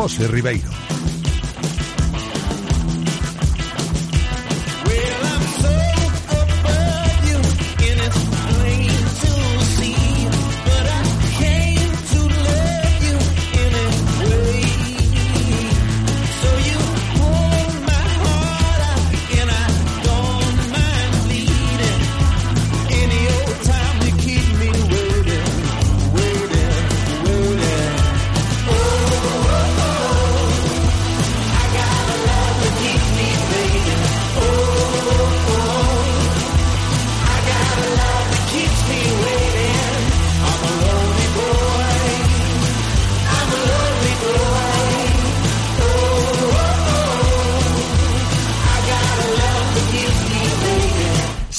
José Ribeiro.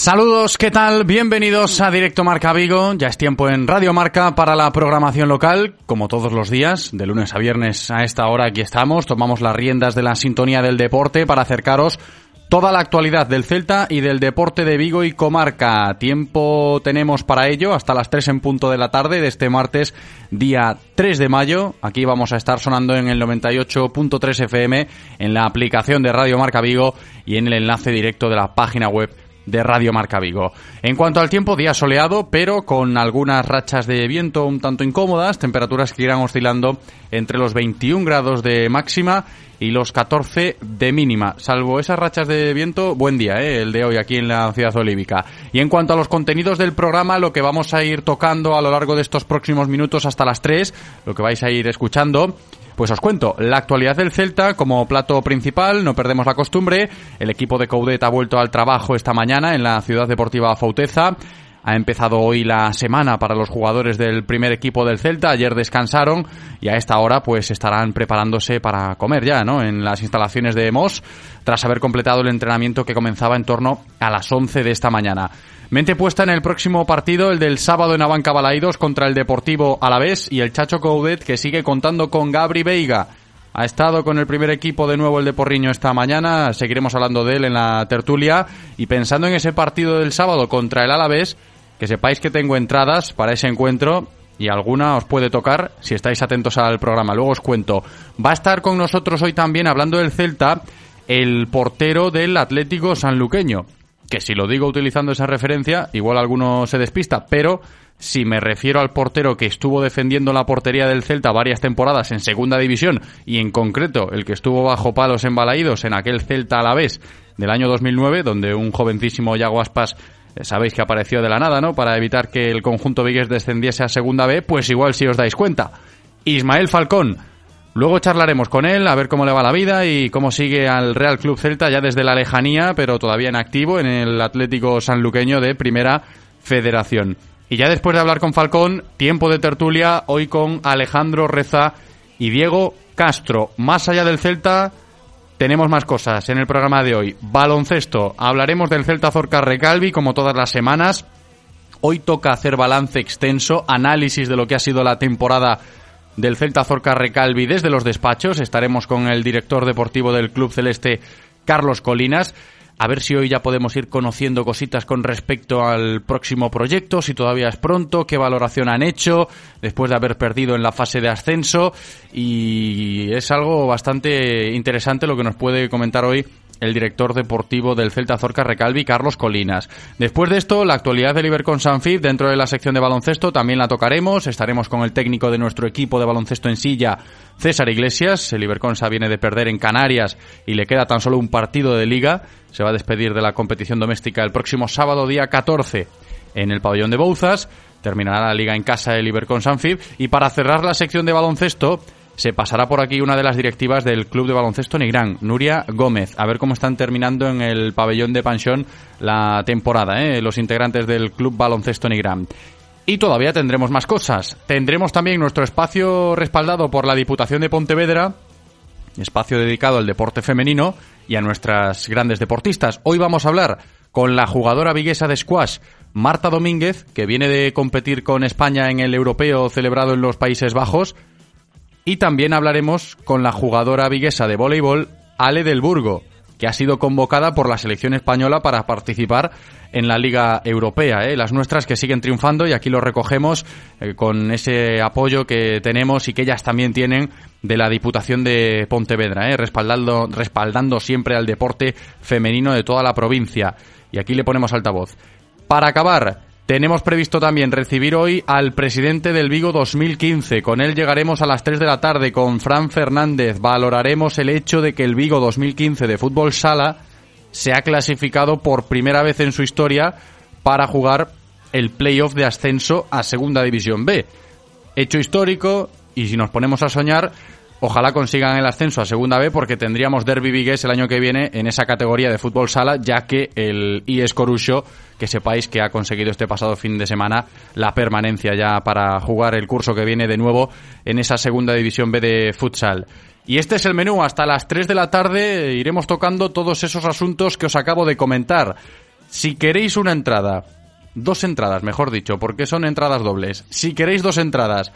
Saludos, ¿qué tal? Bienvenidos a Directo Marca Vigo. Ya es tiempo en Radio Marca para la programación local, como todos los días, de lunes a viernes a esta hora aquí estamos. Tomamos las riendas de la sintonía del deporte para acercaros toda la actualidad del Celta y del deporte de Vigo y comarca. Tiempo tenemos para ello hasta las 3 en punto de la tarde de este martes, día 3 de mayo. Aquí vamos a estar sonando en el 98.3 FM, en la aplicación de Radio Marca Vigo y en el enlace directo de la página web de Radio Marca Vigo. En cuanto al tiempo, día soleado, pero con algunas rachas de viento un tanto incómodas, temperaturas que irán oscilando entre los 21 grados de máxima y los 14 de mínima. Salvo esas rachas de viento, buen día, ¿eh? el de hoy aquí en la ciudad olívica. Y en cuanto a los contenidos del programa, lo que vamos a ir tocando a lo largo de estos próximos minutos hasta las 3, lo que vais a ir escuchando, pues os cuento, la actualidad del Celta como plato principal, no perdemos la costumbre. El equipo de Coudet ha vuelto al trabajo esta mañana en la ciudad deportiva Fauteza. Ha empezado hoy la semana para los jugadores del primer equipo del Celta. Ayer descansaron y a esta hora pues estarán preparándose para comer ya, ¿no? En las instalaciones de Mos, tras haber completado el entrenamiento que comenzaba en torno a las 11 de esta mañana. Mente puesta en el próximo partido, el del sábado en Abanca Balaidos contra el Deportivo Alavés y el Chacho Coudet que sigue contando con Gabri Veiga. Ha estado con el primer equipo de nuevo el de Porriño esta mañana, seguiremos hablando de él en la tertulia y pensando en ese partido del sábado contra el Alavés, que sepáis que tengo entradas para ese encuentro y alguna os puede tocar si estáis atentos al programa. Luego os cuento. Va a estar con nosotros hoy también hablando del Celta el portero del Atlético Sanluqueño, que si lo digo utilizando esa referencia, igual alguno se despista, pero si me refiero al portero que estuvo defendiendo la portería del Celta varias temporadas en segunda división y en concreto el que estuvo bajo palos embalaídos en aquel Celta a la vez del año 2009, donde un jovencísimo Yago Aspas eh, sabéis que apareció de la nada, ¿no? Para evitar que el conjunto Vigues descendiese a segunda B, pues igual si os dais cuenta. Ismael Falcón, Luego charlaremos con él, a ver cómo le va la vida y cómo sigue al Real Club Celta ya desde la lejanía, pero todavía en activo en el Atlético Sanluqueño de Primera Federación. Y ya después de hablar con Falcón, tiempo de tertulia hoy con Alejandro Reza y Diego Castro. Más allá del Celta, tenemos más cosas en el programa de hoy. Baloncesto, hablaremos del Celta Zorca Recalvi como todas las semanas. Hoy toca hacer balance extenso, análisis de lo que ha sido la temporada del Celta Zorca Recalvi desde los despachos. Estaremos con el director deportivo del Club Celeste, Carlos Colinas. A ver si hoy ya podemos ir conociendo cositas con respecto al próximo proyecto, si todavía es pronto, qué valoración han hecho después de haber perdido en la fase de ascenso. Y es algo bastante interesante lo que nos puede comentar hoy el director deportivo del Celta Zorca Recalvi, Carlos Colinas. Después de esto, la actualidad del Ibercon Sanfib dentro de la sección de baloncesto también la tocaremos. Estaremos con el técnico de nuestro equipo de baloncesto en silla, César Iglesias. El Iberconsa viene de perder en Canarias y le queda tan solo un partido de liga. Se va a despedir de la competición doméstica el próximo sábado, día 14, en el pabellón de Bouzas. Terminará la liga en casa del Ibercon Sanfib. Y para cerrar la sección de baloncesto, se pasará por aquí una de las directivas del Club de Baloncesto Negrán, Nuria Gómez, a ver cómo están terminando en el pabellón de Pansión la temporada, ¿eh? los integrantes del Club Baloncesto Negrán. Y todavía tendremos más cosas. Tendremos también nuestro espacio respaldado por la Diputación de Pontevedra, espacio dedicado al deporte femenino y a nuestras grandes deportistas. Hoy vamos a hablar con la jugadora viguesa de squash, Marta Domínguez, que viene de competir con España en el europeo celebrado en los Países Bajos. Y también hablaremos con la jugadora viguesa de voleibol, Ale del Burgo, que ha sido convocada por la selección española para participar en la Liga Europea. ¿eh? Las nuestras que siguen triunfando y aquí lo recogemos eh, con ese apoyo que tenemos y que ellas también tienen de la Diputación de Pontevedra, ¿eh? respaldando, respaldando siempre al deporte femenino de toda la provincia. Y aquí le ponemos altavoz. Para acabar, tenemos previsto también recibir hoy al presidente del Vigo 2015. Con él llegaremos a las 3 de la tarde con Fran Fernández. Valoraremos el hecho de que el Vigo 2015 de fútbol sala se ha clasificado por primera vez en su historia para jugar el playoff de ascenso a Segunda División B. Hecho histórico, y si nos ponemos a soñar, Ojalá consigan el ascenso a Segunda B porque tendríamos Derby Vigues el año que viene en esa categoría de fútbol sala, ya que el IES Corucho, que sepáis que ha conseguido este pasado fin de semana la permanencia ya para jugar el curso que viene de nuevo en esa Segunda División B de futsal. Y este es el menú. Hasta las 3 de la tarde iremos tocando todos esos asuntos que os acabo de comentar. Si queréis una entrada, dos entradas, mejor dicho, porque son entradas dobles. Si queréis dos entradas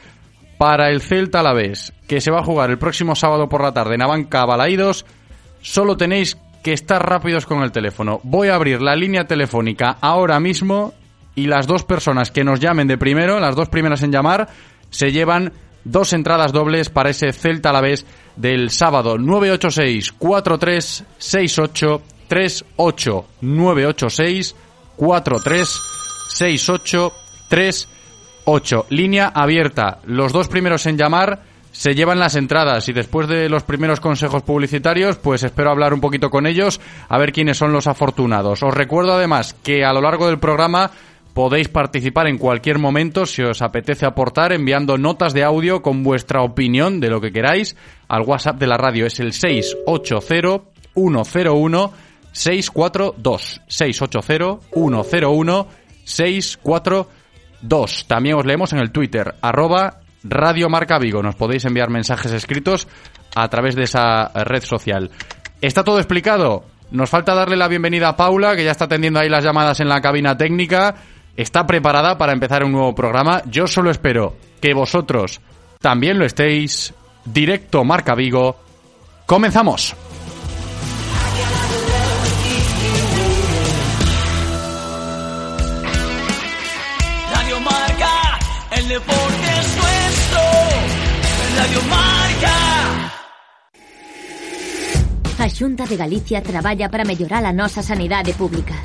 para el Celta a la vez, que se va a jugar el próximo sábado por la tarde en Abanca Balaídos, solo tenéis que estar rápidos con el teléfono. Voy a abrir la línea telefónica ahora mismo y las dos personas que nos llamen de primero, las dos primeras en llamar, se llevan dos entradas dobles para ese Celta a la vez del sábado 986 4368 38 986 4368 38 8. Línea abierta. Los dos primeros en llamar se llevan las entradas y después de los primeros consejos publicitarios, pues espero hablar un poquito con ellos a ver quiénes son los afortunados. Os recuerdo además que a lo largo del programa podéis participar en cualquier momento si os apetece aportar enviando notas de audio con vuestra opinión de lo que queráis al WhatsApp de la radio. Es el 680 101 642 680 101 642 Dos, también os leemos en el Twitter, arroba Radio Marca Vigo. Nos podéis enviar mensajes escritos a través de esa red social. ¿Está todo explicado? Nos falta darle la bienvenida a Paula, que ya está atendiendo ahí las llamadas en la cabina técnica. Está preparada para empezar un nuevo programa. Yo solo espero que vosotros también lo estéis. Directo Marca Vigo. Comenzamos. El deporte es nuestro. Radio Marca. A Xunta de Galicia traballa para mellorar a nosa sanidade pública.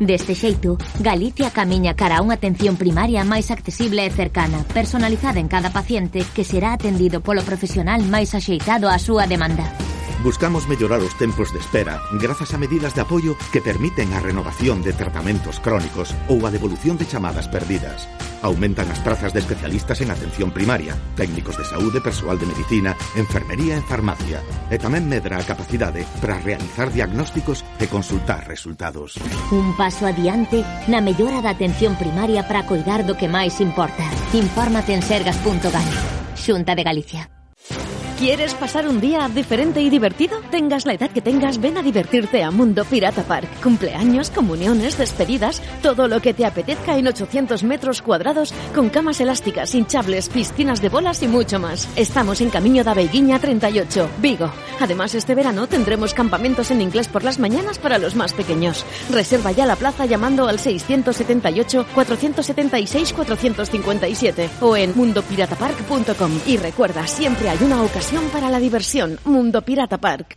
Deste xeito, Galicia camiña cara a unha atención primaria máis accesible e cercana, personalizada en cada paciente que será atendido polo profesional máis axeitado á súa demanda. Buscamos mellorar os tempos de espera grazas a medidas de apoio que permiten a renovación de tratamentos crónicos ou a devolución de chamadas perdidas. Aumentan as prazas de especialistas en atención primaria, técnicos de saúde, persoal de medicina, enfermería e farmacia. E tamén medra a capacidade para realizar diagnósticos e consultar resultados. Un paso adiante na mellora da atención primaria para coidar do que máis importa. Infórmate en sergas.gal. Xunta de Galicia. ¿Quieres pasar un día diferente y divertido? Tengas la edad que tengas, ven a divertirte a Mundo Pirata Park. Cumpleaños, comuniones, despedidas, todo lo que te apetezca en 800 metros cuadrados con camas elásticas, hinchables, piscinas de bolas y mucho más. Estamos en Camino da Beiguiña 38, Vigo. Además, este verano tendremos campamentos en inglés por las mañanas para los más pequeños. Reserva ya la plaza llamando al 678 476 457 o en mundopiratapark.com. Y recuerda, siempre hay una ocasión para la diversión. Mundo Pirata Park.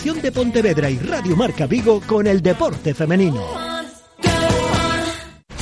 de Pontevedra y Radio Marca Vigo con el deporte femenino.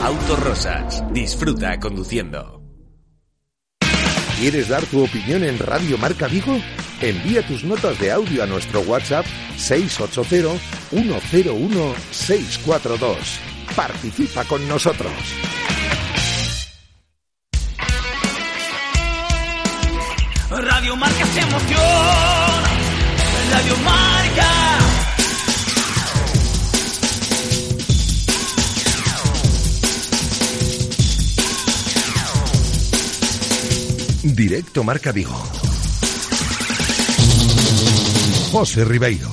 Autorosas. Disfruta conduciendo. ¿Quieres dar tu opinión en Radio Marca Vigo? Envía tus notas de audio a nuestro WhatsApp 680-101-642. Participa con nosotros. Radio Marca se emoción. Radio Marca. Directo Marca Vigo. José Ribeiro.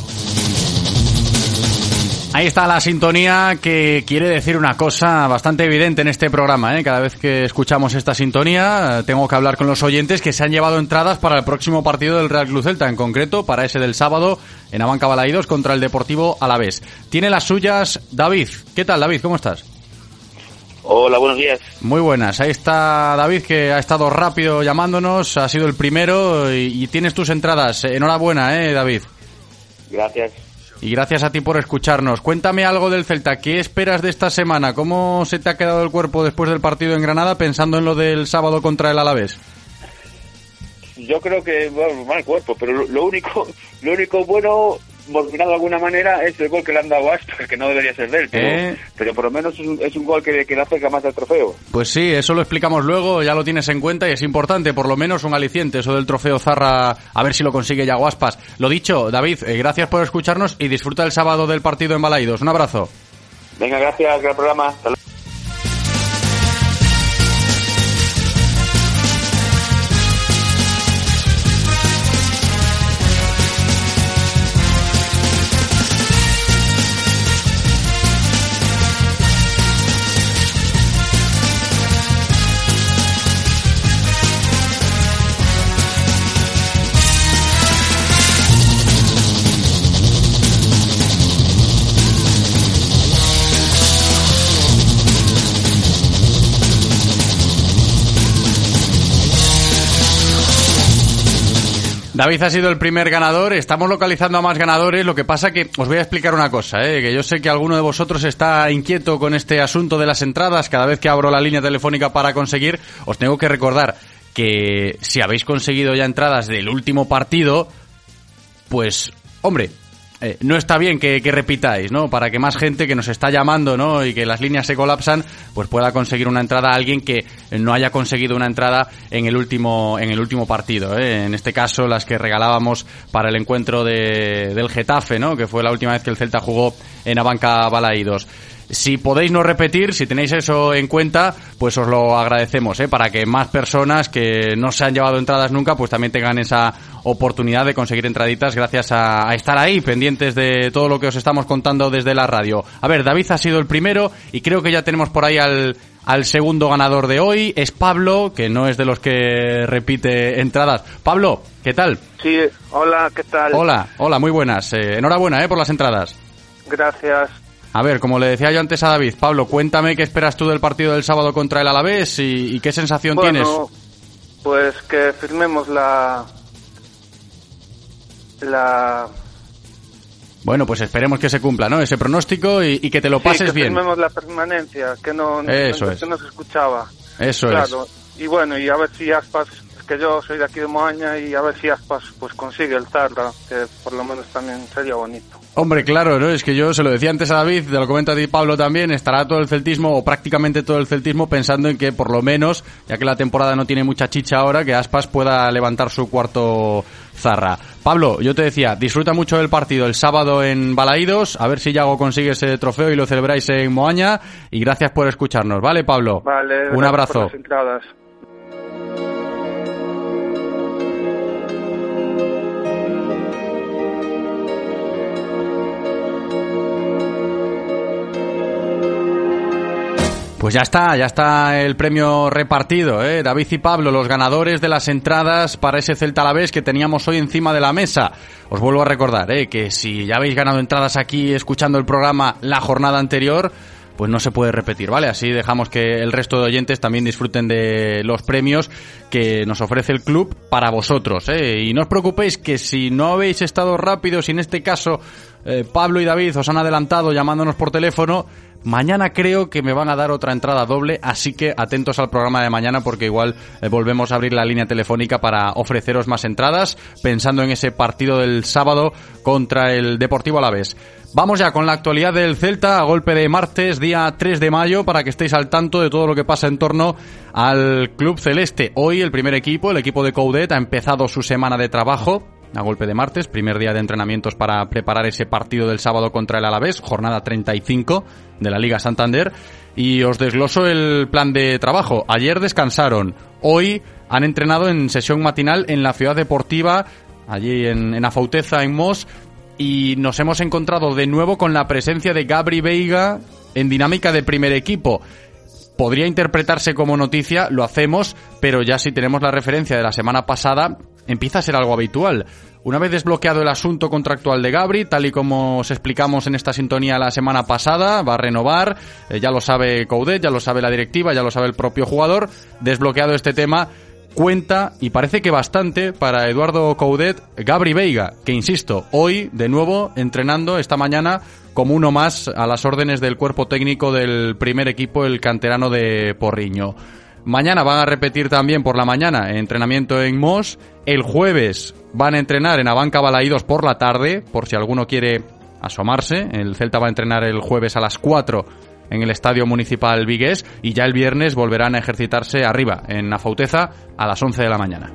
Ahí está la sintonía que quiere decir una cosa bastante evidente en este programa. ¿eh? Cada vez que escuchamos esta sintonía, eh, tengo que hablar con los oyentes que se han llevado entradas para el próximo partido del Real Club Celta, en concreto para ese del sábado en Abanca Balaidos contra el Deportivo Alavés. Tiene las suyas David. ¿Qué tal, David? ¿Cómo estás? Hola, buenos días. Muy buenas. Ahí está David, que ha estado rápido llamándonos, ha sido el primero y, y tienes tus entradas. Enhorabuena, ¿eh, David? Gracias. Y gracias a ti por escucharnos. Cuéntame algo del Celta. ¿Qué esperas de esta semana? ¿Cómo se te ha quedado el cuerpo después del partido en Granada pensando en lo del sábado contra el Alavés? Yo creo que, bueno, mal cuerpo, pero lo, lo único lo único bueno, por de alguna manera, es el gol que le han dado a Astor, que no debería ser de él, pero, ¿Eh? pero por lo menos es un, es un gol que, que le acerca más al trofeo. Pues sí, eso lo explicamos luego, ya lo tienes en cuenta y es importante, por lo menos un aliciente, eso del trofeo Zarra, a ver si lo consigue ya Guaspas. Lo dicho, David, eh, gracias por escucharnos y disfruta el sábado del partido en Balaidos. Un abrazo. Venga, gracias, gran programa. Hasta luego. David ha sido el primer ganador, estamos localizando a más ganadores, lo que pasa que os voy a explicar una cosa, ¿eh? que yo sé que alguno de vosotros está inquieto con este asunto de las entradas, cada vez que abro la línea telefónica para conseguir, os tengo que recordar que si habéis conseguido ya entradas del último partido, pues, hombre, eh, no está bien que, repitáis, ¿no? Para que más gente que nos está llamando, ¿no? Y que las líneas se colapsan, pues pueda conseguir una entrada a alguien que no haya conseguido una entrada en el último, en el último partido, ¿eh? En este caso, las que regalábamos para el encuentro de, del Getafe, ¿no? Que fue la última vez que el Celta jugó en Abanca Balaídos. Si podéis no repetir, si tenéis eso en cuenta, pues os lo agradecemos, ¿eh? para que más personas que no se han llevado entradas nunca, pues también tengan esa oportunidad de conseguir entraditas gracias a, a estar ahí, pendientes de todo lo que os estamos contando desde la radio. A ver, David ha sido el primero y creo que ya tenemos por ahí al, al segundo ganador de hoy. Es Pablo, que no es de los que repite entradas. Pablo, ¿qué tal? Sí, hola, ¿qué tal? Hola, hola, muy buenas. Eh, enhorabuena eh, por las entradas. Gracias. A ver, como le decía yo antes a David, Pablo, cuéntame qué esperas tú del partido del sábado contra el Alavés y, y qué sensación bueno, tienes. Pues que firmemos la. La. Bueno, pues esperemos que se cumpla, ¿no? Ese pronóstico y, y que te lo pases que bien. firmemos la permanencia, que no, Eso que es. no se escuchaba. Eso claro. Y bueno, y a ver si Aspas, es que yo soy de aquí de Moaña, y a ver si Aspas pues consigue el Zarra, que por lo menos también sería bonito. Hombre, claro, ¿no? Es que yo se lo decía antes a David, te lo comenta a ti Pablo también, estará todo el celtismo o prácticamente todo el celtismo pensando en que por lo menos, ya que la temporada no tiene mucha chicha ahora, que Aspas pueda levantar su cuarto zarra. Pablo, yo te decía, disfruta mucho del partido el sábado en Balaídos, a ver si Yago consigue ese trofeo y lo celebráis en Moaña y gracias por escucharnos, ¿vale Pablo? Vale, Un abrazo. por las Pues ya está, ya está el premio repartido, ¿eh? David y Pablo, los ganadores de las entradas para ese Celta a la vez que teníamos hoy encima de la mesa. Os vuelvo a recordar, ¿eh? Que si ya habéis ganado entradas aquí escuchando el programa la jornada anterior, pues no se puede repetir, ¿vale? Así dejamos que el resto de oyentes también disfruten de los premios que nos ofrece el club para vosotros, ¿eh? Y no os preocupéis que si no habéis estado rápidos y en este caso eh, Pablo y David os han adelantado llamándonos por teléfono, Mañana creo que me van a dar otra entrada doble, así que atentos al programa de mañana porque igual eh, volvemos a abrir la línea telefónica para ofreceros más entradas, pensando en ese partido del sábado contra el Deportivo Alavés. Vamos ya con la actualidad del Celta a golpe de martes, día 3 de mayo, para que estéis al tanto de todo lo que pasa en torno al Club Celeste. Hoy el primer equipo, el equipo de Coudet, ha empezado su semana de trabajo a golpe de martes, primer día de entrenamientos para preparar ese partido del sábado contra el Alavés, jornada 35 de la Liga Santander. Y os desgloso el plan de trabajo. Ayer descansaron, hoy han entrenado en sesión matinal en la ciudad deportiva, allí en, en Afauteza, en Mos, y nos hemos encontrado de nuevo con la presencia de Gabri Veiga en dinámica de primer equipo podría interpretarse como noticia, lo hacemos, pero ya si tenemos la referencia de la semana pasada, empieza a ser algo habitual. Una vez desbloqueado el asunto contractual de Gabri, tal y como os explicamos en esta sintonía la semana pasada, va a renovar, eh, ya lo sabe Coudet, ya lo sabe la directiva, ya lo sabe el propio jugador, desbloqueado este tema, cuenta, y parece que bastante, para Eduardo Coudet, Gabri Veiga, que insisto, hoy de nuevo entrenando esta mañana como uno más a las órdenes del cuerpo técnico del primer equipo, el canterano de Porriño. Mañana van a repetir también por la mañana entrenamiento en Mos. El jueves van a entrenar en Abanca Balaídos por la tarde, por si alguno quiere asomarse. El Celta va a entrenar el jueves a las 4 en el Estadio Municipal Vigués y ya el viernes volverán a ejercitarse arriba, en Afauteza, a las 11 de la mañana.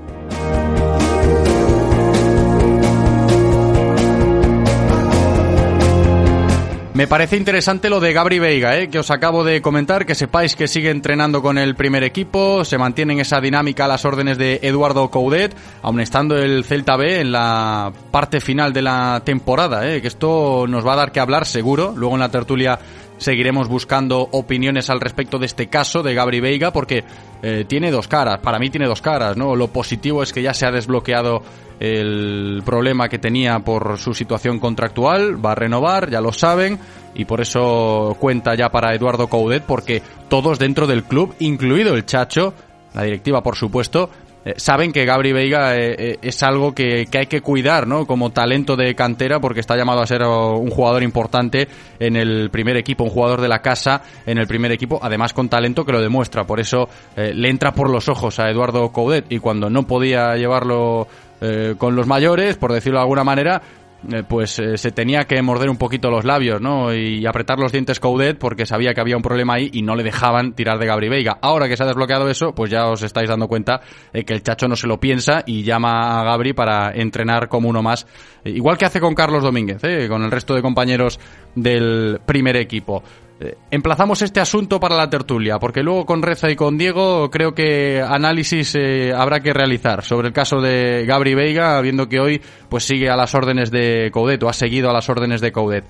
Me parece interesante lo de Gabri Veiga, ¿eh? que os acabo de comentar, que sepáis que sigue entrenando con el primer equipo, se mantiene en esa dinámica a las órdenes de Eduardo Coudet, aun estando el Celta B en la parte final de la temporada, ¿eh? que esto nos va a dar que hablar seguro, luego en la tertulia seguiremos buscando opiniones al respecto de este caso de Gabri Veiga porque eh, tiene dos caras, para mí tiene dos caras, ¿no? Lo positivo es que ya se ha desbloqueado el problema que tenía por su situación contractual, va a renovar, ya lo saben, y por eso cuenta ya para Eduardo Coudet porque todos dentro del club, incluido el Chacho, la directiva por supuesto, eh, saben que Gabri Veiga eh, eh, es algo que, hay que cuidar, ¿no? Como talento de cantera, porque está llamado a ser un jugador importante en el primer equipo, un jugador de la casa en el primer equipo, además con talento que lo demuestra. Por eso le entra por los ojos a Eduardo Coudet y cuando no podía llevarlo con los mayores, por decirlo de alguna manera, pues eh, se tenía que morder un poquito los labios, ¿no? Y apretar los dientes Coudet porque sabía que había un problema ahí y no le dejaban tirar de Gabri Veiga. Ahora que se ha desbloqueado eso, pues ya os estáis dando cuenta eh, que el Chacho no se lo piensa y llama a Gabri para entrenar como uno más, igual que hace con Carlos Domínguez, con el resto de compañeros del primer equipo. Eh, emplazamos este asunto para la tertulia, porque luego con Reza y con Diego creo que análisis eh, habrá que realizar sobre el caso de Gabri Veiga, viendo que hoy pues sigue a las órdenes de Coudet o ha seguido a las órdenes de Coudet.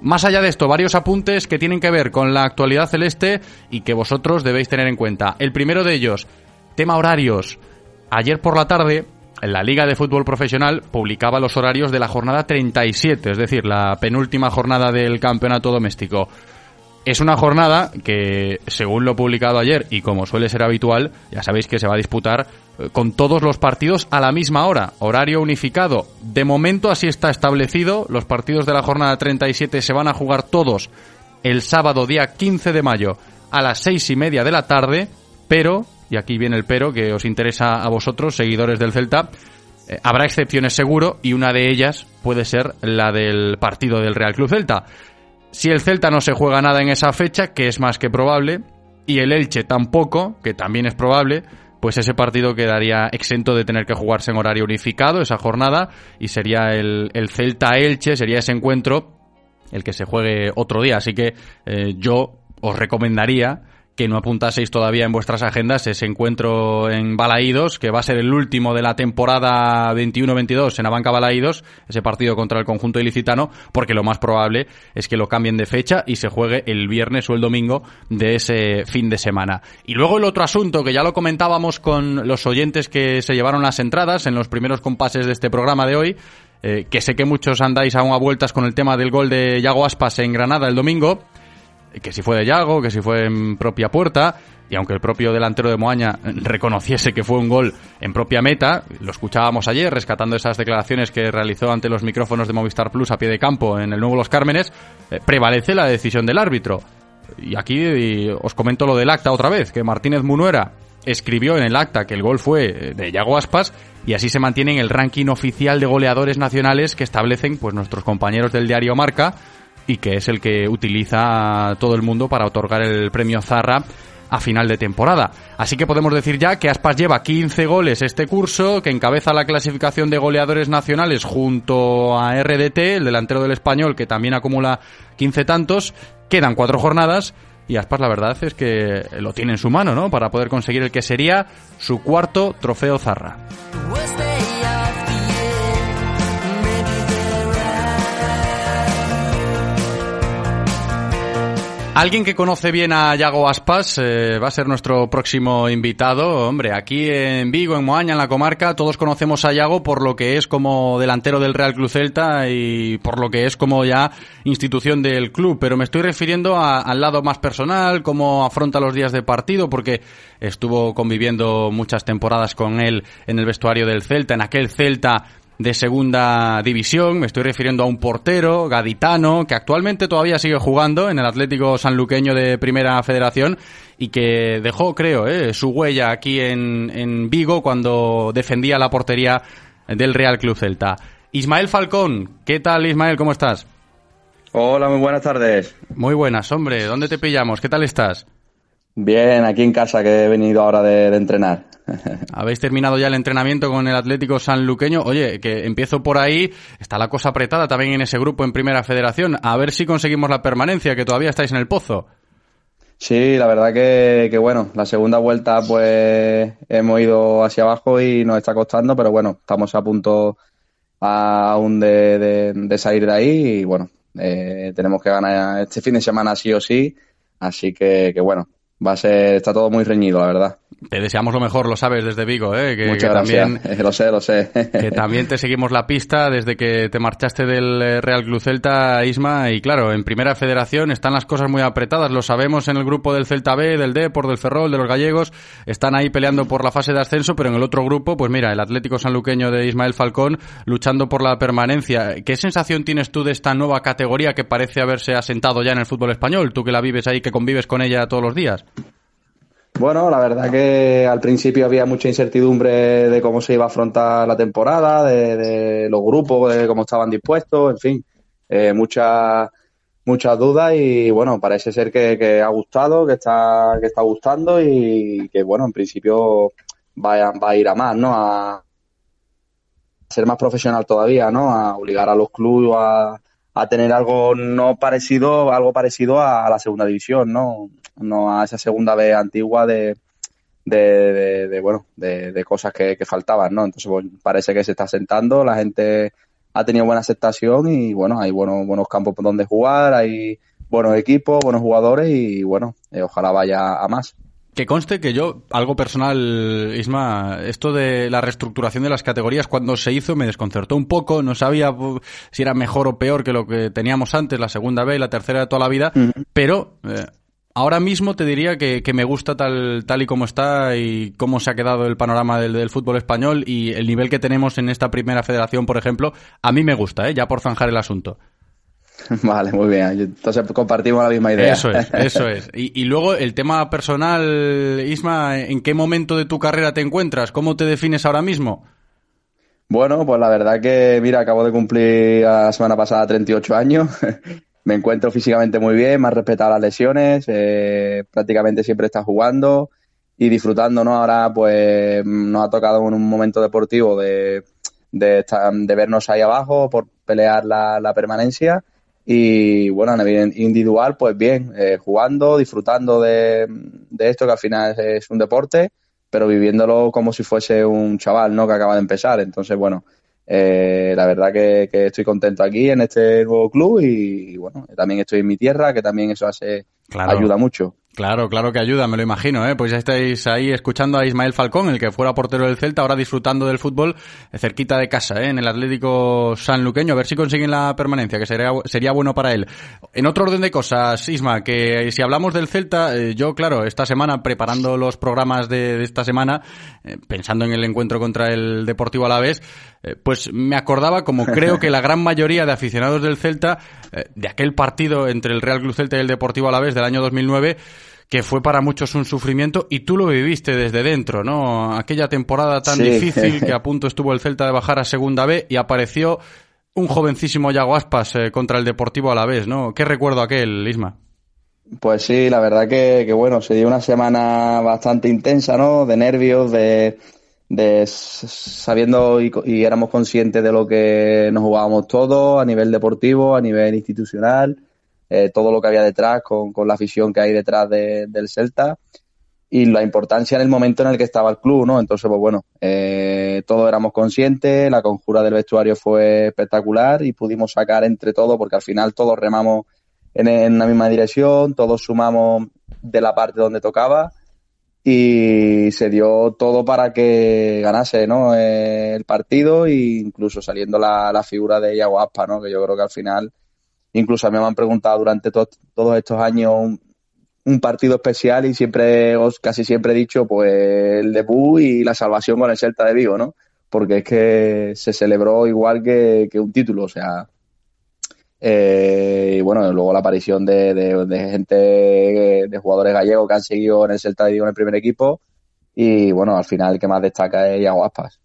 Más allá de esto, varios apuntes que tienen que ver con la actualidad celeste y que vosotros debéis tener en cuenta. El primero de ellos, tema horarios. Ayer por la tarde, la Liga de Fútbol Profesional publicaba los horarios de la jornada 37, es decir, la penúltima jornada del campeonato doméstico. Es una jornada que, según lo publicado ayer y como suele ser habitual, ya sabéis que se va a disputar eh, con todos los partidos a la misma hora, horario unificado. De momento así está establecido, los partidos de la jornada 37 se van a jugar todos el sábado día 15 de mayo a las seis y media de la tarde, pero, y aquí viene el pero que os interesa a vosotros, seguidores del Celta, eh, habrá excepciones seguro y una de ellas puede ser la del partido del Real Club Celta. Si el Celta no se juega nada en esa fecha, que es más que probable, y el Elche tampoco, que también es probable, pues ese partido quedaría exento de tener que jugarse en horario unificado esa jornada y sería el, Celta-Elche, sería ese encuentro el que se juegue otro día. Así que eh, yo os recomendaría que no apuntaseis todavía en vuestras agendas ese encuentro en Balaídos, que va a ser el último de la temporada 21-22 en Abanca Balaídos, ese partido contra el conjunto ilicitano, porque lo más probable es que lo cambien de fecha y se juegue el viernes o el domingo de ese fin de semana. Y luego el otro asunto, que ya lo comentábamos con los oyentes que se llevaron las entradas en los primeros compases de este programa de hoy, eh, que sé que muchos andáis aún a vueltas con el tema del gol de Yago Aspas en Granada el domingo, que si fue de Yago, que si fue en propia puerta, y aunque el propio delantero de Moaña reconociese que fue un gol en propia meta, lo escuchábamos ayer rescatando esas declaraciones que realizó ante los micrófonos de Movistar Plus a pie de campo en el nuevo Los Cármenes, eh, prevalece la decisión del árbitro. Y aquí os comento lo del acta otra vez, que Martínez Munuera escribió en el acta que el gol fue eh, de Yago Aspas y así se mantiene en el ranking oficial de goleadores nacionales que establecen pues nuestros compañeros del diario Marca y que es el que utiliza todo el mundo para otorgar el premio Zarra a final de temporada. Así que podemos decir ya que Aspas lleva 15 goles este curso, que encabeza la clasificación de goleadores nacionales junto a RDT, el delantero del español, que también acumula 15 tantos. Quedan cuatro jornadas y Aspas la verdad es que lo tiene en su mano, ¿no? Para poder conseguir el que sería su cuarto trofeo Zarra. Alguien que conoce bien a Yago Aspas eh, va a ser nuestro próximo invitado. Hombre, aquí en Vigo, en Moaña, en la comarca, todos conocemos a Yago por lo que es como delantero del Real Club Celta y por lo que es como ya institución del club. Pero me estoy refiriendo al lado más personal, cómo afronta los días de partido, porque estuvo conviviendo muchas temporadas con él en el vestuario del Celta, en aquel Celta de segunda división. Me estoy refiriendo a un portero, gaditano, que actualmente todavía sigue jugando en el Atlético Sanluqueño de Primera Federación y que dejó, creo, eh, su huella aquí en, en Vigo cuando defendía la portería del Real Club Celta. Ismael Falcón, ¿qué tal Ismael? ¿Cómo estás? Hola, muy buenas tardes. Muy buenas, hombre. ¿Dónde te pillamos? ¿Qué tal estás? Bien, aquí en casa que he venido ahora de, de entrenar. Habéis terminado ya el entrenamiento con el Atlético Sanluqueño. Oye, que empiezo por ahí. Está la cosa apretada también en ese grupo en Primera Federación. A ver si conseguimos la permanencia, que todavía estáis en el pozo. Sí, la verdad que, que bueno, la segunda vuelta pues hemos ido hacia abajo y nos está costando, pero bueno, estamos a punto aún de, de, de salir de ahí y bueno, eh, tenemos que ganar este fin de semana sí o sí, así que, que bueno, va a ser, está todo muy reñido, la verdad. Te deseamos lo mejor, lo sabes, desde Vigo, ¿eh? Que, Muchas que gracias. también, lo sé, lo sé. que también te seguimos la pista desde que te marchaste del eh, Real Club Celta, Isma, y claro, en Primera Federación están las cosas muy apretadas, lo sabemos en el grupo del Celta B, del Depor, del Ferrol, de los gallegos, están ahí peleando por la fase de ascenso, pero en el otro grupo, pues mira, el Atlético Sanluqueño de Ismael Falcón luchando por la permanencia. ¿Qué sensación tienes tú de esta nueva categoría que parece haberse asentado ya en el fútbol español? Tú que la vives ahí, que convives con ella todos los días. Bueno, la verdad que al principio había mucha incertidumbre de cómo se iba a afrontar la temporada, de, de los grupos, de cómo estaban dispuestos, en fin, eh, muchas muchas dudas y bueno, parece ser que, ha gustado, que está que está gustando y que bueno, en principio va a, va a ir a más, ¿no? A ser más profesional todavía, ¿no? A obligar a los clubes a, a tener algo no parecido, algo parecido a, a la segunda división, ¿no? No a esa segunda vez antigua de, de, de, de bueno, de, de, cosas que, que, faltaban, ¿no? Entonces, pues, parece que se está sentando, la gente ha tenido buena aceptación y, bueno, hay buenos, buenos campos donde jugar, hay buenos equipos, buenos jugadores y, bueno, eh, ojalá vaya a más. Que conste que yo, algo personal, Isma, esto de la reestructuración de las categorías, cuando se hizo me desconcertó un poco, no sabía si era mejor o peor que lo que teníamos antes, la segunda B y la tercera de toda la vida, uh -huh. pero eh, ahora mismo te diría que, que, me gusta tal, tal y como está y cómo se ha quedado el panorama del, del, fútbol español y el nivel que tenemos en esta primera federación, por ejemplo, a mí me gusta, ¿eh? ya por zanjar el asunto. Vale, muy bien. Entonces compartimos la misma idea. Eso es, eso es. Y, y, luego el tema personal, Isma, ¿en qué momento de tu carrera te encuentras? ¿Cómo te defines ahora mismo? Bueno, pues la verdad que, mira, acabo de cumplir la semana pasada 38 años. me encuentro físicamente muy bien, me respetado las lesiones, eh, prácticamente siempre está jugando y disfrutando, ¿no? Ahora, pues, nos ha tocado en un momento deportivo de, de, de vernos ahí abajo por pelear la, la permanencia Y bueno, a nivel individual, pues bien, eh, jugando, disfrutando de, de, esto que al final es, un deporte, pero viviéndolo como si fuese un chaval, ¿no? Que acaba de empezar. Entonces, bueno, eh, la verdad que, que, estoy contento aquí en este nuevo club y, bueno, también estoy en mi tierra, que también eso hace, ayuda mucho. Claro, claro que ayuda, me lo imagino, ¿eh? Pues ya estáis ahí escuchando a Ismael Falcón, el que fuera portero del Celta, ahora disfrutando del fútbol eh, cerquita de casa, ¿eh? En el Atlético Sanluqueño, a ver si consiguen la permanencia, que sería, sería bueno para él. En otro orden de cosas, Isma, que si hablamos del Celta, eh, yo, claro, esta semana, preparando los programas de, de esta semana, eh, pensando en el encuentro contra el Deportivo Alavés, pues me acordaba, como creo que la gran mayoría de aficionados del Celta, de aquel partido entre el Real Club Celta y el Deportivo Alavés del año 2009, que fue para muchos un sufrimiento y tú lo viviste desde dentro, ¿no? Aquella temporada tan difícil que a punto estuvo el Celta de bajar a Segunda B y apareció un jovencísimo Yago Aspas eh, contra el Deportivo a la vez, ¿no? ¿Qué recuerdo aquel, Isma? Pues sí, la verdad que, que, bueno, se dio una semana bastante intensa, ¿no? De nervios, de, de sabiendo y, éramos conscientes de lo que nos jugábamos todos a nivel deportivo, a nivel institucional eh, todo lo que había detrás, con, con, la afición que hay detrás de, del Celta y la importancia en el momento en el que estaba el club, ¿no? Entonces, pues bueno, eh, todos éramos conscientes, la conjura del vestuario fue espectacular y pudimos sacar entre todos, porque al final todos remamos en, en la misma dirección, todos sumamos de la parte donde tocaba y se dio todo para que ganase ¿no? Eh, el partido e incluso saliendo la, la figura de Iago Aspa, ¿no? que yo creo que al final Incluso a mí me han preguntado durante todos estos años un, partido especial y siempre, os casi siempre he dicho, pues el debut y la salvación con el Celta de Vigo, ¿no? Porque es que se celebró igual que, un título, o sea, eh, y bueno, luego la aparición de, gente, de jugadores gallegos que han seguido en el Celta de Vigo en el primer equipo. Y bueno, al final el que más destaca es Iago Aspas.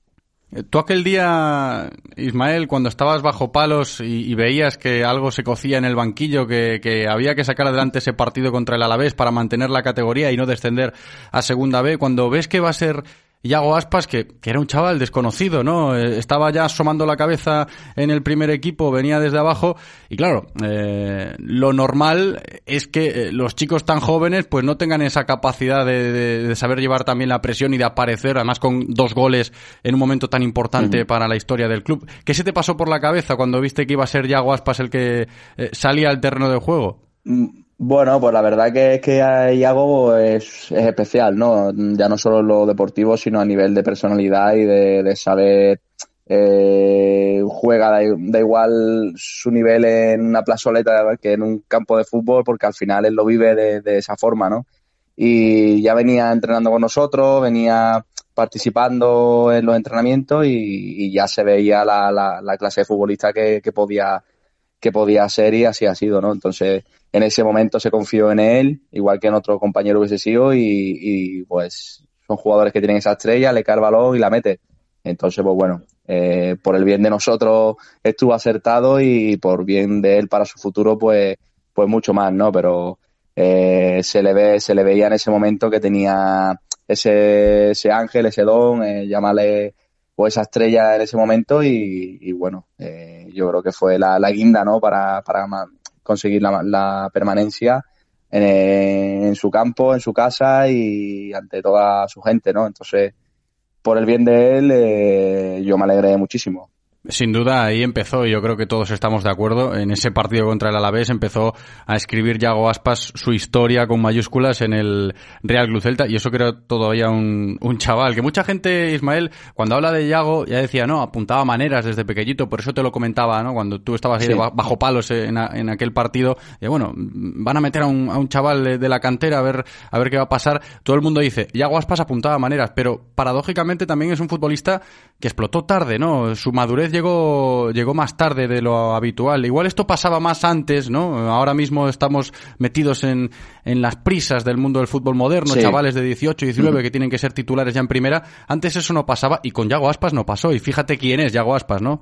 Tú aquel día, Ismael, cuando estabas bajo palos y, veías que algo se cocía en el banquillo, que, que, había que sacar adelante ese partido contra el Alavés para mantener la categoría y no descender a Segunda B, cuando ves que va a ser Yago Aspas, que, que, era un chaval desconocido, ¿no? Eh, estaba ya asomando la cabeza en el primer equipo, venía desde abajo, y claro, eh, lo normal es que eh, los chicos tan jóvenes pues no tengan esa capacidad de, de, saber llevar también la presión y de aparecer, además con dos goles en un momento tan importante para la historia del club. ¿Qué se te pasó por la cabeza cuando viste que iba a ser Yago Aspas el que salía al terreno de juego? Bueno, pues la verdad que es que Iago es, es especial, ¿no? Ya no solo en lo deportivo, sino a nivel de personalidad y de, saber eh, juega, da, igual su nivel en una plazoleta que en un campo de fútbol, porque al final él lo vive de, esa forma, ¿no? Y ya venía entrenando con nosotros, venía participando en los entrenamientos y, ya se veía la, la, clase de futbolista que, que podía que podía ser y así ha sido, ¿no? Entonces, en ese momento se confió en él, igual que en otro compañero hubiese sido, y, pues son jugadores que tienen esa estrella, le el balón y la mete. Entonces, pues bueno, eh, por el bien de nosotros estuvo acertado y por bien de él para su futuro, pues, pues mucho más, ¿no? Pero eh, se le ve, se le veía en ese momento que tenía ese, ese ángel, ese don, eh, llámale esa estrella en ese momento y, bueno, eh, yo creo que fue la, guinda, ¿no? Para, para conseguir la, permanencia en, su campo, en su casa y ante toda su gente, ¿no? Entonces, por el bien de él, eh, yo me alegré muchísimo. Sin duda, ahí empezó, y yo creo que todos estamos de acuerdo, en ese partido contra el Alavés empezó a escribir Yago Aspas su historia con mayúsculas en el Real Club Celta, y eso creo todavía un, un chaval, que mucha gente, Ismael, cuando habla de Yago, ya decía, no, apuntaba maneras desde pequeñito, por eso te lo comentaba, ¿no? Cuando tú estabas ahí bajo palos en, en, aquel partido, y bueno, van a meter a un, a un chaval de, la cantera a ver, a ver qué va a pasar. Todo el mundo dice, Yago Aspas apuntaba maneras, pero paradójicamente también es un futbolista que explotó tarde, ¿no? Su madurez llegó, llegó más tarde de lo habitual. Igual esto pasaba más antes, ¿no? Ahora mismo estamos metidos en, en las prisas del mundo del fútbol moderno, chavales de 18, 19 que tienen que ser titulares ya en primera. Antes eso no pasaba y con Yago Aspas no pasó. Y fíjate quién es Yago Aspas, ¿no?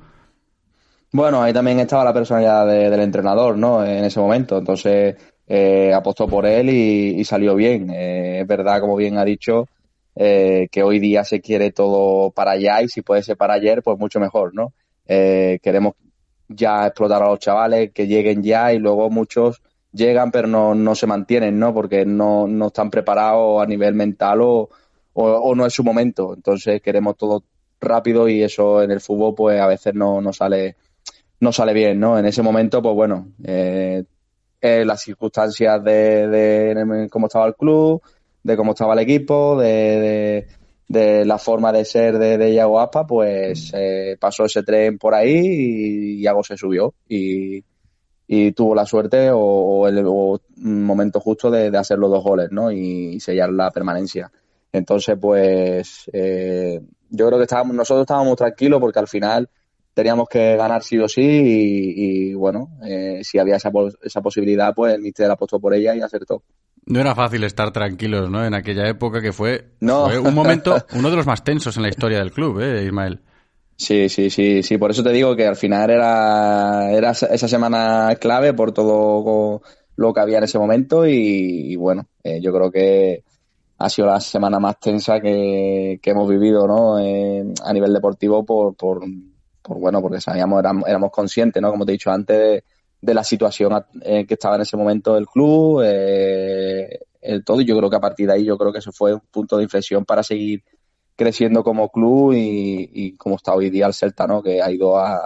Bueno, ahí también estaba la personalidad del entrenador, ¿no? En ese momento. Entonces, eh, apostó por él y, salió bien. Eh, es verdad, como bien ha dicho, eh, que hoy día se quiere todo para allá y si puede ser para ayer, pues mucho mejor, ¿no? Eh, queremos ya explotar a los chavales, que lleguen ya y luego muchos llegan pero no, no se mantienen, ¿no? Porque no, no están preparados a nivel mental o, o, no es su momento. Entonces queremos todo rápido y eso en el fútbol pues a veces no, no sale no sale bien, ¿no? En ese momento, pues bueno, eh, las circunstancias de, de, cómo estaba el club, de cómo estaba el equipo, de, de, la forma de ser de, de Iago Aspa, pues eh, pasó ese tren por ahí y Iago se subió y, y tuvo la suerte o, el momento justo de, hacer los dos goles, ¿no? Y, sellar la permanencia. Entonces, pues eh, yo creo que estábamos, nosotros estábamos tranquilos porque al final teníamos que ganar sí o sí y, bueno, eh, si había esa, esa posibilidad, pues el Mister apostó por ella y acertó. No era fácil estar tranquilos, ¿no? En aquella época que fue, un momento, uno de los más tensos en la historia del club, ¿eh, Ismael? Sí, sí, sí, sí. Por eso te digo que al final era, era esa semana clave por todo lo que había en ese momento y, bueno, eh, yo creo que ha sido la semana más tensa que, hemos vivido, ¿no? Eh, a nivel deportivo por, por, bueno, porque sabíamos, éramos, conscientes, ¿no? Como te he dicho antes, de, la situación eh, que estaba en ese momento el club, el todo. Y yo creo que a partir de ahí, yo creo que eso fue un punto de inflexión para seguir creciendo como club y, como está hoy día el Celta, ¿no? Que ha ido a,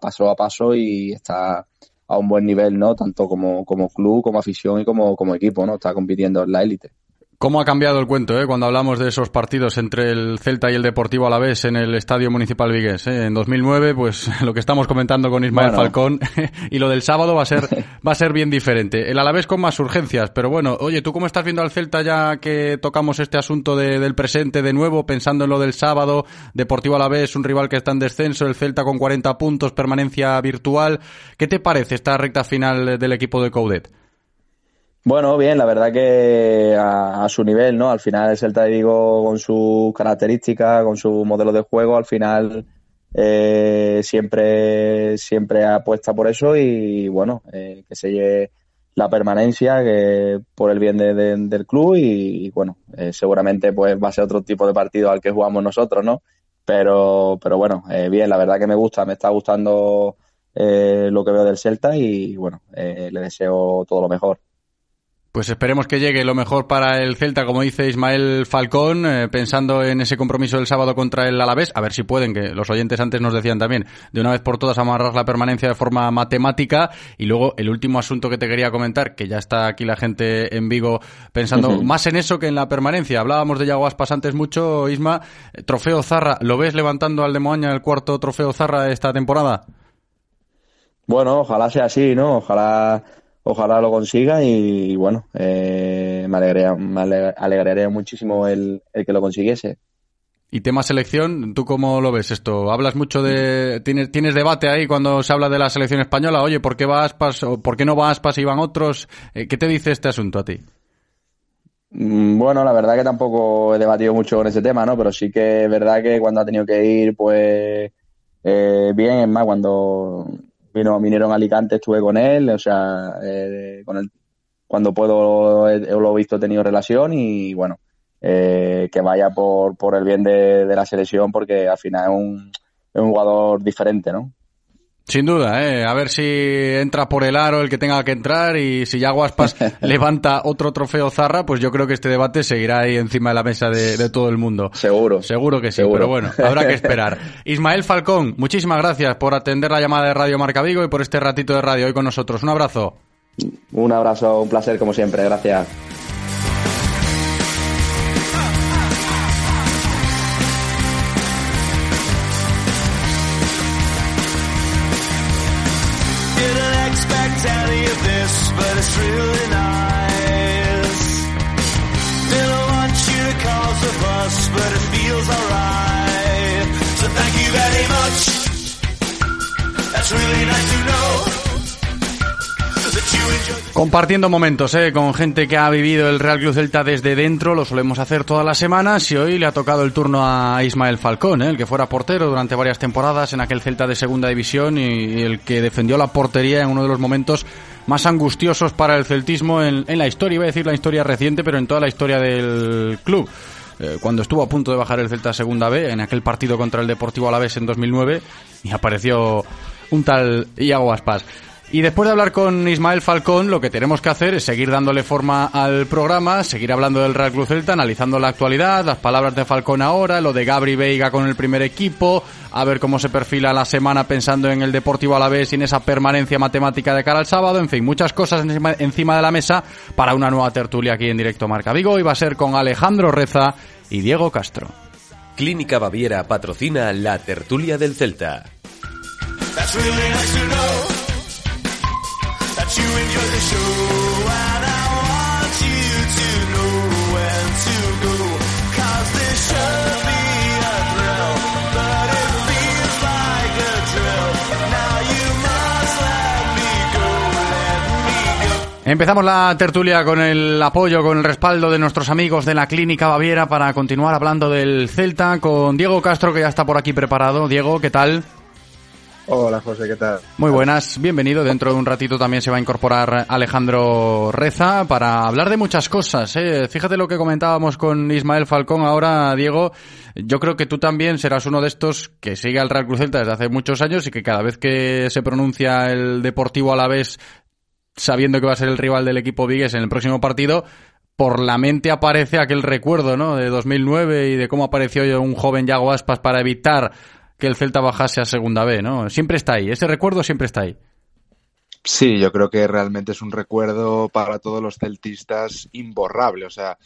paso a paso y está a un buen nivel, ¿no? Tanto como, como club, como afición y como, como equipo, ¿no? Está compitiendo en la élite. ¿Cómo ha cambiado el cuento eh? cuando hablamos de esos partidos entre el Celta y el Deportivo Alavés en el Estadio Municipal Vigués? Eh? En 2009, pues lo que estamos comentando con Ismael Falcón y lo del sábado va a ser va a ser bien diferente. El Alavés con más urgencias, pero bueno, oye, ¿tú cómo estás viendo al Celta ya que tocamos este asunto del presente de nuevo, pensando en lo del sábado? Deportivo Alavés, un rival que está en descenso, el Celta con 40 puntos, permanencia virtual. ¿Qué te parece esta recta final del equipo de Coudet? Bueno, bien, la verdad que a, su nivel, ¿no? Al final el Celta de Vigo con sus características, con su modelo de juego, al final eh, siempre, siempre apuesta por eso y bueno, eh, que se lleve la permanencia que por el bien del club y, bueno, eh, seguramente pues va a ser otro tipo de partido al que jugamos nosotros, ¿no? Pero, pero bueno, bien, la verdad que me gusta, me está gustando lo que veo del Celta y bueno, le deseo todo lo mejor. Pues esperemos que llegue lo mejor para el Celta, como dice Ismael Falcón, eh, pensando en ese compromiso del sábado contra el Alavés, a ver si pueden, que los oyentes antes nos decían también, de una vez por todas amarrar la permanencia de forma matemática. Y luego el último asunto que te quería comentar, que ya está aquí la gente en Vigo pensando más en eso que en la permanencia. Hablábamos de Yaguas Pasantes mucho, Isma. Eh, trofeo Zarra, ¿lo ves levantando al de Moaña el cuarto trofeo Zarra esta temporada? Bueno, ojalá sea así, ¿no? Ojalá ojalá lo consiga y, bueno, eh, me, alegraría, me alegraría muchísimo el, el, que lo consiguiese. Y tema selección, ¿tú cómo lo ves esto? Hablas mucho de... ¿Tienes, tienes debate ahí cuando se habla de la selección española? Oye, ¿por qué va Aspas o por qué no va Aspas y van otros? Eh, ¿Qué te dice este asunto a ti? Mm, bueno, la verdad que tampoco he debatido mucho con ese tema, ¿no? Pero sí que es verdad que cuando ha tenido que ir, pues eh, bien, es más, cuando vino, vinieron a Alicante, estuve con él, o sea, eh, con él, cuando puedo, lo he visto, he tenido relación y bueno, eh, que vaya por, por el bien de, de, la selección porque al final es un, es un jugador diferente, ¿no? Sin duda, ¿eh? a ver si entra por el aro el que tenga que entrar y si ya Guaspas levanta otro trofeo Zarra, pues yo creo que este debate seguirá ahí encima de la mesa de, todo el mundo. Seguro. Seguro que sí, pero bueno, habrá que esperar. Ismael Falcón, muchísimas gracias por atender la llamada de Radio Marca Vigo y por este ratito de radio hoy con nosotros. Un abrazo. Un abrazo, un placer como siempre, gracias. Compartiendo momentos ¿eh? con gente que ha vivido el Real Club Celta desde dentro, lo solemos hacer todas las semanas y hoy le ha tocado el turno a Ismael Falcón, ¿eh? el que fuera portero durante varias temporadas en aquel Celta de segunda división y, el que defendió la portería en uno de los momentos más angustiosos para el celtismo en, la historia, iba a decir la historia reciente, pero en toda la historia del club eh, cuando estuvo a punto de bajar el Celta a Segunda B en aquel partido contra el Deportivo Alavés en 2009 y apareció un tal Iago Aspas. Y después de hablar con Ismael Falcón, lo que tenemos que hacer es seguir dándole forma al programa, seguir hablando del Real Cruz Celta, analizando la actualidad, las palabras de Falcón ahora, lo de Gabri Veiga con el primer equipo, a ver cómo se perfila la semana pensando en el Deportivo Alavés y en esa permanencia matemática de cara al sábado, en fin, muchas cosas encima, encima de la mesa para una nueva tertulia aquí en directo Marca Vigo y va a ser con Alejandro Reza y Diego Castro. Clínica Baviera patrocina la tertulia del Celta. Empezamos la tertulia con el apoyo, con el respaldo de nuestros amigos de la Clínica Baviera para continuar hablando del Celta con Diego Castro que ya está por aquí preparado. Diego, ¿qué tal? Hola José, ¿qué tal? Muy buenas, bienvenido. Dentro de un ratito también se va a incorporar Alejandro Reza para hablar de muchas cosas. ¿eh? Fíjate lo que comentábamos con Ismael Falcón ahora, Diego. Yo creo que tú también serás uno de estos que sigue al Real Cruz Celta desde hace muchos años y que cada vez que se pronuncia el Deportivo a la vez, sabiendo que va a ser el rival del equipo Vigues en el próximo partido, por la mente aparece aquel recuerdo, ¿no? De 2009 y de cómo apareció un joven Yago Aspas para evitar que el Celta bajase a segunda B, ¿no? Siempre está ahí, ese recuerdo siempre está ahí. Sí, yo creo que realmente es un recuerdo para todos los celtistas imborrable. O sea,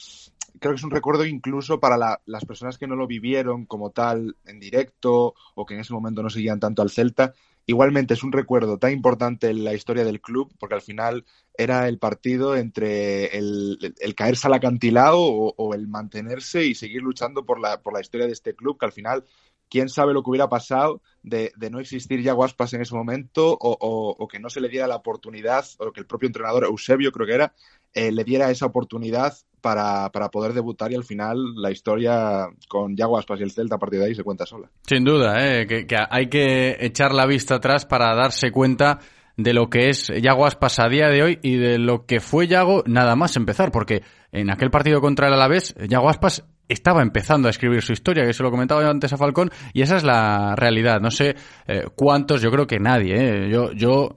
creo que es un recuerdo incluso para las personas que no lo vivieron como tal en directo o que en ese momento no seguían tanto al Celta. Igualmente es un recuerdo tan importante en la historia del club porque al final era el partido entre el, caerse al acantilado o, o, el mantenerse y seguir luchando por la, por la historia de este club que al final quién sabe lo que hubiera pasado de, no existir ya Guaspas en ese momento o, que no se le diera la oportunidad, o que el propio entrenador, Eusebio creo que era, eh, le diera esa oportunidad para, poder debutar y al final la historia con Yaguaspas y el Celta a partir de ahí se cuenta sola. Sin duda, eh, que, hay que echar la vista atrás para darse cuenta de lo que es Yaguaspas a día de hoy y de lo que fue Yago nada más empezar, porque en aquel partido contra el Alavés, Yaguaspas estaba empezando a escribir su historia, que se lo comentaba yo antes a Falcón, y esa es la realidad. No sé eh, cuántos, yo creo que nadie, eh. yo, yo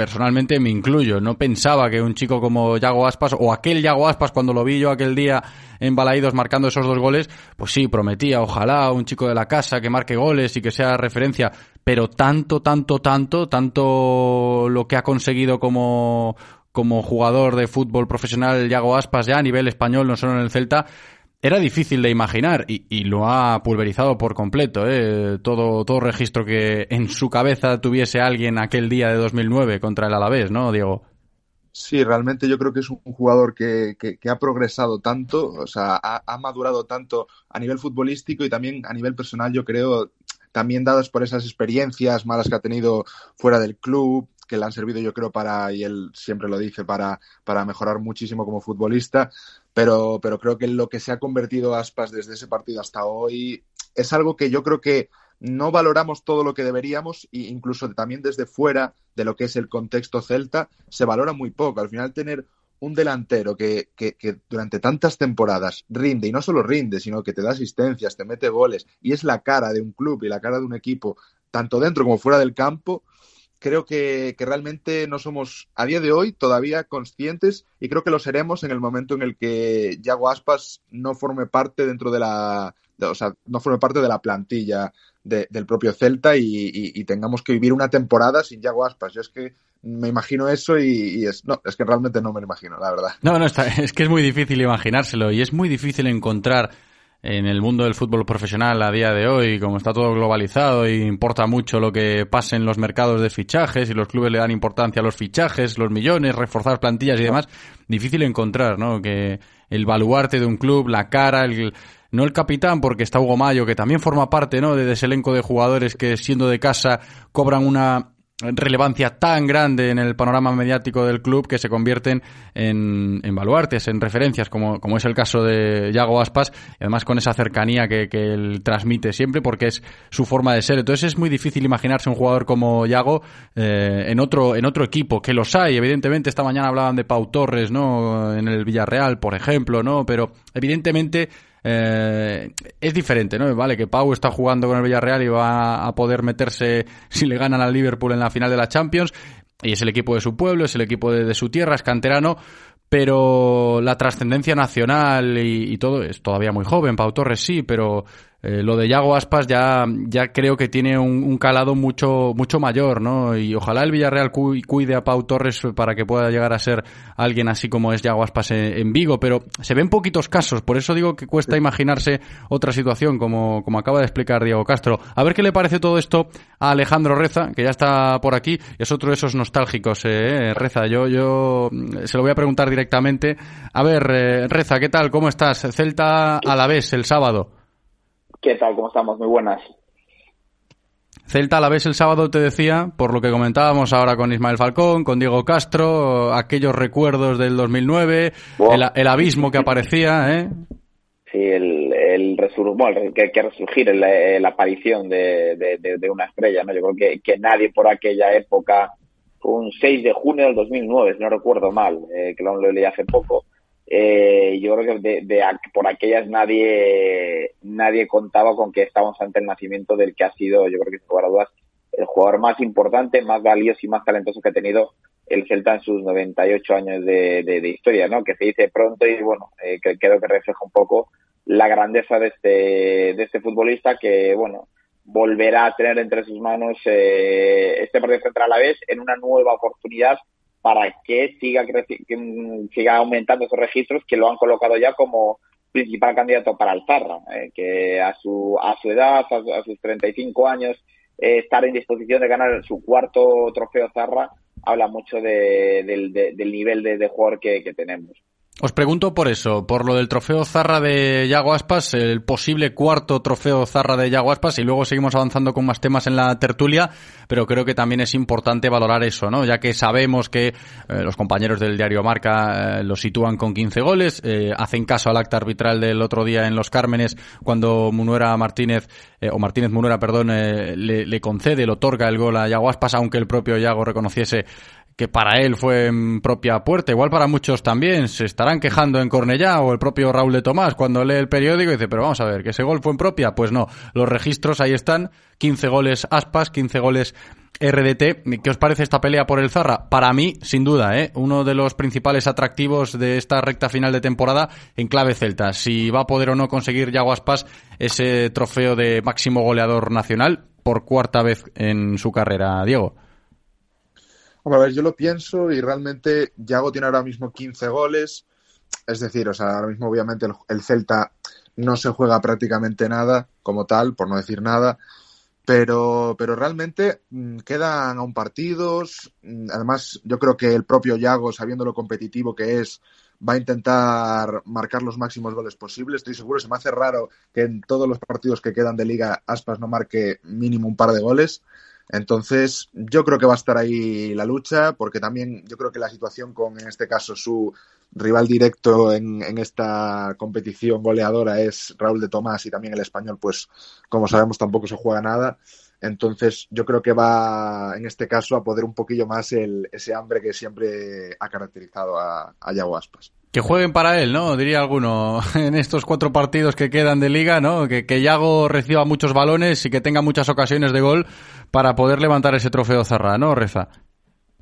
personalmente me incluyo, no pensaba que un chico como Yago Aspas, o aquel Yago Aspas cuando lo vi yo aquel día en Balaídos marcando esos dos goles, pues sí, prometía, ojalá un chico de la casa que marque goles y que sea referencia, pero tanto, tanto, tanto, tanto lo que ha conseguido como como jugador de fútbol profesional Yago Aspas ya a nivel español, no solo en el Celta, era difícil de imaginar y, lo ha pulverizado por completo. ¿eh? Todo, todo registro que en su cabeza tuviese alguien aquel día de 2009 contra el Alavés, ¿no, Diego? Sí, realmente yo creo que es un jugador que, que, ha progresado tanto, o sea, ha, ha, madurado tanto a nivel futbolístico y también a nivel personal, yo creo, también dadas por esas experiencias malas que ha tenido fuera del club, que le han servido yo creo para, y él siempre lo dice, para, para mejorar muchísimo como futbolista, pero, pero creo que lo que se ha convertido Aspas desde ese partido hasta hoy es algo que yo creo que no valoramos todo lo que deberíamos e incluso también desde fuera de lo que es el contexto celta se valora muy poco. Al final tener un delantero que, que, que, durante tantas temporadas rinde, y no solo rinde, sino que te da asistencias, te mete goles, y es la cara de un club y la cara de un equipo, tanto dentro como fuera del campo, creo que, realmente no somos a día de hoy todavía conscientes y creo que lo seremos en el momento en el que Yago Aspas no forme parte dentro de la, o sea, no forme parte de la plantilla del propio Celta y, tengamos que vivir una temporada sin Yago Aspas. Yo es que me imagino eso y, es, no, es que realmente no me lo imagino, la verdad. No, no, está, es que es muy difícil imaginárselo y es muy difícil encontrar en el mundo del fútbol profesional a día de hoy, como está todo globalizado y importa mucho lo que pasa en los mercados de fichajes y los clubes le dan importancia a los fichajes, los millones, reforzar plantillas y demás, difícil encontrar, ¿no? Que el baluarte de un club, la cara, el, no el capitán, porque está Hugo Mayo, que también forma parte, ¿no? De ese elenco de jugadores que siendo de casa cobran una relevancia tan grande en el panorama mediático del club que se convierten en, en baluartes, en referencias, como, como es el caso de Yago Aspas, y además con esa cercanía que, que él transmite siempre, porque es su forma de ser. Entonces es muy difícil imaginarse un jugador como Yago eh, en, otro, en otro equipo, que los hay, evidentemente esta mañana hablaban de Pau Torres, ¿no? En el Villarreal, por ejemplo, ¿no? Pero evidentemente eh, es diferente, ¿no? Vale, que Pau está jugando con el Villarreal y va a poder meterse, si le ganan al Liverpool en la final de la Champions, y es el equipo de su pueblo, es el equipo de, su tierra, es canterano, pero la trascendencia nacional y, todo es todavía muy joven. Pau Torres sí, pero eh, lo de Yago Aspas ya, ya creo que tiene un, un, calado mucho, mucho mayor, ¿no? Y ojalá el Villarreal cuide a Pau Torres para que pueda llegar a ser alguien así como es Yago Aspas en, en Vigo, pero se ven poquitos casos, por eso digo que cuesta imaginarse otra situación, como, como acaba de explicar Diego Castro. A ver qué le parece todo esto a Alejandro Reza, que ya está por aquí, es otro de esos nostálgicos, eh, Reza. Yo, yo se lo voy a preguntar directamente. A ver, eh, Reza, ¿qué tal? ¿Cómo estás? Celta a la vez el sábado. ¿Qué tal? ¿Cómo estamos? Muy buenas. Celta a la vez el sábado te decía, por lo que comentábamos ahora con Ismael Falcón, con Diego Castro, aquellos recuerdos del 2009, el, el, abismo que aparecía, ¿eh? Sí, el, el, resur bueno, que, que resurgir la, aparición de, de, de, una estrella, ¿no? Yo creo que, que nadie por aquella época, fue un 6 de junio del 2009, si no recuerdo mal, eh, que lo leí hace poco, eh, yo creo que de, de, por aquellas nadie nadie contaba con que estábamos ante el nacimiento del que ha sido, yo creo que sin lugar dudas, el jugador más importante, más valioso y más talentoso que ha tenido el Celta en sus 98 años de, de, de historia, ¿no? Que se dice pronto y bueno, eh, que, creo que refleja un poco la grandeza de este, de este futbolista que, bueno, volverá a tener entre sus manos eh, este partido frente a la vez en una nueva oportunidad para que siga, que siga aumentando esos registros que lo han colocado ya como principal candidato para el Zarra, eh, que a su, a su edad, a, a sus 35 años, eh, estar en disposición de ganar su cuarto trofeo Zarra habla mucho de, del, de, del nivel de, de jugador que, que tenemos. Os pregunto por eso, por lo del trofeo Zarra de Yago Aspas, el posible cuarto trofeo Zarra de Yago Aspas, y luego seguimos avanzando con más temas en la tertulia, pero creo que también es importante valorar eso, ¿no? Ya que sabemos que eh, los compañeros del diario Marca eh, lo sitúan con 15 goles, eh, hacen caso al acta arbitral del otro día en Los Cármenes, cuando Munuera Martínez, o Martínez Munuera, perdón, le, le, concede, le otorga el gol a Yago Aspas, aunque el propio Yago reconociese que para él fue en propia puerta, igual para muchos también, se estarán quejando en Cornellá o el propio Raúl de Tomás cuando lee el periódico y dice, pero vamos a ver, que ese gol fue en propia, pues no, los registros ahí están, 15 goles Aspas, 15 goles RDT. ¿Qué os parece esta pelea por el Zarra? Para mí, sin duda, ¿eh? uno de los principales atractivos de esta recta final de temporada en clave celta. Si va a poder o no conseguir Yago Aspas ese trofeo de máximo goleador nacional por cuarta vez en su carrera, Diego. Hombre, a ver, yo lo pienso y realmente Yago tiene ahora mismo 15 goles. Es decir, o sea, ahora mismo obviamente el, el, Celta no se juega prácticamente nada como tal, por no decir nada. Pero, pero realmente mmm, quedan aún partidos. Además, yo creo que el propio Yago, sabiendo lo competitivo que es, va a intentar marcar los máximos goles posibles. Estoy seguro, se me hace raro que en todos los partidos que quedan de liga Aspas no marque mínimo un par de goles. Entonces, yo creo que va a estar ahí la lucha, porque también yo creo que la situación con, en este caso, su rival directo en, en, esta competición goleadora es Raúl de Tomás y también el español, pues, como sabemos, tampoco se juega nada. Entonces, yo creo que va, en este caso, a poder un poquillo más el, ese hambre que siempre ha caracterizado a, a Yago Aspas. Que jueguen para él, ¿no? Diría alguno, en estos cuatro partidos que quedan de liga, ¿no? Que, que Yago reciba muchos balones y que tenga muchas ocasiones de gol para poder levantar ese trofeo Zarra, ¿no, Reza?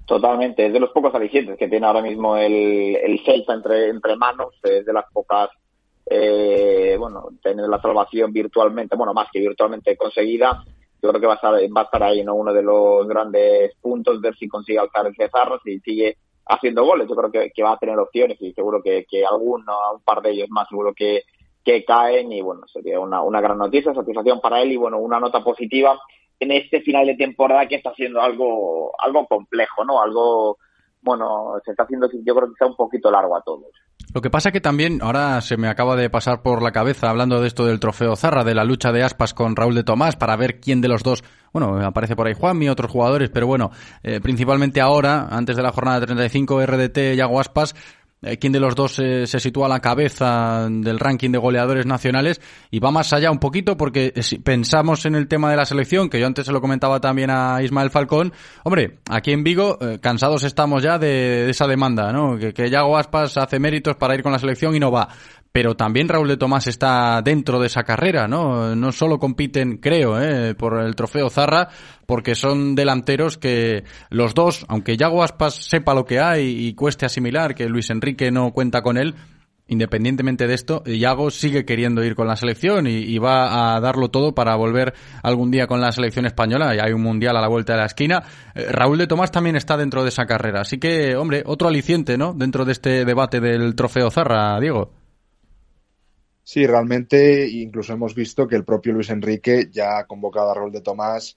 Totalmente, es de los pocos alicientes que tiene ahora mismo el, el Celta entre, entre manos, es de las pocas, eh, bueno, tener la salvación virtualmente, bueno, más que virtualmente conseguida, yo creo que va a estar, va a estar ahí, ¿no? Uno de los grandes puntos, ver si consigue alzar el Cezarro, si sigue haciendo goles, yo creo que, que va a tener opciones y seguro que, que alguno, un par de ellos más, seguro que, que caen y bueno, sería una, una gran noticia, satisfacción para él y bueno, una nota positiva en este final de temporada que está siendo algo, algo complejo, ¿no? Algo, bueno, se está haciendo, yo creo que está un poquito largo a todos. Lo que pasa que también, ahora se me acaba de pasar por la cabeza, hablando de esto del trofeo Zarra, de la lucha de Aspas con Raúl de Tomás, para ver quién de los dos, bueno, aparece por ahí Juanmi, otros jugadores, pero bueno, eh, principalmente ahora, antes de la jornada 35, RDT y Aspas, quién de los dos eh, se sitúa a la cabeza del ranking de goleadores nacionales y va más allá un poquito porque si pensamos en el tema de la selección, que yo antes se lo comentaba también a Ismael Falcón, hombre, aquí en Vigo eh, cansados estamos ya de, de, esa demanda, ¿no? Que, que Yago Aspas hace méritos para ir con la selección y no va. Pero también Raúl de Tomás está dentro de esa carrera, ¿no? No solo compiten, creo, ¿eh? por el trofeo Zarra, porque son delanteros que los dos, aunque Yago Aspas sepa lo que hay y cueste asimilar que Luis Enrique no cuenta con él, independientemente de esto, Yago sigue queriendo ir con la selección y, va a darlo todo para volver algún día con la selección española. Y hay un mundial a la vuelta de la esquina. Eh, Raúl de Tomás también está dentro de esa carrera. Así que, hombre, otro aliciente, ¿no? Dentro de este debate del trofeo Zarra, Diego. Sí, realmente incluso hemos visto que el propio Luis Enrique ya ha convocado a Raúl de Tomás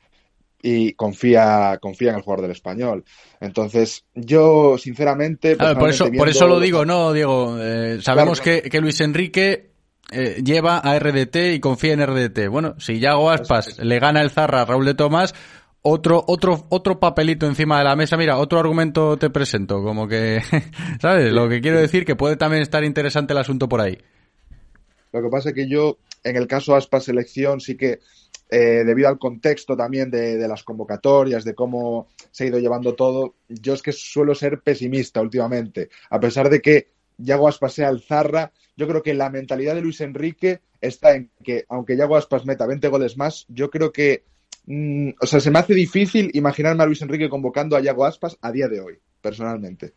y confía, confía en el jugador del español. Entonces, yo sinceramente... por, eso, por eso lo digo, no, Diego. Eh, sabemos que, que, Luis Enrique eh, lleva a RDT y confía en RDT. Bueno, si Yago Aspas le gana el Zarra a Raúl de Tomás, otro, otro, otro papelito encima de la mesa. Mira, otro argumento te presento, como que, ¿sabes? Lo que quiero decir que puede también estar interesante el asunto por ahí. Lo que pasa es que yo, en el caso Aspa Selección, sí que eh, debido al contexto también de, las convocatorias, de cómo se ha ido llevando todo, yo es que suelo ser pesimista últimamente. A pesar de que Yago Aspas sea el Zarra, yo creo que la mentalidad de Luis Enrique está en que, aunque Yago Aspas meta 20 goles más, yo creo que, mm, o sea, se me hace difícil imaginarme a Luis Enrique convocando a Yago Aspas a día de hoy, personalmente.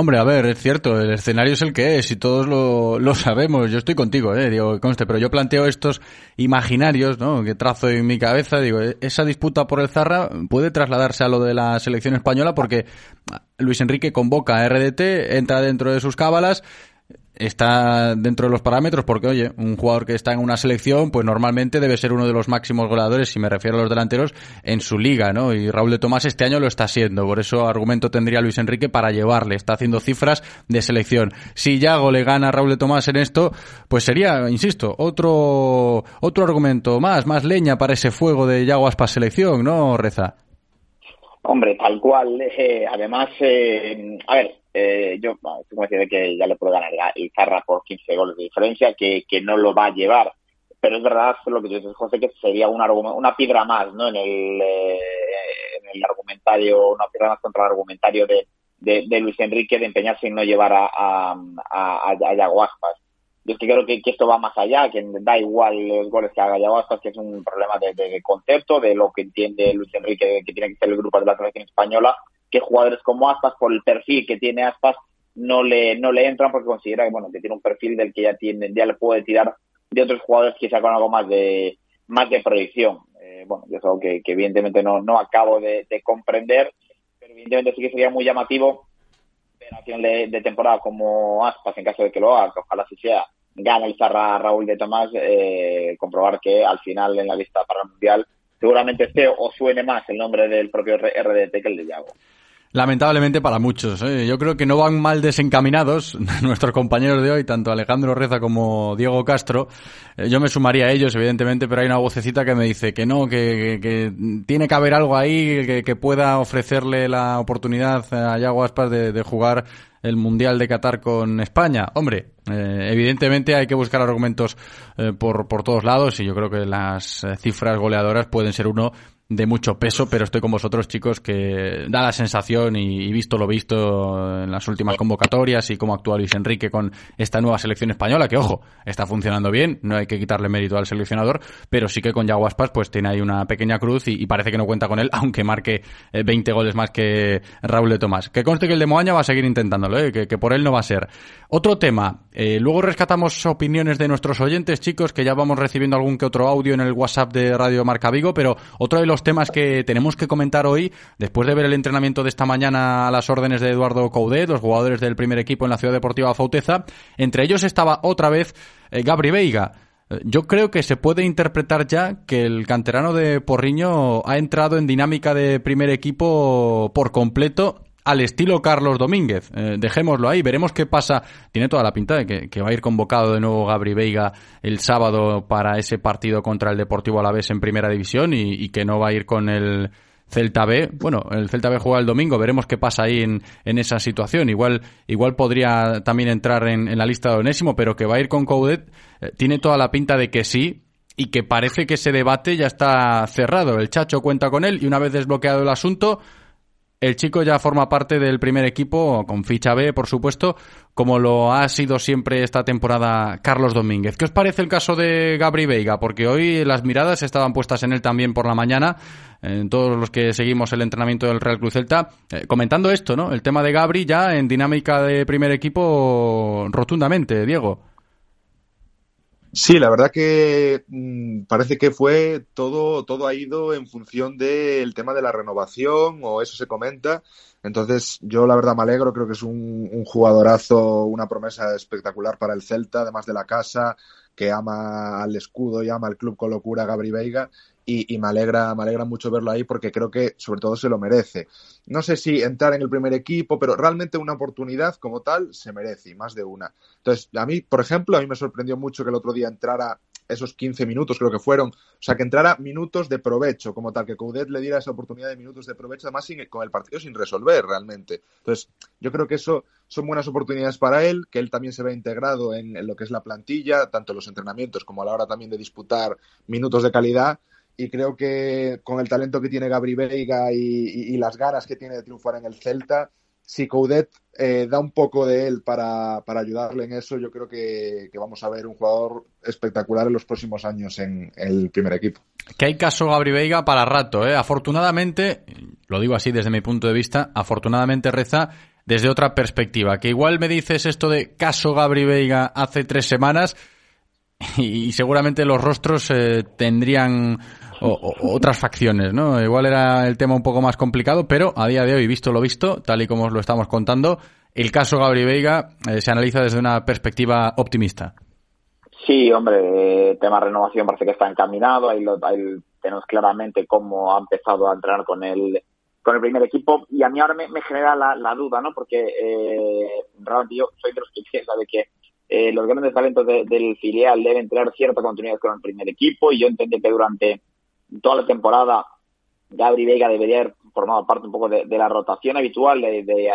Hombre, a ver, es cierto, el escenario es el que es y todos lo, lo sabemos. Yo estoy contigo, eh, digo, conste, pero yo planteo estos imaginarios, ¿no? Que trazo en mi cabeza, digo, esa disputa por el Zarra puede trasladarse a lo de la selección española porque Luis Enrique convoca a RDT, entra dentro de sus cábalas está dentro de los parámetros porque, oye, un jugador que está en una selección, pues normalmente debe ser uno de los máximos goleadores, si me refiero a los delanteros, en su liga, ¿no? Y Raúl de Tomás este año lo está haciendo, por eso argumento tendría Luis Enrique para llevarle, está haciendo cifras de selección. Si Yago le gana a Raúl de Tomás en esto, pues sería, insisto, otro, otro argumento más, más leña para ese fuego de Yago Aspas selección, ¿no, Reza? Hombre, tal cual. Eh, además, eh, a ver, eh, yo como decía que ya le puede ganar el Zarra por 15 goles de diferencia, que, que no lo va a llevar. Pero es verdad lo que dices, José, que sería una, una piedra más ¿no? en, el, eh, en el argumentario, una piedra más contra el argumentario de, de, Luis Enrique de empeñarse en no llevar a, a, a, yo es que creo que, esto va más allá, que da igual los goles que haga Yaguaspas, que es un problema de, concepto, de lo que entiende Luis Enrique, que tiene que ser el grupo de la selección española, que jugadores como Aspas, por el perfil que tiene Aspas, no le, no le entran porque considera que, bueno, que tiene un perfil del que ya tiene, ya le puede tirar de otros jugadores que sacan algo más de, más de proyección. Eh, bueno, yo es algo que, evidentemente no, no acabo de, comprender, pero evidentemente sí que sería muy llamativo ver a final de, temporada como Aspas, en caso de que lo haga, ojalá así sea, gana el Zarra Raúl de Tomás, eh, comprobar que al final en la lista para el Mundial seguramente esté o suene más el nombre del propio RDT que el de Yago. Lamentablemente para muchos. ¿eh? Yo creo que no van mal desencaminados nuestros compañeros de hoy, tanto Alejandro Reza como Diego Castro. Eh, yo me sumaría a ellos, evidentemente, pero hay una vocecita que me dice que no, que, tiene que haber algo ahí que, pueda ofrecerle la oportunidad a Yago Aspas de jugar el Mundial de Qatar con España. Hombre, eh, evidentemente hay que buscar argumentos eh, por, por todos lados y yo creo que las cifras goleadoras pueden ser uno de mucho peso, pero estoy con vosotros, chicos, que da la sensación y, visto lo visto en las últimas convocatorias y cómo actúa Luis Enrique con esta nueva selección española, que ojo, está funcionando bien, no hay que quitarle mérito al seleccionador, pero sí que con Yago Aspas pues tiene ahí una pequeña cruz y, parece que no cuenta con él, aunque marque 20 goles más que Raúl de Tomás. Que conste que el de Moaña va a seguir intentándolo, ¿eh? que, por él no va a ser. Otro tema, eh, luego rescatamos opiniones de nuestros oyentes, chicos, que ya vamos recibiendo algún que otro audio en el WhatsApp de Radio Marca Vigo, pero otro de los temas que tenemos que comentar hoy, después de ver el entrenamiento de esta mañana a las órdenes de Eduardo Coudet, los jugadores del primer equipo en la Ciudad Deportiva Fauteza, entre ellos estaba otra vez eh, Gabri Veiga. Eh, yo creo que se puede interpretar ya que el canterano de Porriño ha entrado en dinámica de primer equipo por completo al estilo Carlos Domínguez. Eh, dejémoslo ahí, veremos qué pasa. Tiene toda la pinta de que, va a ir convocado de nuevo Gabri Veiga el sábado para ese partido contra el Deportivo Alavés en Primera División y, que no va a ir con el Celta B. Bueno, el Celta B juega el domingo, veremos qué pasa ahí en, esa situación. Igual, igual podría también entrar en, la lista de Onésimo, pero que va a ir con Coudet eh, tiene toda la pinta de que sí, y que parece que ese debate ya está cerrado. El Chacho cuenta con él y una vez desbloqueado el asunto, el chico ya forma parte del primer equipo, con ficha B, por supuesto, como lo ha sido siempre esta temporada Carlos Domínguez. ¿Qué os parece el caso de Gabri Veiga? Porque hoy las miradas estaban puestas en él también por la mañana, en todos los que seguimos el entrenamiento del Real Cruz Celta, eh, comentando esto, ¿no? El tema de Gabri ya en dinámica de primer equipo rotundamente, Diego. Sí, la verdad que mm, parece que fue todo, todo ha ido en función del tema de la renovación, o eso se comenta. Entonces, yo la verdad me alegro, creo que es un, un jugadorazo, una promesa espectacular para el Celta, además de la casa, que ama al escudo y ama al club con locura Gabri Veiga y, me alegra, me alegra mucho verlo ahí porque creo que sobre todo se lo merece. No sé si entrar en el primer equipo, pero realmente una oportunidad como tal se merece, y más de una. Entonces, a mí, por ejemplo, a mí me sorprendió mucho que el otro día entrara esos 15 minutos, creo que fueron, o sea, que entrara minutos de provecho, como tal, que Coudet le diera esa oportunidad de minutos de provecho, además con el partido sin resolver realmente. Entonces, yo creo que eso son buenas oportunidades para él, que él también se ve integrado en, en lo que es la plantilla, tanto en los entrenamientos como a la hora también de disputar minutos de calidad, y creo que con el talento que tiene Gabri Veiga y, las ganas que tiene de triunfar en el Celta, si Coudet eh, da un poco de él para, ayudarle en eso, yo creo que, vamos a ver un jugador espectacular en los próximos años en, el primer equipo. Que hay caso Gabri Veiga para rato, ¿eh? Afortunadamente, lo digo así desde mi punto de vista, afortunadamente Reza desde otra perspectiva. Que igual me dices esto de caso Gabri Veiga hace tres semanas y, seguramente los rostros eh, tendrían o, otras facciones, ¿no? Igual era el tema un poco más complicado, pero a día de hoy, visto lo visto, tal y como os lo estamos contando, el caso Gabri Veiga eh, se analiza desde una perspectiva optimista. Sí, hombre, el tema renovación parece que está encaminado, ahí, lo, tenemos claramente cómo ha empezado a entrenar con el con el primer equipo y a mí ahora me, genera la, duda, ¿no? Porque eh, yo soy de los que piensa de que eh, los grandes talentos del filial deben tener cierta continuidad con el primer equipo y yo entiendo que durante toda la temporada Gabri Vega debería haber formado parte un poco de, la rotación habitual, de,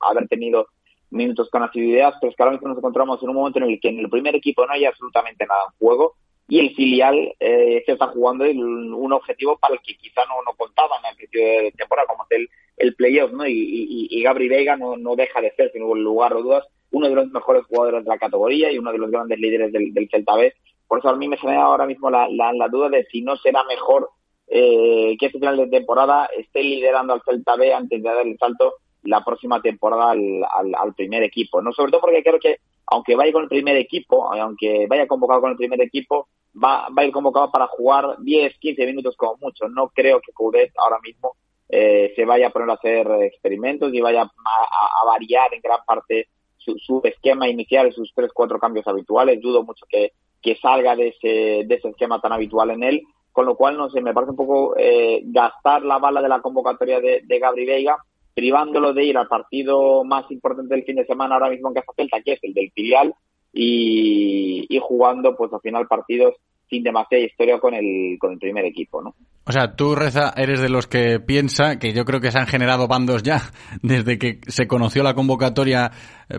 haber tenido minutos con asiduidad, pero es que ahora mismo nos encontramos en un momento en el que en el primer equipo no hay absolutamente nada en juego y el filial eh, se está jugando un objetivo para el que quizá no, no contaba en el principio de temporada, como es el, el playoff, ¿no? Y, y, Gabri Vega no, no deja de ser, sin lugar de dudas, uno de los mejores jugadores de la categoría y uno de los grandes líderes del, del Celta B por eso a mí me genera ahora mismo la, la, duda de si no será mejor eh, que este final de temporada esté liderando al Celta B antes de dar el salto la próxima temporada al, al, primer equipo. no Sobre todo porque creo que aunque vaya con el primer equipo, aunque vaya convocado con el primer equipo, va, a ir convocado para jugar 10, 15 minutos como mucho. No creo que Coudet ahora mismo eh, se vaya a poner a hacer experimentos y vaya a, variar en gran parte su, su esquema inicial, sus 3, 4 cambios habituales. Dudo mucho que, que salga de ese, de ese esquema tan habitual en él, con lo cual, no sé, me parece un poco eh, gastar la bala de la convocatoria de, de Gabri Veiga, privándolo de ir al partido más importante del fin de semana ahora mismo en Casa Celta, que es el del filial, y, y jugando pues al final partidos sin demasiada historia con el, con el primer equipo, ¿no? O sea, tú, Reza, eres de los que piensa que yo creo que se han generado bandos ya desde que se conoció la convocatoria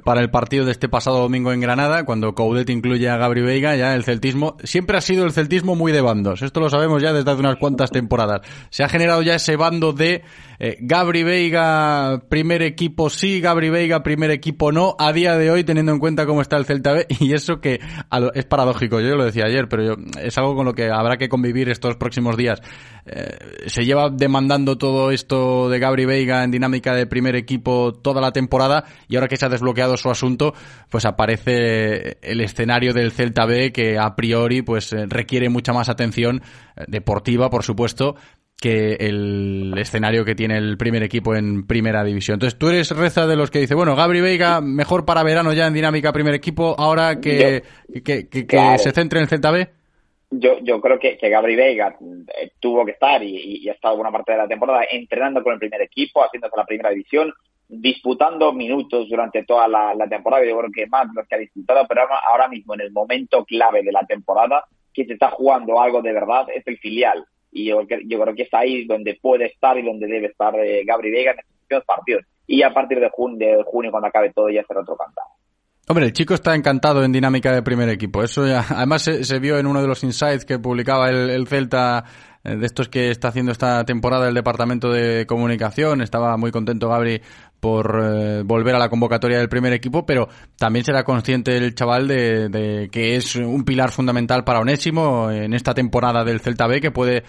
para el partido de este pasado domingo en Granada, cuando Coudet incluye a Gabri Veiga, ya el celtismo, siempre ha sido el celtismo muy de bandos. Esto lo sabemos ya desde hace unas cuantas temporadas. Se ha generado ya ese bando de eh, Gabri Veiga, primer equipo sí, Gabri Veiga, primer equipo no, a día de hoy, teniendo en cuenta cómo está el Celta B, y eso que es paradójico, yo lo decía ayer, pero es algo con lo que habrá que convivir estos próximos días. Eh, se lleva demandando todo esto de Gabri Veiga en dinámica de primer equipo toda la temporada y ahora que se ha desbloqueado su asunto, pues aparece el escenario del Celta B que a priori pues eh, requiere mucha más atención eh, deportiva, por supuesto, que el escenario que tiene el primer equipo en primera división. Entonces, tú eres reza de los que dice, bueno, Gabri Veiga, mejor para verano ya en dinámica primer equipo, ahora que, que, se centre en el Celta B yo, yo creo que, que Gabri Veiga eh, tuvo que estar y, ha estado buena parte de la temporada entrenando con el primer equipo, haciéndose la primera división, disputando minutos durante toda la, temporada. Yo creo que más los que ha disputado, pero ahora mismo en el momento clave de la temporada, que se está jugando algo de verdad, es el filial. Y yo, yo creo que está ahí donde puede estar y donde debe estar eh, Gabri Veiga en estos partidos. Y a partir de junio, de junio, cuando acabe todo, ya será otro cantado. Hombre, el chico está encantado en dinámica de primer equipo. Eso ya, además se, vio en uno de los insights que publicaba el, Celta eh, de estos que está haciendo esta temporada el Departamento de Comunicación. Estaba muy contento Gabri por eh, volver a la convocatoria del primer equipo, pero también será consciente el chaval de, de que es un pilar fundamental para Onésimo en esta temporada del Celta B que puede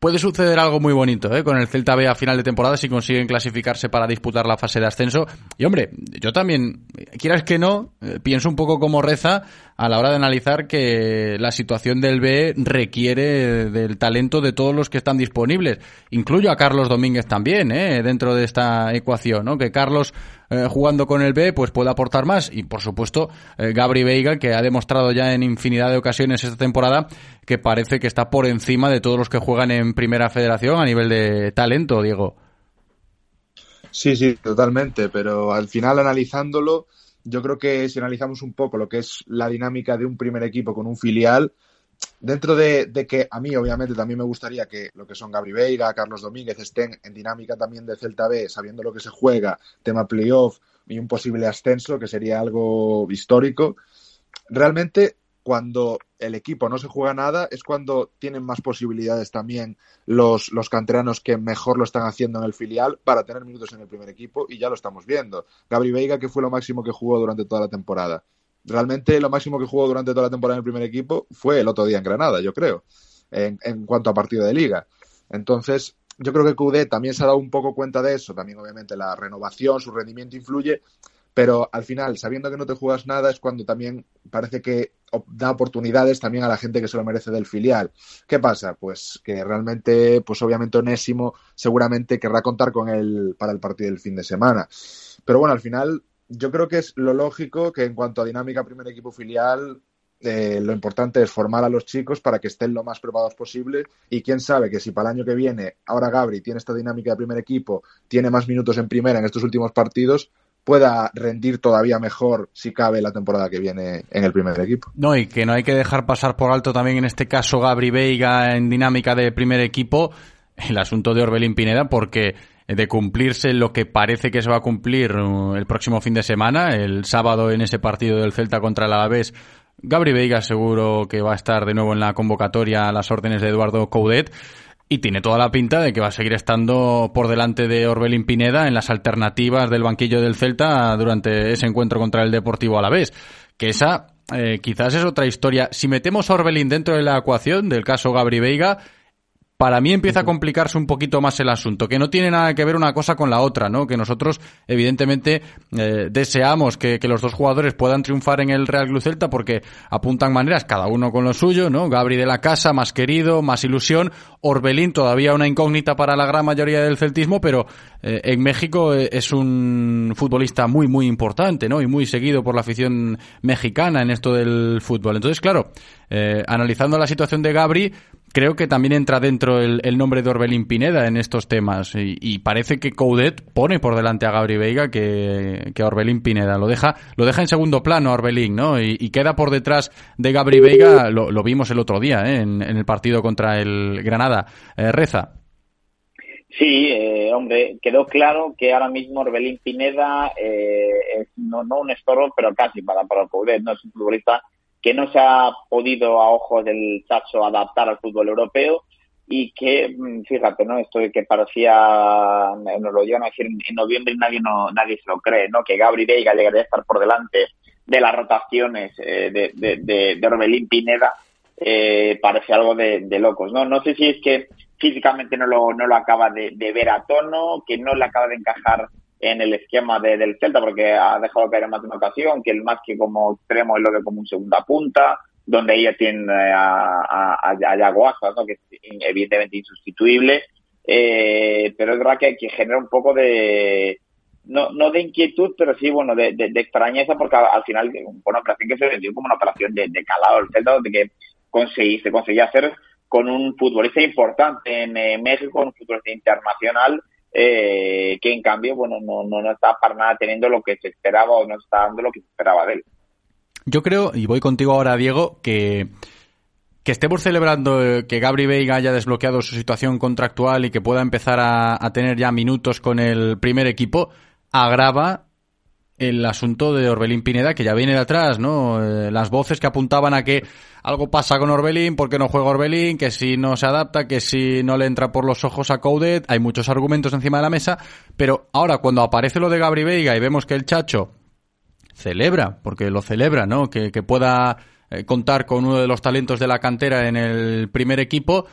puede suceder algo muy bonito ¿eh? con el Celta B a final de temporada si consiguen clasificarse para disputar la fase de ascenso. Y hombre, yo también, quieras que no, eh, pienso un poco como reza a la hora de analizar que la situación del B requiere del talento de todos los que están disponibles. Incluyo a Carlos Domínguez también ¿eh? dentro de esta ecuación, ¿no? que Carlos eh, jugando con el B, pues puede aportar más. Y por supuesto, eh, Gabri Veiga, que ha demostrado ya en infinidad de ocasiones esta temporada que parece que está por encima de todos los que juegan en Primera Federación a nivel de talento, Diego. Sí, sí, totalmente. Pero al final, analizándolo, yo creo que si analizamos un poco lo que es la dinámica de un primer equipo con un filial, dentro de, que a mí, obviamente, también me gustaría que lo que son Gabri Veiga, Carlos Domínguez estén en dinámica también de Celta B, sabiendo lo que se juega, tema playoff y un posible ascenso, que sería algo histórico. Realmente, cuando el equipo no se juega nada, es cuando tienen más posibilidades también los, los canteranos que mejor lo están haciendo en el filial para tener minutos en el primer equipo, y ya lo estamos viendo. Gabri Veiga, que fue lo máximo que jugó durante toda la temporada realmente lo máximo que jugó durante toda la temporada en el primer equipo fue el otro día en Granada, yo creo, en, en cuanto a partido de liga. Entonces, yo creo que QD también se ha dado un poco cuenta de eso, también obviamente la renovación, su rendimiento influye, pero al final, sabiendo que no te juegas nada, es cuando también parece que da oportunidades también a la gente que se lo merece del filial. ¿Qué pasa? Pues que realmente, pues obviamente Onésimo seguramente querrá contar con él para el partido del fin de semana. Pero bueno, al final yo creo que es lo lógico que en cuanto a dinámica primer equipo filial, eh, lo importante es formar a los chicos para que estén lo más preparados posible y quién sabe que si para el año que viene ahora Gabri tiene esta dinámica de primer equipo, tiene más minutos en primera en estos últimos partidos, pueda rendir todavía mejor si cabe la temporada que viene en el primer equipo. No, y que no hay que dejar pasar por alto también en este caso Gabri Veiga en dinámica de primer equipo el asunto de Orbelín Pineda porque de cumplirse lo que parece que se va a cumplir uh, el próximo fin de semana, el sábado en ese partido del Celta contra el Alavés. Gabri Veiga seguro que va a estar de nuevo en la convocatoria a las órdenes de Eduardo Coudet y tiene toda la pinta de que va a seguir estando por delante de Orbelín Pineda en las alternativas del banquillo del Celta durante ese encuentro contra el Deportivo Alavés. Que esa eh, quizás es otra historia. Si metemos a Orbelín dentro de la ecuación del caso Gabri Veiga, para mí empieza a complicarse un poquito más el asunto, que no tiene nada que ver una cosa con la otra, ¿no? Que nosotros, evidentemente, eh, deseamos que, los dos jugadores puedan triunfar en el Real Club Celta porque apuntan maneras, cada uno con lo suyo, ¿no? Gabri de la casa, más querido, más ilusión. Orbelín, todavía una incógnita para la gran mayoría del celtismo, pero eh, en México eh, es un futbolista muy, muy importante, ¿no? Y muy seguido por la afición mexicana en esto del fútbol. Entonces, claro, analizando la situación de Gabri, creo que también entra dentro el, nombre de Orbelín Pineda en estos temas y, parece que Coudet pone por delante a Gabri Veiga que, que, a Orbelín Pineda. Lo deja, lo deja en segundo plano a Orbelín, ¿no? Y, queda por detrás de Gabri Veiga, lo, vimos el otro día ¿eh? en, el partido contra el Granada. Eh, Reza. Sí, eh, hombre, quedó claro que ahora mismo Orbelín Pineda es no, no un estorbo, pero casi para, para Coudet, ¿no? Es un futbolista que no se ha podido a ojos del Chacho adaptar al fútbol europeo y que, mm, fíjate, ¿no? Esto de que parecía, nos lo llegan a decir en noviembre y nadie, no, nadie se lo cree, ¿no? Que Gabri Veiga llegaría a estar por delante de las rotaciones eh, de, de, de, Orbelín Pineda, eh, parece algo de, locos, ¿no? No sé si es que físicamente no lo, no lo acaba de, ver a tono, que no le acaba de encajar en el esquema de, del Celta, porque ha dejado caer en más de una ocasión, que el más que como extremo es lo que como un segunda punta, donde ella tiene a, a, a Yago que es evidentemente insustituible, eh, pero es verdad que, que genera un poco de, no, no de inquietud, pero sí, bueno, de, de, extrañeza, porque al, final fue una operación que se vendió como una operación de, de calado el Celta, donde que conseguí, se conseguía hacer con un futbolista importante en eh, México, un futbolista internacional, eh, que en cambio, bueno, no, no, está para nada teniendo lo que se esperaba o no está dando lo que se esperaba de él. Yo creo, y voy contigo ahora, Diego, que que estemos celebrando eh, que Gabri Veiga haya desbloqueado su situación contractual y que pueda empezar a, tener ya minutos con el primer equipo, agrava el asunto de Orbelín Pineda, que ya viene de atrás, ¿no? Eh, las voces que apuntaban a que algo pasa con Orbelín, porque no juega Orbelín, que si no se adapta, que si no le entra por los ojos a Coudet, hay muchos argumentos encima de la mesa, pero ahora cuando aparece lo de Gabri Veiga y vemos que el Chacho celebra, porque lo celebra, ¿no? Que, pueda eh, contar con uno de los talentos de la cantera en el primer equipo,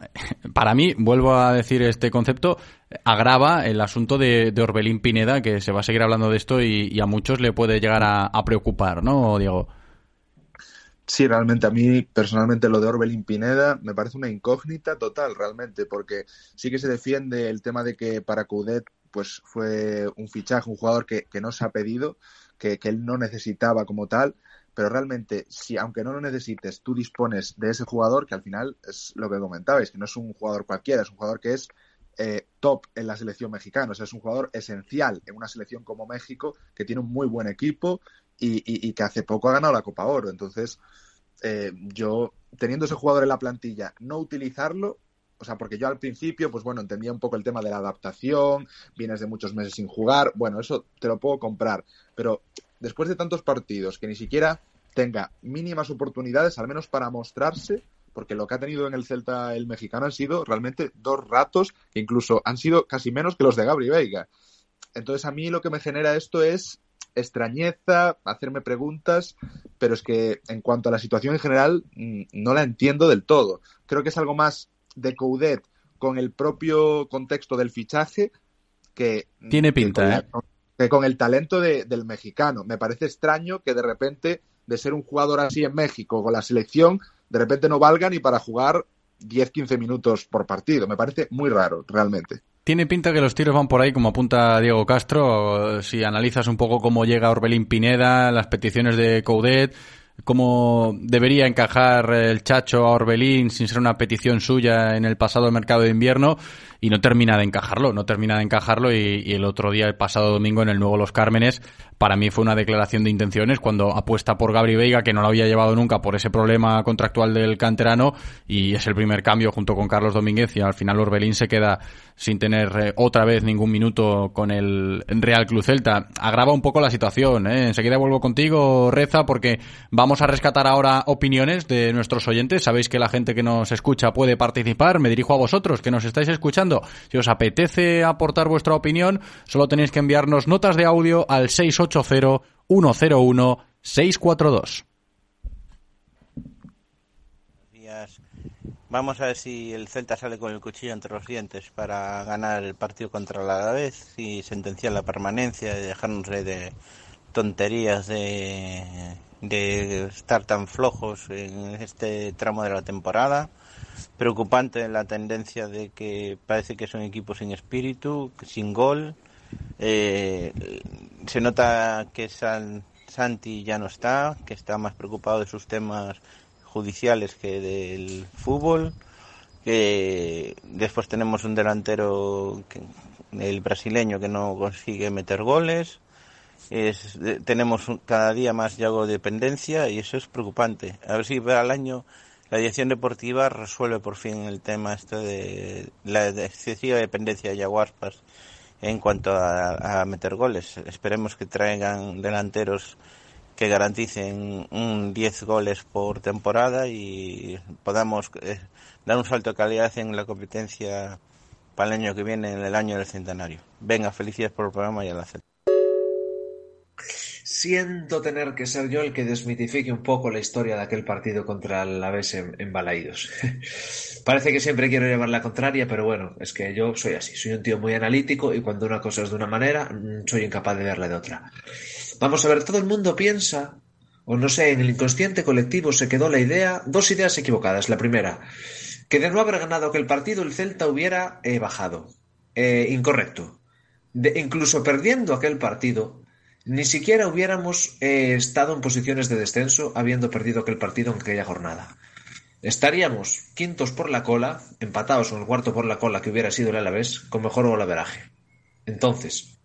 para mí, vuelvo a decir este concepto, agrava el asunto de, Orbelín Pineda, que se va a seguir hablando de esto y, a muchos le puede llegar a, preocupar, ¿no, Diego? Sí, realmente a mí personalmente lo de Orbelín Pineda me parece una incógnita total, realmente, porque sí que se defiende el tema de que para Coudet pues fue un fichaje, un jugador que, no se ha pedido, que él no necesitaba como tal, pero realmente, si aunque no lo necesites, tú dispones de ese jugador, que al final es lo que comentabais, que no es un jugador cualquiera, es un jugador que es eh, top en la selección mexicana, o sea, es un jugador esencial en una selección como México, que tiene un muy buen equipo y, que hace poco ha ganado la Copa Oro. Entonces, eh, yo, teniendo ese jugador en la plantilla, no utilizarlo, o sea, porque yo al principio, pues bueno, entendía un poco el tema de la adaptación, vienes de muchos meses sin jugar, bueno, eso te lo puedo comprar, pero después de tantos partidos que ni siquiera tenga mínimas oportunidades, al menos para mostrarse, porque lo que ha tenido en el Celta el mexicano han sido realmente dos ratos que incluso han sido casi menos que los de Gabri Veiga. Entonces a mí lo que me genera esto es extrañeza, hacerme preguntas, pero es que en cuanto a la situación en general mm, no la entiendo del todo. Creo que es algo más de Coudet con el propio contexto del fichaje que... Tiene pinta, ¿eh? Que con el talento del mexicano. Me parece extraño que de repente, de ser un jugador así en México con la selección, de repente no valga ni para jugar 10-15 minutos por partido. Me parece muy raro, realmente. Tiene pinta que los tiros van por ahí, como apunta Diego Castro. Si analizas un poco cómo llega Orbelín Pineda, las peticiones de Coudet, cómo debería encajar el Chacho a Orbelín sin ser una petición suya en el pasado mercado de invierno y no termina de encajarlo, no termina de encajarlo y, el otro día, el pasado domingo en el nuevo Los Cármenes, para mí fue una declaración de intenciones cuando apuesta por Gabri Veiga, que no lo había llevado nunca por ese problema contractual del canterano y es el primer cambio junto con Carlos Domínguez y al final Orbelín se queda sin tener eh, otra vez ningún minuto con el Real Club Celta. Agrava un poco la situación, ¿eh? enseguida vuelvo contigo, Reza, porque vamos a rescatar ahora opiniones de nuestros oyentes. Sabéis que la gente que nos escucha puede participar, me dirijo a vosotros que nos estáis escuchando si os apetece aportar vuestra opinión, solo tenéis que enviarnos notas de audio al 680-101-642. Vamos a ver si el Celta sale con el cuchillo entre los dientes para ganar el partido contra la Alavés y sentenciar la permanencia y dejarnos de tonterías de, de estar tan flojos en este tramo de la temporada preocupante la tendencia de que parece que son equipos sin espíritu, sin gol. Eh, se nota que Santi ya no está, que está más preocupado de sus temas judiciales que del fútbol. Que después tenemos un delantero, el brasileño, que no consigue meter goles. Tenemos cada día más yago dependencia y eso es preocupante. A ver si para el año la dirección deportiva resuelve por fin el tema este de la excesiva dependencia de Yaguaspas en cuanto a, meter goles. Esperemos que traigan delanteros que garanticen un 10 goles por temporada y podamos eh, dar un salto de calidad en la competencia para el año que viene, en el año del centenario. Venga, felicidades por el programa y a la Siento tener que ser yo el que desmitifique un poco la historia de aquel partido contra el Aves en, Balaídos. Parece que siempre quiero llevar la contraria, pero bueno, es que yo soy así, soy un tío muy analítico y cuando una cosa es de una manera, mm, soy incapaz de verla de otra. Vamos a ver, todo el mundo piensa, o no sé, en el inconsciente colectivo se quedó la idea, dos ideas equivocadas. La primera, que de no haber ganado aquel partido el Celta hubiera eh, bajado. Eh, incorrecto. Incluso perdiendo aquel partido, ni siquiera hubiéramos eh, estado en posiciones de descenso habiendo perdido aquel partido en aquella jornada. Estaríamos quintos por la cola, empatados con el cuarto por la cola que hubiera sido el Alavés, con mejor golaveraje. Entonces,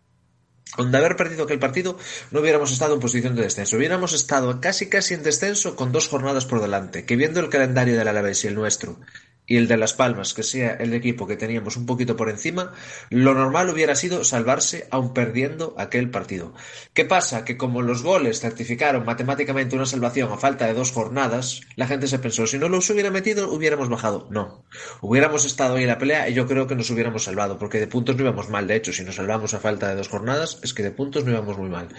con de haber perdido aquel partido, no hubiéramos estado en posición de descenso. Hubiéramos estado casi casi en descenso con dos jornadas por delante, que viendo el calendario del Alavés y el nuestro, y el de Las Palmas, que sea el equipo que teníamos un poquito por encima, lo normal hubiera sido salvarse aún perdiendo aquel partido. ¿Qué pasa? Que como los goles certificaron matemáticamente una salvación a falta de dos jornadas, la gente se pensó, si no los hubiera metido, hubiéramos bajado. No. Hubiéramos estado ahí en la pelea y yo creo que nos hubiéramos salvado, porque de puntos no íbamos mal. De hecho, si nos salvamos a falta de dos jornadas, es que de puntos no íbamos muy mal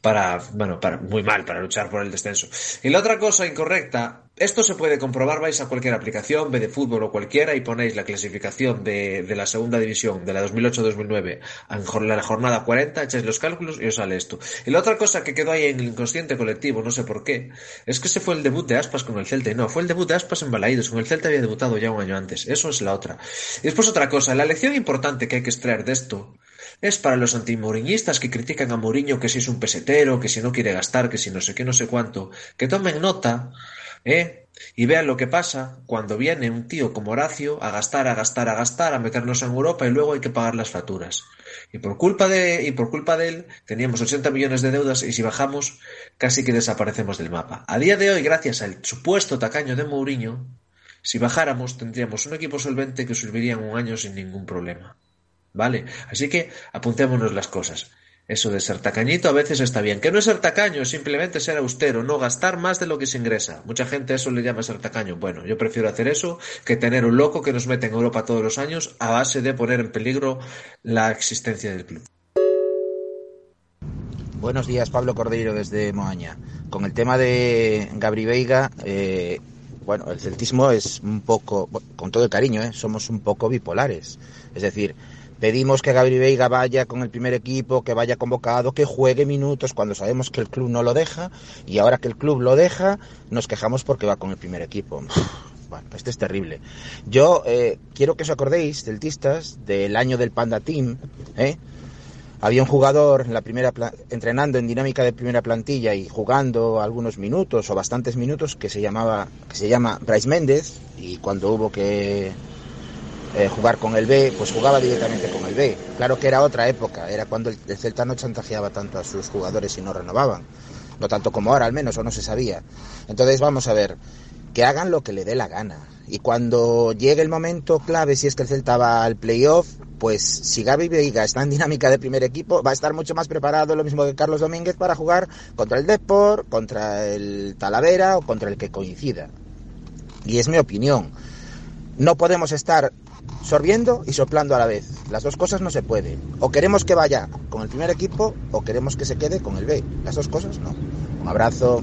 para, bueno, para, muy mal para luchar por el descenso. Y la otra cosa incorrecta, esto se puede comprobar, vais a cualquier aplicación, B de fútbol o cualquiera, y ponéis la clasificación de, de la segunda división, de la 2008-2009, en la jornada 40, echáis los cálculos y os sale esto. Y la otra cosa que quedó ahí en el inconsciente colectivo, no sé por qué, es que ese fue el debut de Aspas con el Celta. Y no, fue el debut de Aspas en Balaídos, con el Celta había debutado ya un año antes. Eso es la otra. Y después otra cosa, la lección importante que hay que extraer de esto es para los antimoriñistas que critican a Mourinho que si es un pesetero, que si no quiere gastar, que si no sé qué, no sé cuánto, que tomen nota, ¿eh? Y vean lo que pasa cuando viene un tío como Horacio a gastar, a gastar, a gastar, a meternos en Europa y luego hay que pagar las facturas. Y por culpa de, y por culpa de él, teníamos 80 millones de deudas y si bajamos, casi que desaparecemos del mapa. A día de hoy, gracias al supuesto tacaño de Mourinho, si bajáramos, tendríamos un equipo solvente que serviría en un año sin ningún problema. ¿Vale? Así que apuntémonos las cosas. Eso de ser tacañito a veces está bien. Que no es ser tacaño, simplemente ser austero, no gastar más de lo que se ingresa. Mucha gente eso le llama ser tacaño. Bueno, yo prefiero hacer eso que tener un loco que nos mete en Europa todos los años a base de poner en peligro la existencia del club. Buenos días, Pablo Cordeiro desde Moaña. Con el tema de Gabri Veiga, eh, bueno, el celtismo es un poco, con todo el cariño, ¿eh? somos un poco bipolares. Es decir, Pedimos que Gabri Veiga vaya con el primer equipo, que vaya convocado, que juegue minutos cuando sabemos que el club no lo deja y ahora que el club lo deja nos quejamos porque va con el primer equipo. Bueno, este es terrible. Yo eh, quiero que os acordéis, celtistas, del año del Panda Team. ¿eh? Había un jugador en la primera entrenando en dinámica de primera plantilla y jugando algunos minutos o bastantes minutos que se llamaba que se llama Bryce Méndez y cuando hubo que eh, jugar con el B, pues jugaba directamente con el B. Claro que era otra época, era cuando el, Celta no chantajeaba tanto a sus jugadores y no renovaban. No tanto como ahora, al menos, o no se sabía. Entonces, vamos a ver, que hagan lo que le dé la gana. Y cuando llegue el momento clave, si es que el Celta va al playoff, pues si Gaby Veiga está en dinámica de primer equipo, va a estar mucho más preparado, lo mismo que Carlos Domínguez, para jugar contra el Deport, contra el Talavera o contra el que coincida. Y es mi opinión. No podemos estar sorbiendo y soplando a la vez. Las dos cosas no se pueden. O queremos que vaya con el primer equipo o queremos que se quede con el B. Las dos cosas no. Un abrazo.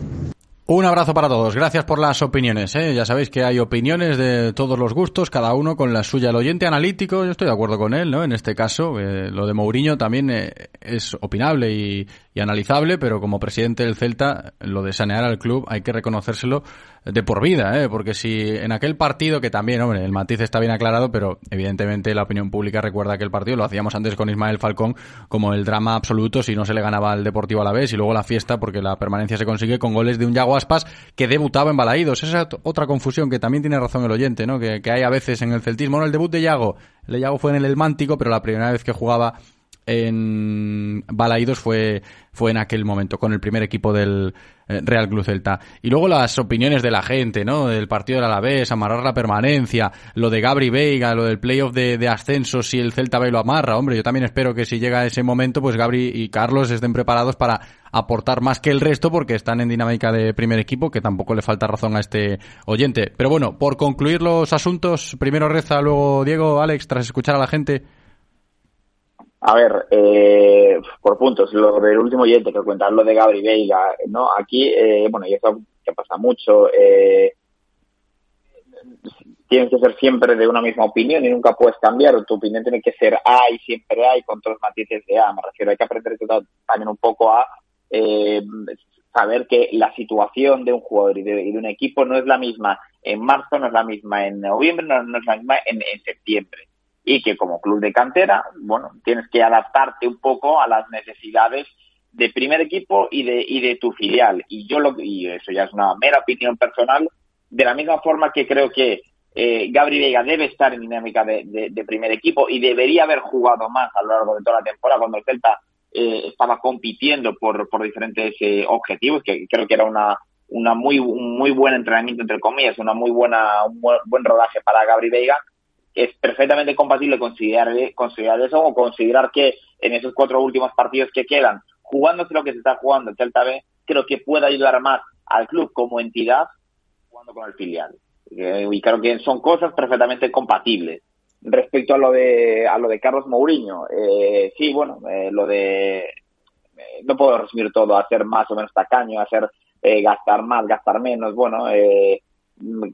Un abrazo para todos. Gracias por las opiniones. ¿eh? Ya sabéis que hay opiniones de todos los gustos, cada uno con la suya. El oyente analítico, yo estoy de acuerdo con él, ¿no? En este caso, eh, lo de Mourinho también eh, es opinable y, y analizable, pero como presidente del Celta, lo de sanear al club hay que reconocérselo de por vida, ¿eh? porque si en aquel partido, que también, hombre, el matiz está bien aclarado, pero evidentemente la opinión pública recuerda aquel partido, lo hacíamos antes con Ismael Falcón, como el drama absoluto si no se le ganaba al Deportivo a la vez y luego la fiesta, porque la permanencia se consigue con goles de un Yago Aspas que debutaba en Balaídos. Esa es otra confusión que también tiene razón el oyente, ¿no? Que, que hay a veces en el celtismo, no, el debut de Yago, el de Yago fue en el Elmántico, pero la primera vez que jugaba en Balaídos fue, fue en aquel momento, con el primer equipo del eh, Real Club Celta. Y luego las opiniones de la gente, ¿no? Del partido del Alavés, amarrar la permanencia, lo de Gabri Veiga, lo del playoff de, ascenso, si el Celta ve lo amarra. Hombre, yo también espero que si llega ese momento, pues Gabri y Carlos estén preparados para aportar más que el resto, porque están en dinámica de primer equipo, que tampoco le falta razón a este oyente. Pero bueno, por concluir los asuntos, primero Reza, luego Diego, Alex, tras escuchar a la gente. A ver, eh, por puntos, lo del último oyente que cuenta, lo de Gabri Veiga, ¿no? Aquí, eh, bueno, y eso que pasa mucho, eh, tienes que ser siempre de una misma opinión y nunca puedes cambiar, tu opinión tiene que ser A y siempre A y con todos los matices de A, me refiero, hay que aprender también un poco a eh, saber que la situación de un jugador y de, un equipo no es la misma en marzo, no es la misma en noviembre, no, es la misma en septiembre y que como club de cantera, bueno, tienes que adaptarte un poco a las necesidades de primer equipo y de, y de tu filial. Y yo lo, y eso ya es una mera opinión personal, de la misma forma que creo que eh, Gabri Vega debe estar en dinámica de, de, primer equipo y debería haber jugado más a lo largo de toda la temporada cuando el Celta eh, estaba compitiendo por, por diferentes eh, objetivos, que creo que era una, una muy, un muy buen entrenamiento, entre comillas, una muy buena, un buen, rodaje para Gabri Veiga, es perfectamente compatible considerar, considerar eso o considerar que en esos cuatro últimos partidos que quedan, jugándose lo que se está jugando el Celta B, creo que puede ayudar más al club como entidad jugando con el filial. Eh, y creo que son cosas perfectamente compatibles. Respecto a lo de a lo de Carlos Mourinho, eh, sí, bueno, eh, lo de eh, no puedo resumir todo, hacer más o menos tacaño, hacer eh, gastar más, gastar menos, bueno, eh,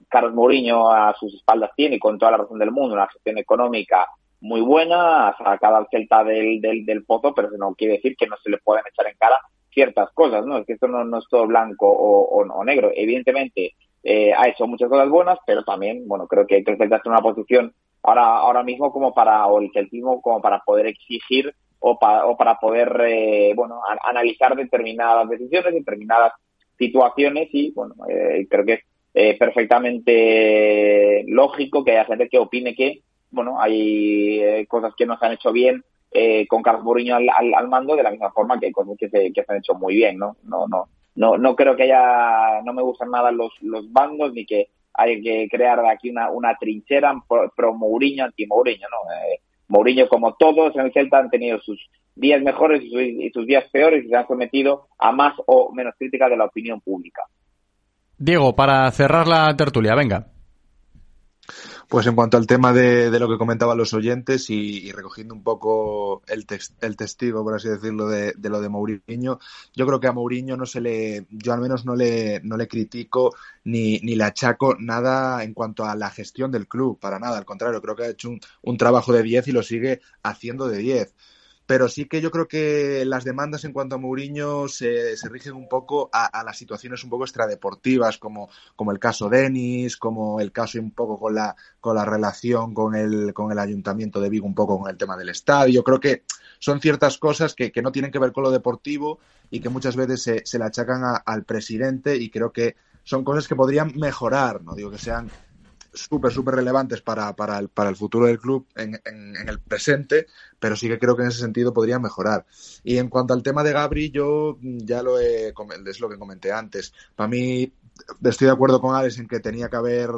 Carlos Mourinho a sus espaldas tiene, con toda la razón del mundo, una gestión económica muy buena, ha sacado al Celta del, del, del pozo, pero eso no quiere decir que no se le puedan echar en cara ciertas cosas, ¿no? Es que esto no, no es todo blanco o, o, o negro. Evidentemente, eh, ha hecho muchas cosas buenas, pero también, bueno, creo que el Celta está en una posición ahora, ahora mismo como para, o el celtismo como para poder exigir o, pa, o para poder, eh, bueno, analizar determinadas decisiones, determinadas situaciones y, bueno, eh, creo que es eh, perfectamente lógico que haya gente que opine que, bueno, hay eh, cosas que no se han hecho bien eh, con Carlos Mourinho al, al, al, mando de la misma forma que hay cosas que se, que se han hecho muy bien, ¿no? No, no, no, no creo que haya, no me gustan nada los, los bandos ni que hay que crear aquí una, una trinchera pro, Mourinho, anti Mourinho, ¿no? Eh, Mourinho, como todos en el Celta, han tenido sus días mejores y sus, y sus días peores y se han sometido a más o menos crítica de la opinión pública. Diego, para cerrar la tertulia, venga. Pues en cuanto al tema de, lo que comentaban los oyentes y, recogiendo un poco el, text, el, testigo, por así decirlo, de, de, lo de Mourinho, yo creo que a Mourinho no se le, yo al menos no le, no le critico ni, ni le achaco nada en cuanto a la gestión del club, para nada, al contrario, creo que ha hecho un, un trabajo de 10 y lo sigue haciendo de 10 pero sí que yo creo que las demandas en cuanto a Mourinho se, rigen un poco a, las situaciones un poco extradeportivas, como, como el caso Denis, como el caso un poco con la, con la relación con el, con el ayuntamiento de Vigo, un poco con el tema del estadio. Creo que son ciertas cosas que, que no tienen que ver con lo deportivo y que muchas veces se, se le achacan al presidente y creo que son cosas que podrían mejorar, no digo que sean súper, súper relevantes para, para, el, para el futuro del club en, en, el presente, pero sí que creo que en ese sentido podría mejorar. Y en cuanto al tema de Gabri, yo ya lo he, es lo que comenté antes. Para mí, estoy de acuerdo con Alex en que tenía que haber,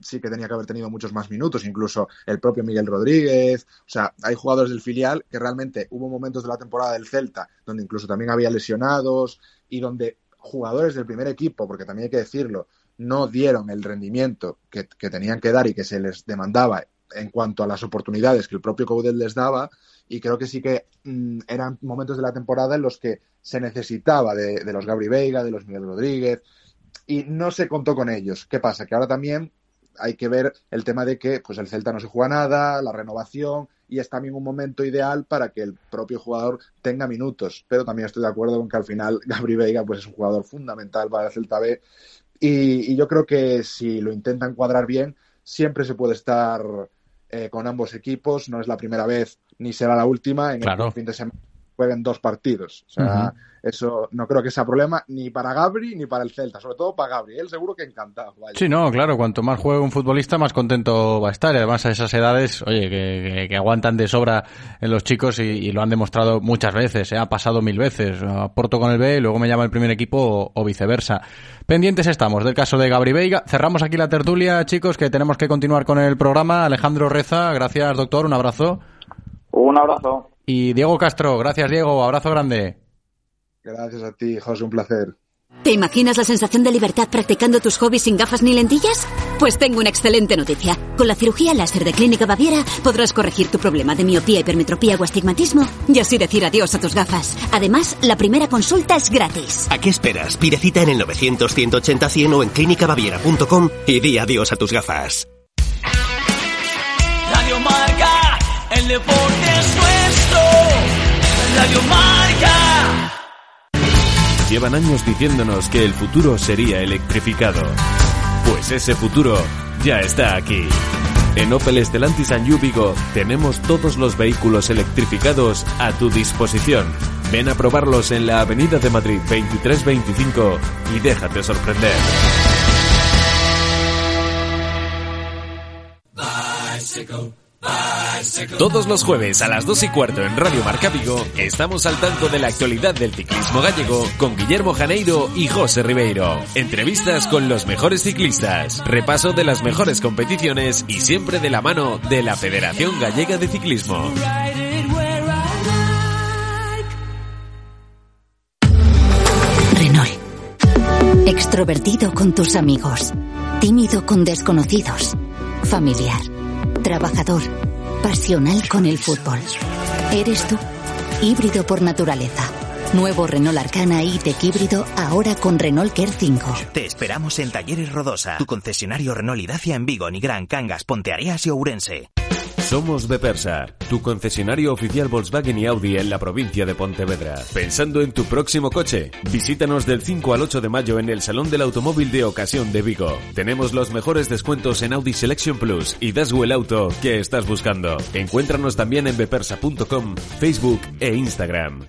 sí que tenía que haber tenido muchos más minutos, incluso el propio Miguel Rodríguez. O sea, hay jugadores del filial que realmente hubo momentos de la temporada del Celta donde incluso también había lesionados y donde jugadores del primer equipo, porque también hay que decirlo, no dieron el rendimiento que, que, tenían que dar y que se les demandaba en cuanto a las oportunidades que el propio Coudel les daba y creo que sí que mmm, eran momentos de la temporada en los que se necesitaba de, de, los Gabri Veiga, de los Miguel Rodríguez y no se contó con ellos. ¿Qué pasa? Que ahora también hay que ver el tema de que pues el Celta no se juega nada, la renovación y es también un momento ideal para que el propio jugador tenga minutos. Pero también estoy de acuerdo con que al final Gabri Veiga pues es un jugador fundamental para el Celta B y, y, yo creo que si lo intentan cuadrar bien, siempre se puede estar eh, con ambos equipos. No es la primera vez ni será la última en claro. el fin de semana jueguen dos partidos. O sea, uh -huh. eso no creo que sea problema ni para Gabri ni para el Celta, sobre todo para Gabri. Él seguro que encantado. Vaya. Sí, no, claro, cuanto más juegue un futbolista, más contento va a estar. Además a esas edades, oye, que, que, que aguantan de sobra en los chicos y, y lo han demostrado muchas veces. ¿eh? Ha pasado mil veces. Aporto con el B y luego me llama el primer equipo o, o viceversa. Pendientes estamos del caso de Gabri Veiga. Cerramos aquí la tertulia, chicos, que tenemos que continuar con el programa. Alejandro Reza, gracias, doctor. Un abrazo. Un abrazo. Y Diego Castro, gracias Diego, abrazo grande. Gracias a ti, José, un placer. ¿Te imaginas la sensación de libertad practicando tus hobbies sin gafas ni lentillas? Pues tengo una excelente noticia. Con la cirugía láser de Clínica Baviera podrás corregir tu problema de miopía, hipermetropía o astigmatismo y así decir adiós a tus gafas. Además, la primera consulta es gratis. ¿A qué esperas? Pide cita en el 900-180-100 o en clínicabaviera.com y di adiós a tus gafas. Radio Marca, el deporte es. Radio Marca. Llevan años diciéndonos que el futuro sería electrificado. Pues ese futuro ya está aquí. En Opel Estelantis and Vigo tenemos todos los vehículos electrificados a tu disposición. Ven a probarlos en la Avenida de Madrid 2325 y déjate sorprender. Bicycle. Todos los jueves a las 2 y cuarto en Radio Marca Vigo estamos al tanto de la actualidad del ciclismo gallego con Guillermo Janeiro y José Ribeiro. Entrevistas con los mejores ciclistas, repaso de las mejores competiciones y siempre de la mano de la Federación Gallega de Ciclismo. Renault. Extrovertido con tus amigos. Tímido con desconocidos. Familiar. Trabajador. Pasional con el fútbol. Eres tú. Híbrido por naturaleza. Nuevo Renault Arcana E-Tech híbrido ahora con Renault Care 5. Te esperamos en Talleres Rodosa, tu concesionario Renault y Dacia en Vigo, Nigrán, Cangas, Ponteareas y Ourense. Somos Bepersa, tu concesionario oficial Volkswagen y Audi en la provincia de Pontevedra. Pensando en tu próximo coche, visítanos del 5 al 8 de mayo en el Salón del Automóvil de Ocasión de Vigo. Tenemos los mejores descuentos en Audi Selection Plus y Daswell el auto que estás buscando. Encuéntranos también en bepersa.com, Facebook e Instagram.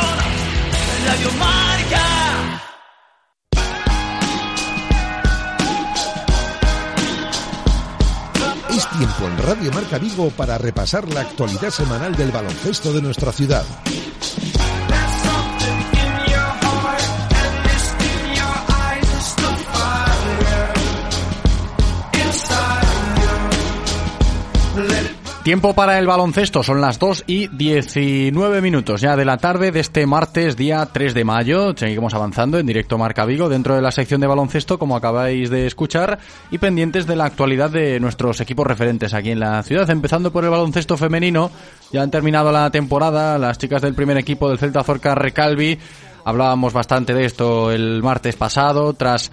Radio Marca. Es tiempo en Radio Marca Vigo para repasar la actualidad semanal del baloncesto de nuestra ciudad. Tiempo para el baloncesto, son las 2 y 19 minutos ya de la tarde de este martes, día 3 de mayo. Seguimos avanzando en directo Marca Vigo dentro de la sección de baloncesto, como acabáis de escuchar, y pendientes de la actualidad de nuestros equipos referentes aquí en la ciudad. Empezando por el baloncesto femenino, ya han terminado la temporada, las chicas del primer equipo del Celta Zorca Recalvi. Hablábamos bastante de esto el martes pasado, tras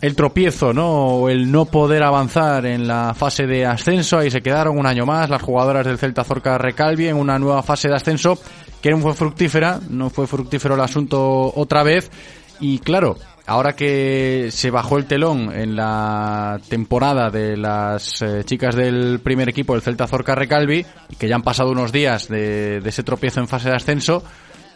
el tropiezo, ¿no? O el no poder avanzar en la fase de ascenso. Ahí se quedaron un año más las jugadoras del Celta Zorca Recalvi en una nueva fase de ascenso que no fue fructífera, no fue fructífero el asunto otra vez. Y claro, ahora que se bajó el telón en la temporada de las eh, chicas del primer equipo del Celta Zorca Recalvi, que ya han pasado unos días de, de ese tropiezo en fase de ascenso,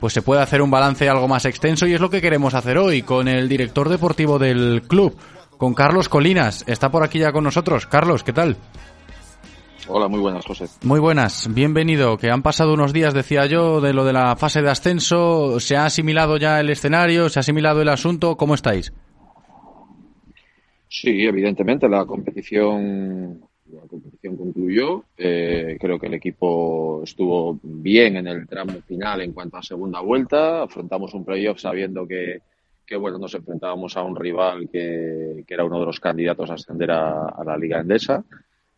pues se puede hacer un balance algo más extenso y es lo que queremos hacer hoy con el director deportivo del club, con Carlos Colinas. Está por aquí ya con nosotros. Carlos, ¿qué tal? Hola, muy buenas, José. Muy buenas, bienvenido. Que han pasado unos días, decía yo, de lo de la fase de ascenso. ¿Se ha asimilado ya el escenario? ¿Se ha asimilado el asunto? ¿Cómo estáis? Sí, evidentemente la competición la competición concluyó. Eh, creo que el equipo estuvo bien en el tramo final en cuanto a segunda vuelta. Afrontamos un playoff sabiendo que, bueno, nos enfrentábamos a un rival que, que era uno de los candidatos a ascender a, la Liga Endesa.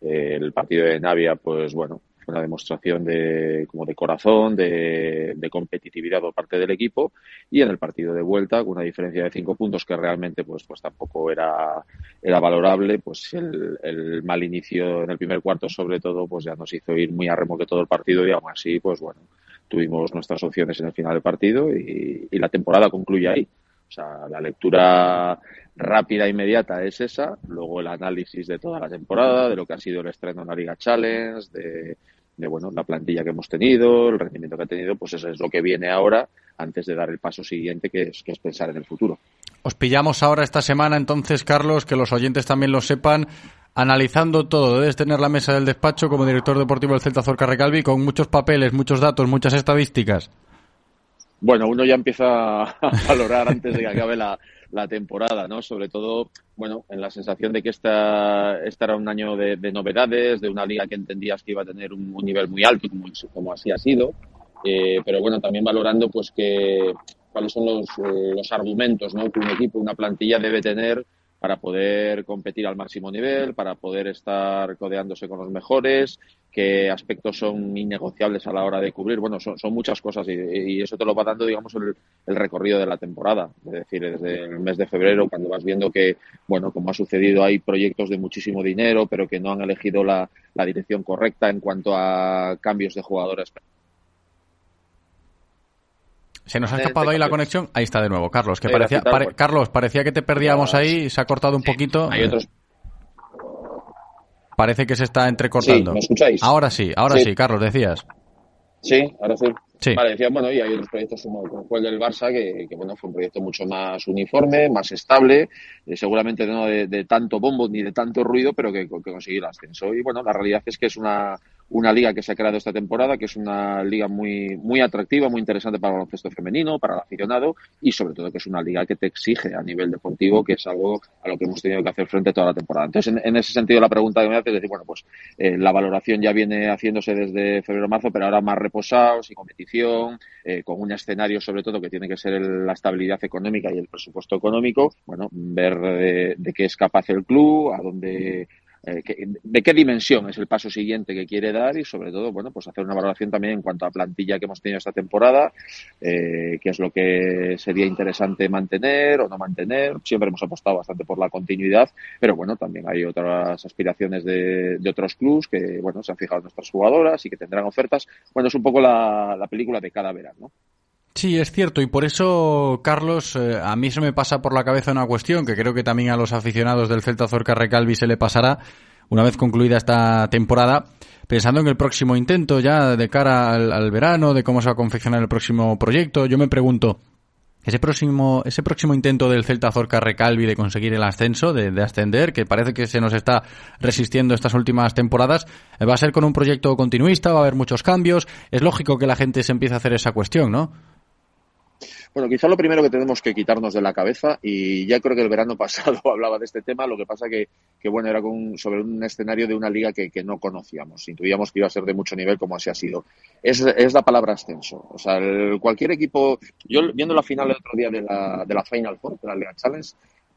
Eh, el partido de Navia, pues bueno, una demostración de, como de corazón, de, de, competitividad por parte del equipo. Y en el partido de vuelta con una diferencia de cinco puntos que realmente pues pues tampoco era era valorable pues el, el mal inicio en el primer cuarto sobre todo pues ya nos hizo ir muy a remolque todo el partido y aún así pues bueno tuvimos nuestras opciones en el final del partido y, y la temporada concluye ahí. O sea la lectura rápida e inmediata es esa, luego el análisis de toda la temporada, de lo que ha sido el estreno en la Liga Challenge, de, de bueno, la plantilla que hemos tenido, el rendimiento que ha tenido, pues eso es lo que viene ahora antes de dar el paso siguiente que es, que es pensar en el futuro. Os pillamos ahora esta semana entonces, Carlos, que los oyentes también lo sepan, analizando todo. Debes tener la mesa del despacho como director deportivo del Celta Zorca Recalvi con muchos papeles, muchos datos, muchas estadísticas. Bueno, uno ya empieza a valorar antes de que acabe la, la temporada, ¿no? Sobre todo, bueno, en la sensación de que esta, esta era un año de, de, novedades, de una liga que entendías que iba a tener un, nivel muy alto, como, como así ha sido, eh, pero bueno, también valorando pues que cuáles son los, los argumentos ¿no? que un equipo, una plantilla debe tener para poder competir al máximo nivel, para poder estar codeándose con los mejores, qué aspectos son innegociables a la hora de cubrir. Bueno, son, son muchas cosas y, y, eso te lo va dando, digamos, el, el, recorrido de la temporada. Es decir, desde el mes de febrero, cuando vas viendo que, bueno, como ha sucedido, hay proyectos de muchísimo dinero, pero que no han elegido la, la dirección correcta en cuanto a cambios de jugadores. Se nos ha escapado ahí la conexión. Ahí está de nuevo, Carlos. Que parecía, pare, Carlos, parecía que te perdíamos ahí. Se ha cortado un sí, poquito. Hay otros Parece que se está entrecortando. Sí, ¿me escucháis? Ahora sí, ahora sí, sí Carlos, decías. Sí, ahora sí. Sí. Vale, decía, bueno, y hay otros proyectos como, el del Barça, que, que, bueno, fue un proyecto mucho más uniforme, más estable, eh, seguramente no de, de, tanto bombo ni de tanto ruido, pero que, que conseguir el ascenso. Y bueno, la realidad es que es una, una liga que se ha creado esta temporada, que es una liga muy, muy atractiva, muy interesante para el baloncesto femenino, para el aficionado y sobre todo que es una liga que te exige a nivel deportivo, que es algo a lo que hemos tenido que hacer frente toda la temporada. Entonces, en, en ese sentido, la pregunta que me hace es decir, bueno, pues eh, la valoración ya viene haciéndose desde febrero-marzo, pero ahora más reposados y competición, eh, con un escenario sobre todo que tiene que ser el, la estabilidad económica y el presupuesto económico, bueno, ver de qué es capaz el club, a dónde eh, de qué dimensión es el paso siguiente que quiere dar y sobre todo, bueno, pues hacer una valoración también en cuanto a plantilla que hemos tenido esta temporada, eh, qué es lo que sería interesante mantener o no mantener. Siempre hemos apostado bastante por la continuidad, pero bueno, también hay otras aspiraciones de, otros clubs que, bueno, se han fijado en nuestras jugadoras y que tendrán ofertas. Bueno, es un poco la, la película de cada verano, ¿no? Sí, es cierto, y por eso, Carlos, eh, a mí se me pasa por la cabeza una cuestión que creo que también a los aficionados del Celta Zorca Recalvi se le pasará una vez concluida esta temporada, pensando en el próximo intento ya de cara al, al verano, de cómo se va a confeccionar el próximo proyecto, yo me pregunto, ese próximo, ese próximo intento del Celta Zorca Recalvi de conseguir el ascenso, de, de, ascender, que parece que se nos está resistiendo estas últimas temporadas, va a ser con un proyecto continuista, va a haber muchos cambios. Es lógico que la gente se empiece a hacer esa cuestión, ¿no? Bueno, quizá lo primero que tenemos que quitarnos de la cabeza, y ya creo que el verano pasado hablaba de este tema, lo que pasa que, que bueno, era con, sobre un escenario de una liga que, que, no conocíamos. Intuíamos que iba a ser de mucho nivel como así ha sido. Es, es la palabra ascenso. O sea, el, cualquier equipo, yo viendo la final el otro día de la, de la Final Four, de la Liga Challenge,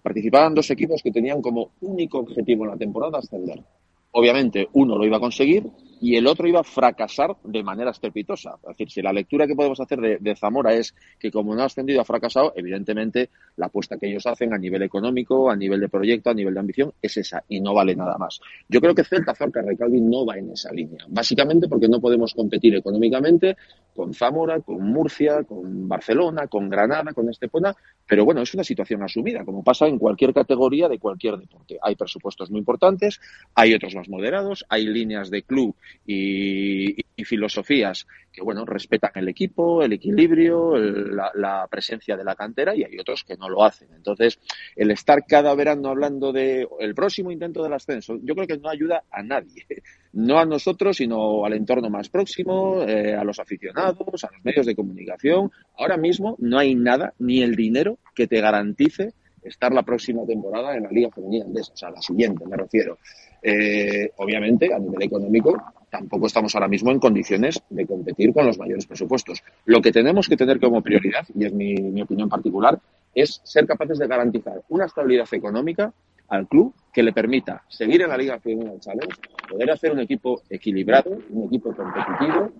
participaban dos equipos que tenían como único objetivo en la temporada ascender. Obviamente, uno lo iba a conseguir y el otro iba a fracasar de manera estrepitosa. Es decir, si la lectura que podemos hacer de, Zamora es que como no ha ascendido ha fracasado, evidentemente la apuesta que ellos hacen a nivel económico, a nivel de proyecto, a nivel de ambición es esa y no vale nada más. Yo creo que Celta, Zorca, Recalvi no va en esa línea, básicamente porque no podemos competir económicamente con Zamora, con Murcia, con Barcelona, con Granada, con Estepona, pero bueno, es una situación asumida, como pasa en cualquier categoría de cualquier deporte. Hay presupuestos muy importantes, hay otros más moderados, hay líneas de club y, filosofías que, bueno, respetan el equipo, el equilibrio, el, la, la, presencia de la cantera y hay otros que no lo hacen. Entonces, el estar cada verano hablando de el próximo intento del ascenso, yo creo que no ayuda a nadie. No a nosotros, sino al entorno más próximo, eh, a los aficionados, a los medios de comunicación. Ahora mismo no hay nada, ni el dinero que te garantice estar la próxima temporada en la Liga Femenina Andesa, o sea, la siguiente, me refiero. Eh, obviamente, a nivel económico, tampoco estamos ahora mismo en condiciones de competir con los mayores presupuestos. Lo que tenemos que tener como prioridad, y es mi, mi opinión particular, es ser capaces de garantizar una estabilidad económica al club que le permita seguir en la Liga Femenina Challenge, poder hacer un equipo equilibrado, un equipo competitivo,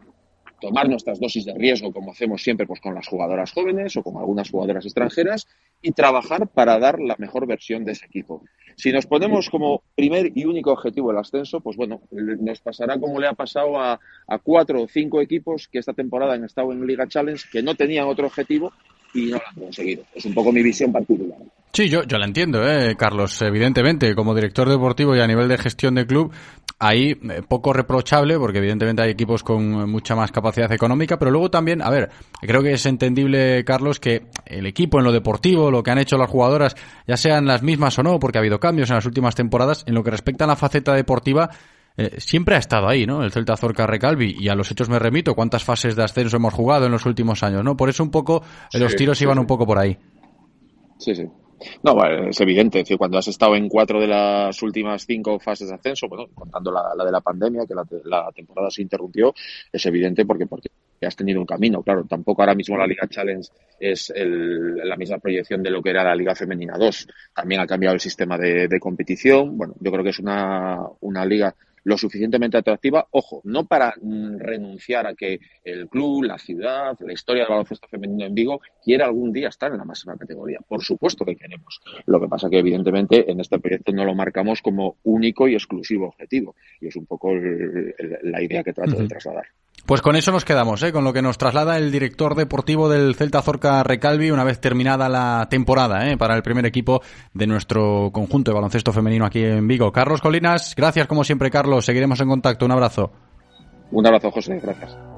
tomar nuestras dosis de riesgo como hacemos siempre pues con las jugadoras jóvenes o con algunas jugadoras extranjeras y trabajar para dar la mejor versión de ese equipo. Si nos ponemos como primer y único objetivo el ascenso, pues bueno, nos pasará como le ha pasado a, a cuatro o cinco equipos que esta temporada han estado en Liga Challenge que no tenían otro objetivo y no lo han conseguido. Es un poco mi visión particular. Sí, yo, yo la entiendo, eh, Carlos. Evidentemente, como director deportivo y a nivel de gestión de club, ahí eh, poco reprochable, porque evidentemente hay equipos con mucha más capacidad económica, pero luego también, a ver, creo que es entendible, Carlos, que el equipo en lo deportivo, lo que han hecho las jugadoras, ya sean las mismas o no, porque ha habido cambios en las últimas temporadas, en lo que respecta a la faceta deportiva, eh, siempre ha estado ahí, ¿no? El Celta Zorca Recalvi, y a los hechos me remito, cuántas fases de ascenso hemos jugado en los últimos años, ¿no? Por eso un poco, sí, los tiros sí. iban un poco por ahí. Sí, sí. No, bueno, es evidente. Es decir, cuando has estado en cuatro de las últimas cinco fases de ascenso, bueno, contando la, la de la pandemia, que la, la, temporada se interrumpió, es evidente porque, porque has tenido un camino. Claro, tampoco ahora mismo la Liga Challenge es el, la misma proyección de lo que era la Liga Femenina 2. También ha cambiado el sistema de, de competición. Bueno, yo creo que es una, una liga lo suficientemente atractiva, ojo, no para mm, renunciar a que el club, la ciudad, la historia del baloncesto femenino en Vigo quiera algún día estar en la máxima categoría. Por supuesto que queremos. Lo que pasa que evidentemente en este proyecto no lo marcamos como único y exclusivo objetivo y es un poco el, el, la idea que trato de trasladar. Pues con eso nos quedamos, ¿eh? con lo que nos traslada el director deportivo del Celta Zorca Recalvi una vez terminada la temporada ¿eh? para el primer equipo de nuestro conjunto de baloncesto femenino aquí en Vigo. Carlos Colinas, gracias como siempre, Carlos. Seguiremos en contacto. Un abrazo. Un abrazo, José. Gracias.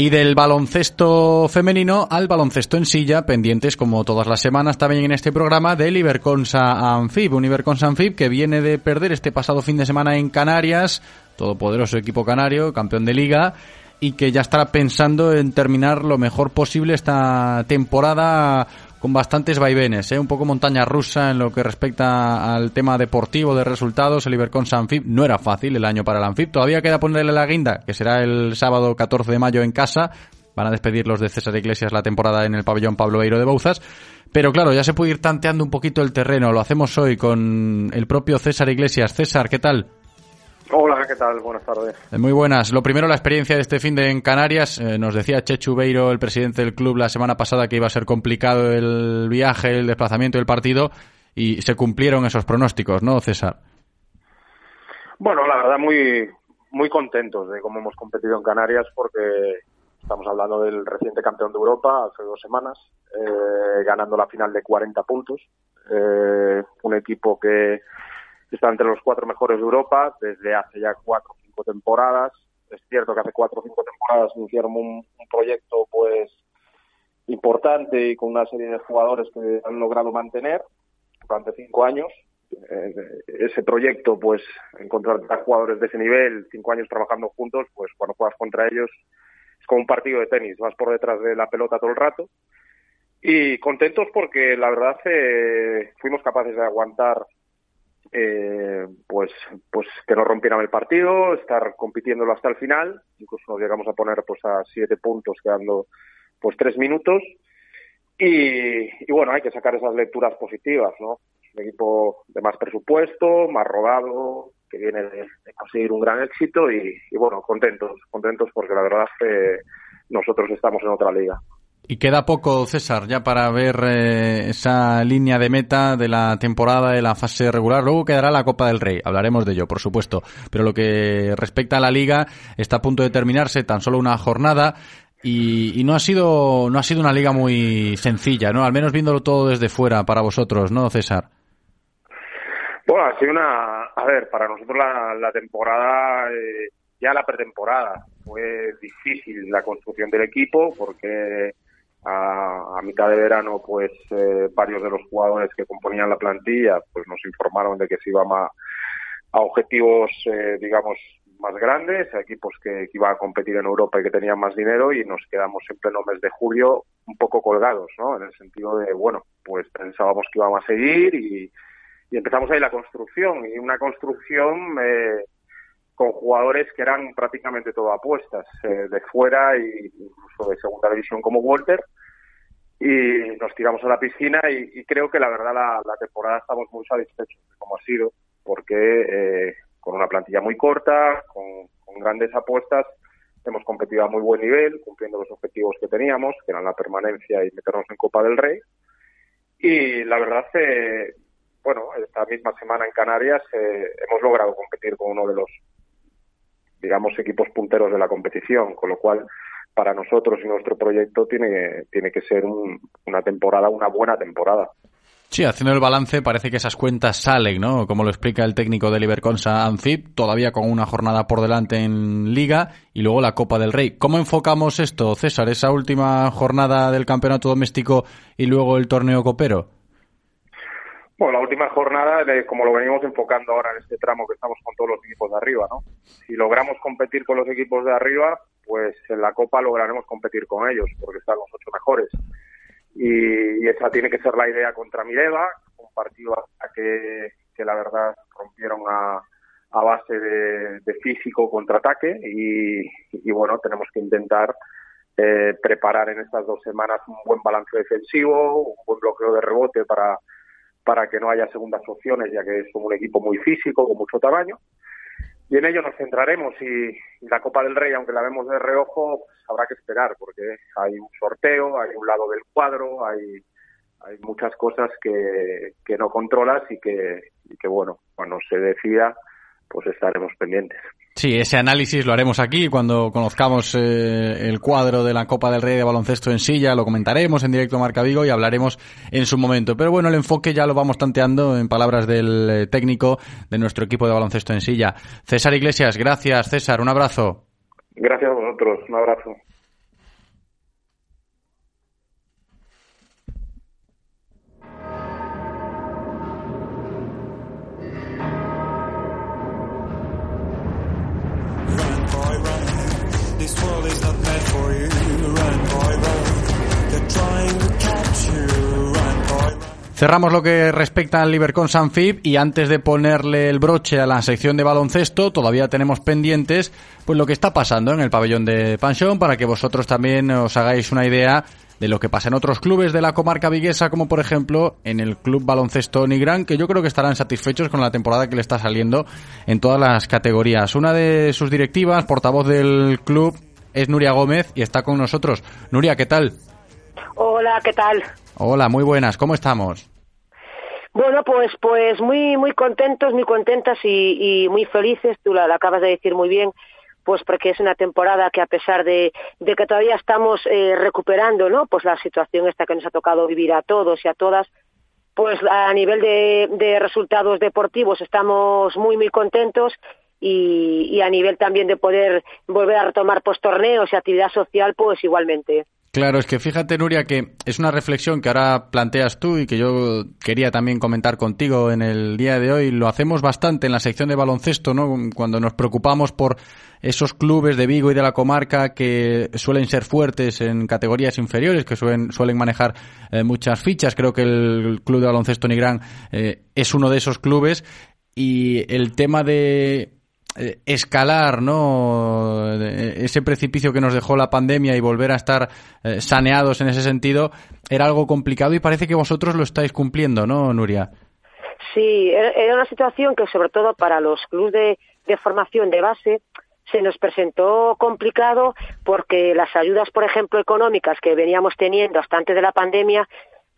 Y del baloncesto femenino al baloncesto en silla, pendientes como todas las semanas también en este programa del Iberconsa Anfib. Un Iberconsa que viene de perder este pasado fin de semana en Canarias, todopoderoso equipo canario, campeón de liga, y que ya estará pensando en terminar lo mejor posible esta temporada con bastantes vaivenes, ¿eh? un poco montaña rusa en lo que respecta al tema deportivo de resultados. El Ibercon Sanfib no era fácil el año para el Anfib. Todavía queda ponerle la guinda, que será el sábado 14 de mayo en casa. Van a despedir los de César Iglesias la temporada en el pabellón Pablo Eiro de Bouzas. Pero claro, ya se puede ir tanteando un poquito el terreno. Lo hacemos hoy con el propio César Iglesias. César, ¿qué tal? Hola, ¿qué tal? Buenas tardes. Muy buenas. Lo primero, la experiencia de este fin de en Canarias. Eh, nos decía Chechu Beiro, el presidente del club, la semana pasada que iba a ser complicado el viaje, el desplazamiento del partido y se cumplieron esos pronósticos, ¿no, César? Bueno, la verdad, muy, muy contentos de cómo hemos competido en Canarias porque estamos hablando del reciente campeón de Europa hace dos semanas, eh, ganando la final de 40 puntos. Eh, un equipo que está entre los cuatro mejores de Europa desde hace ya cuatro o cinco temporadas. Es cierto que hace cuatro o cinco temporadas iniciaron un, proyecto pues importante y con una serie de jugadores que han logrado mantener durante cinco años. Eh, ese proyecto, pues encontrar jugadores de ese nivel, cinco años trabajando juntos, pues cuando juegas contra ellos es como un partido de tenis, vas por detrás de la pelota todo el rato. Y contentos porque la verdad eh, fuimos capaces de aguantar eh, pues pues que no rompieran el partido, estar compitiéndolo hasta el final, incluso nos llegamos a poner pues a siete puntos quedando pues tres minutos y, y bueno hay que sacar esas lecturas positivas, ¿no? Un equipo de más presupuesto, más rodado, que viene de, conseguir un gran éxito y, bueno contentos, contentos porque la verdad nosotros estamos en otra liga. Y queda poco, César, ya para ver eh, esa línea de meta de la temporada de la fase regular. Luego quedará la Copa del Rey, hablaremos de ello, por supuesto. Pero lo que respecta a la liga, está a punto de terminarse tan solo una jornada. Y, no ha sido no ha sido una liga muy sencilla, ¿no? Al menos viéndolo todo desde fuera para vosotros, ¿no, César? Bueno, ha sido una... A ver, para nosotros la, la temporada, eh, ya la pretemporada, fue difícil la construcción del equipo porque a, a, mitad de verano, pues eh, varios de los jugadores que componían la plantilla, pues nos informaron de que se iba a, a objetivos, eh, digamos, más grandes, equipos que, que, iban a competir en Europa y que tenían más dinero y nos quedamos en pleno mes de julio un poco colgados, ¿no? En el sentido de, bueno, pues pensábamos que íbamos a seguir y, y empezamos ahí la construcción y una construcción eh, con jugadores que eran prácticamente todo apuestas, eh, de fuera e incluso de segunda división como Walter. Y nos tiramos a la piscina y, creo que la verdad la, temporada estamos muy satisfechos de cómo ha sido, porque eh, con una plantilla muy corta, con, grandes apuestas, hemos competido a muy buen nivel, cumpliendo los objetivos que teníamos, que eran la permanencia y meternos en Copa del Rey. Y la verdad, bueno, esta misma semana en Canarias eh, hemos logrado competir con uno de los digamos, equipos punteros de la competición, con lo cual para nosotros y nuestro proyecto tiene, tiene que ser un, una temporada, una buena temporada. Sí, haciendo el balance parece que esas cuentas salen, ¿no? Como lo explica el técnico del Iberconsa Anfib, todavía con una jornada por delante en Liga y luego la Copa del Rey. ¿Cómo enfocamos esto, César, esa última jornada del campeonato doméstico y luego el torneo copero? Bueno, la última jornada, como lo venimos enfocando ahora en este tramo que estamos con todos los equipos de arriba, ¿no? Si logramos competir con los equipos de arriba, pues en la Copa lograremos competir con ellos, porque están los ocho mejores. Y, esa tiene que ser la idea contra Mireva, un partido a que, que la verdad rompieron a, a base de, de físico contraataque y, y bueno, tenemos que intentar eh, preparar en estas dos semanas un buen balance defensivo, un buen bloqueo de rebote para, para que no haya segundas opciones, ya que es un equipo muy físico, con mucho tamaño. Y en ello nos centraremos y, la Copa del Rey, aunque la vemos de reojo, pues habrá que esperar, porque hay un sorteo, hay un lado del cuadro, hay, hay muchas cosas que, no controlas y que, bueno, cuando se decida, pues estaremos pendientes. Sí, ese análisis lo haremos aquí cuando conozcamos eh, el cuadro de la Copa del Rey de baloncesto en silla, lo comentaremos en directo a Marca Vigo y hablaremos en su momento. Pero bueno, el enfoque ya lo vamos tanteando en palabras del eh, técnico de nuestro equipo de baloncesto en silla. César Iglesias, gracias César, un abrazo. Gracias a vosotros, un abrazo. Cerramos lo que respecta al Libercon Sanfib y antes de ponerle el broche a la sección de baloncesto, todavía tenemos pendientes pues lo que está pasando en el pabellón de Pansión para que vosotros también os hagáis una idea de lo que pasa en otros clubes de la comarca viguesa, como por ejemplo en el Club Baloncesto Nigrán, que yo creo que estarán satisfechos con la temporada que le está saliendo en todas las categorías. Una de sus directivas, portavoz del club, es Nuria Gómez y está con nosotros. Nuria, ¿qué tal? Hola, ¿qué tal? Hola, muy buenas, ¿cómo estamos? Bueno, pues pues muy muy contentos, muy contentas y, y muy felices, tú la, la acabas de decir muy bien, pues porque es una temporada que a pesar de, que todavía estamos eh, recuperando, ¿no? Pues la situación esta que nos ha tocado vivir a todos y a todas, pues a nivel de, de resultados deportivos estamos muy muy contentos y, y a nivel también de poder volver a retomar pues torneos y actividad social, pues igualmente. Claro, es que fíjate, Nuria, que es una reflexión que ahora planteas tú y que yo quería también comentar contigo en el día de hoy. Lo hacemos bastante en la sección de baloncesto, ¿no? Cuando nos preocupamos por esos clubes de Vigo y de la comarca que suelen ser fuertes en categorías inferiores, que suelen, suelen manejar eh, muchas fichas. Creo que el Club de Baloncesto Nigrán eh, es uno de esos clubes. Y el tema de escalar no ese precipicio que nos dejó la pandemia y volver a estar eh, saneados en ese sentido era algo complicado y parece que vosotros lo estáis cumpliendo, ¿no, Nuria? Sí, era era una situación que sobre todo para los clubes de, de formación de base se nos presentó complicado porque las ayudas, por ejemplo, económicas que veníamos teniendo hasta antes de la pandemia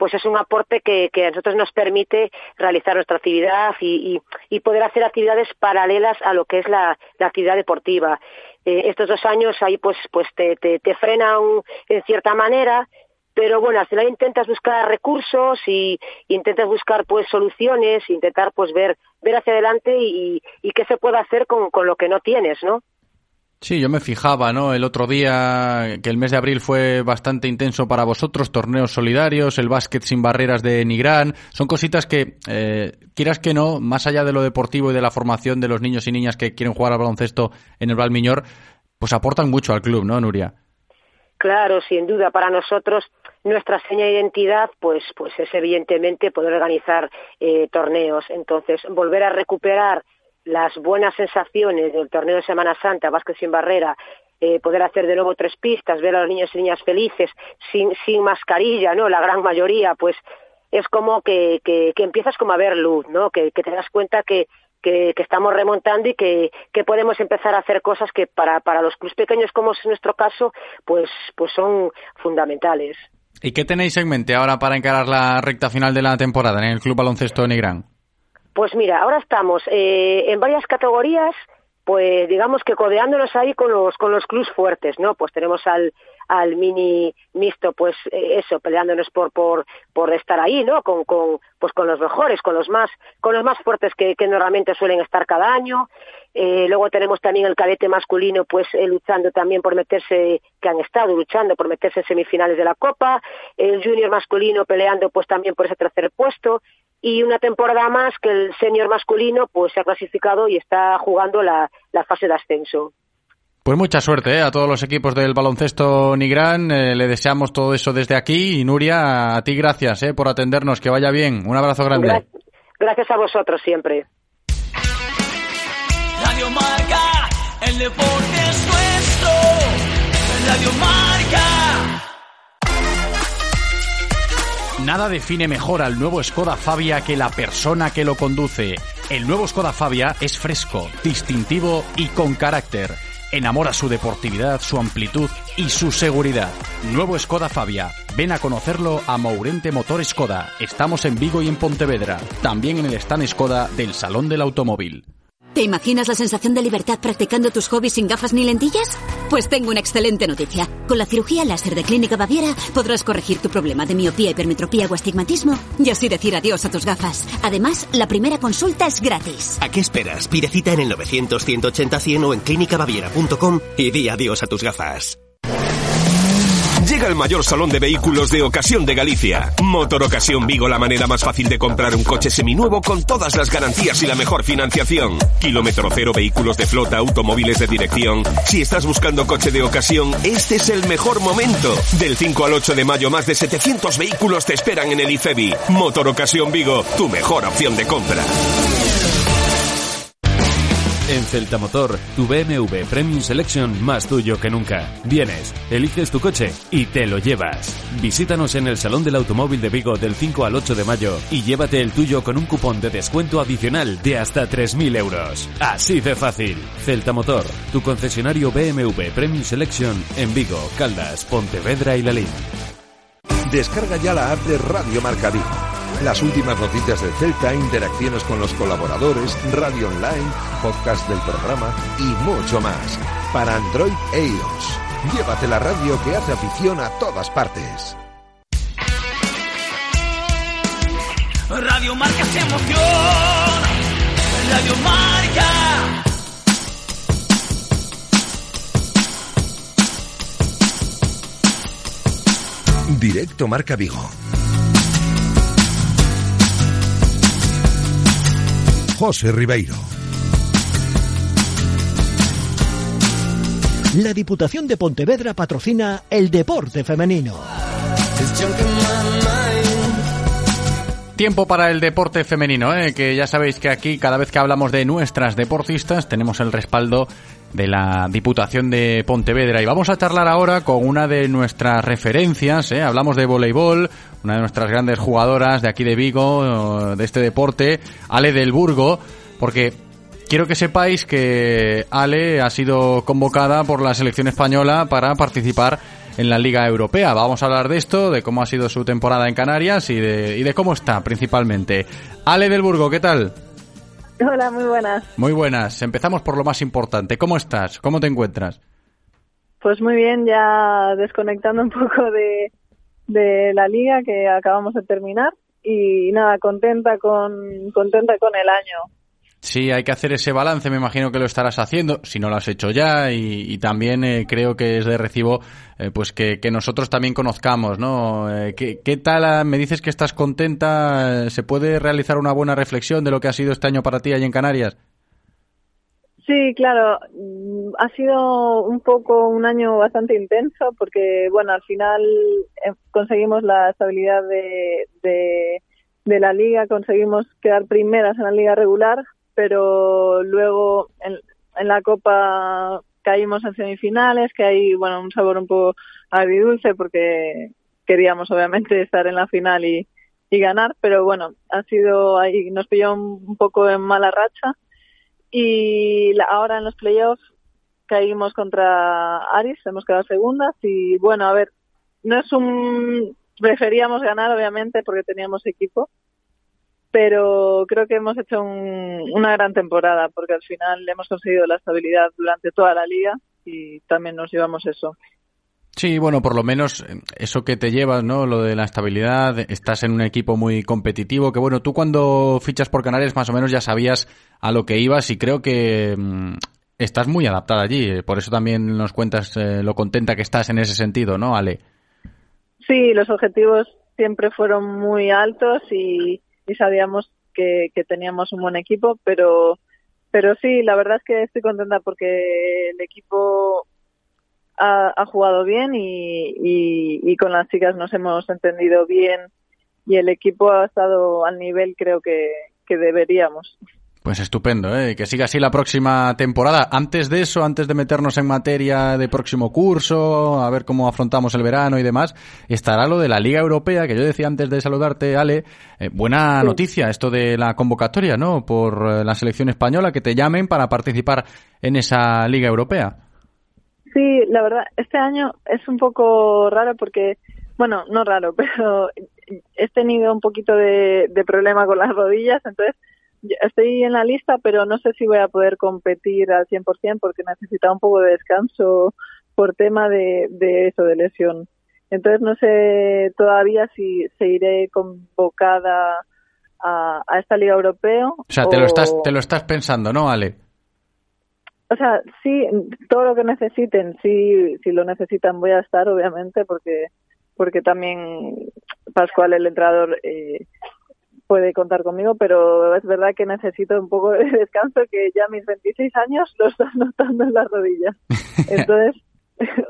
pues es un aporte que, que a nosotros nos permite realizar nuestra actividad y, y, poder hacer actividades paralelas a lo que es la, la actividad deportiva. Eh, estos dos años ahí pues, pues te, te, te frenan en cierta manera, pero bueno, al final intentas buscar recursos y intentas buscar pues soluciones, intentar pues ver, ver hacia adelante y, y qué se puede hacer con, con lo que no tienes, ¿no? Sí, yo me fijaba, ¿no? El otro día que el mes de abril fue bastante intenso para vosotros, torneos solidarios, el básquet sin barreras de Nigrán, son cositas que, eh, quieras que no, más allá de lo deportivo y de la formación de los niños y niñas que quieren jugar al baloncesto en el Valmiñor, pues aportan mucho al club, ¿no, Nuria? Claro, sin duda, para nosotros nuestra seña de identidad, pues, pues es evidentemente poder organizar eh, torneos. Entonces, volver a recuperar las buenas sensaciones del torneo de Semana Santa, Básquet sin barrera, eh, poder hacer de nuevo tres pistas, ver a los niños y niñas felices, sin, sin mascarilla, ¿no? La gran mayoría, pues es como que, que, que empiezas como a ver luz, ¿no? Que, te das cuenta que, que, estamos remontando y que, que podemos empezar a hacer cosas que para, para los clubes pequeños, como es nuestro caso, pues, pues son fundamentales. ¿Y qué tenéis en mente ahora para encarar la recta final de la temporada en el Club Baloncesto Nigrán? Pues mira, ahora estamos eh, en varias categorías, pues digamos que codeándonos ahí con los con los clubs fuertes, ¿no? Pues tenemos al al mini mixto, pues eh, eso, peleándonos por por por estar ahí, ¿no? Con con pues con los mejores, con los más con los más fuertes que, normalmente suelen estar cada año. Eh, luego tenemos también el cadete masculino, pues eh, luchando también por meterse, que han estado luchando por meterse en semifinales de la Copa. El junior masculino peleando, pues también por ese tercer puesto y una temporada más que el senior masculino pues se ha clasificado y está jugando la, la fase de ascenso. Pues mucha suerte ¿eh? a todos los equipos del baloncesto Nigrán. Eh, le deseamos todo eso desde aquí. Y Nuria, a ti gracias ¿eh? por atendernos. Que vaya bien. Un abrazo grande. Gra- gracias a vosotros siempre. Radio Marca, el deporte es nuestro. Radio Marca. Nada define mejor al nuevo Skoda Fabia que la persona que lo conduce. El nuevo Skoda Fabia es fresco, distintivo y con carácter. Enamora su deportividad, su amplitud y su seguridad. Nuevo Skoda Fabia. Ven a conocerlo a Mourente Motor Skoda. Estamos en Vigo y en Pontevedra. También en el stand Skoda del Salón del Automóvil. ¿Te imaginas la sensación de libertad practicando tus hobbies sin gafas ni lentillas? Pues tengo una excelente noticia. Con la cirugía láser de Clínica Baviera podrás corregir tu problema de miopía, hipermetropía o astigmatismo y así decir adiós a tus gafas. Además, la primera consulta es gratis. ¿A qué esperas? Pide cita en el 900-180-100 o en clínicabaviera.com y di adiós a tus gafas. Llega el mayor salón de vehículos de ocasión de Galicia. Motor Ocasión Vigo, la manera más fácil de comprar un coche seminuevo con todas las garantías y la mejor financiación. Kilómetro cero, vehículos de flota, automóviles de dirección. Si estás buscando coche de ocasión, este es el mejor momento. Del 5 al 8 de mayo, más de 700 vehículos te esperan en el IFEBI. Motor Ocasión Vigo, tu mejor opción de compra. En Celta Motor, tu BMW Premium Selection más tuyo que nunca. Vienes, eliges tu coche y te lo llevas. Visítanos en el Salón del Automóvil de Vigo del 5 al 8 de mayo y llévate el tuyo con un cupón de descuento adicional de hasta 3.000 euros. Así de fácil. Celta Motor, tu concesionario BMW Premium Selection en Vigo, Caldas, Pontevedra y Lalín. Descarga ya la app de Radio Marca. Las últimas noticias del Celta, interacciones con los colaboradores, radio online, podcast del programa y mucho más. Para Android e iOS. Llévate la radio que hace afición a todas partes. Radio Marca se emoción. Radio Marca. Directo Marca Vigo. José Ribeiro. La Diputación de Pontevedra patrocina el deporte femenino. Tiempo para el deporte femenino, ¿eh? que ya sabéis que aquí cada vez que hablamos de nuestras deportistas tenemos el respaldo de la Diputación de Pontevedra y vamos a charlar ahora con una de nuestras referencias, ¿eh? hablamos de voleibol, una de nuestras grandes jugadoras de aquí de Vigo, de este deporte, Ale del Burgo, porque quiero que sepáis que Ale ha sido convocada por la selección española para participar en la Liga Europea. Vamos a hablar de esto, de cómo ha sido su temporada en Canarias y de, y de cómo está principalmente. Ale del Burgo, ¿qué tal? Hola, muy buenas. Muy buenas. Empezamos por lo más importante. ¿Cómo estás? ¿Cómo te encuentras? Pues muy bien, ya desconectando un poco de, de la liga que acabamos de terminar y nada, contenta con contenta con el año. Sí, hay que hacer ese balance, me imagino que lo estarás haciendo, si no lo has hecho ya, y, también eh, creo que es de recibo eh, pues que, que, nosotros también conozcamos, ¿no? Eh, ¿qué, ¿qué, tal? Me dices que estás contenta, ¿se puede realizar una buena reflexión de lo que ha sido este año para ti allí en Canarias? Sí, claro, ha sido un poco un año bastante intenso porque, bueno, al final conseguimos la estabilidad de, de la liga, conseguimos quedar primeras en la liga regular, pero luego en, la Copa caímos en semifinales, que hay bueno un sabor un poco agridulce porque queríamos obviamente estar en la final y, y ganar, pero bueno, ha sido ahí, nos pilló un, un poco en mala racha. Y la, ahora en los playoffs caímos contra Aris, hemos quedado segundas y bueno, a ver, no es un preferíamos ganar obviamente porque teníamos equipo, pero creo que hemos hecho un, una gran temporada porque al final hemos conseguido la estabilidad durante toda la liga y también nos llevamos eso. Sí, bueno, por lo menos eso que te llevas, ¿no? Lo de la estabilidad, estás en un equipo muy competitivo, que bueno, tú cuando fichas por Canarias más o menos ya sabías a lo que ibas y creo que mmm, estás muy adaptada allí, por eso también nos cuentas eh, lo contenta que estás en ese sentido, ¿no, Ale? Sí, los objetivos siempre fueron muy altos y, y sabíamos que, que teníamos un buen equipo, pero pero sí, la verdad es que estoy contenta porque el equipo ha, jugado bien y, y, con las chicas nos hemos entendido bien y el equipo ha estado al nivel creo que deberíamos. Pues estupendo, ¿eh? que siga así la próxima temporada. Antes de eso, antes de meternos en materia de próximo curso, a ver cómo afrontamos el verano y demás, estará lo de la Liga Europea, que yo decía antes de saludarte, Ale, eh, buena Sí. noticia esto de la convocatoria, ¿no? Por eh, la selección española, que te llamen para participar en esa Liga Europea. Sí, la verdad, este año es un poco raro porque, bueno, no raro, pero he tenido un poquito de, de problema con las rodillas, entonces estoy en la lista, pero no sé si voy a poder competir al 100% porque necesitaba un poco de descanso por tema de, de eso, de lesión. Entonces no sé todavía si seguiré convocada a, a esta Liga Europea. O sea, te lo estás, te lo estás pensando, ¿no, Ale? O sea, sí, todo lo que necesiten, sí, si lo necesitan voy a estar, obviamente, porque porque también Pascual, el entrenador, eh, puede contar conmigo, pero es verdad que necesito un poco de descanso, que ya mis 26 años lo están notando en las rodillas. Entonces,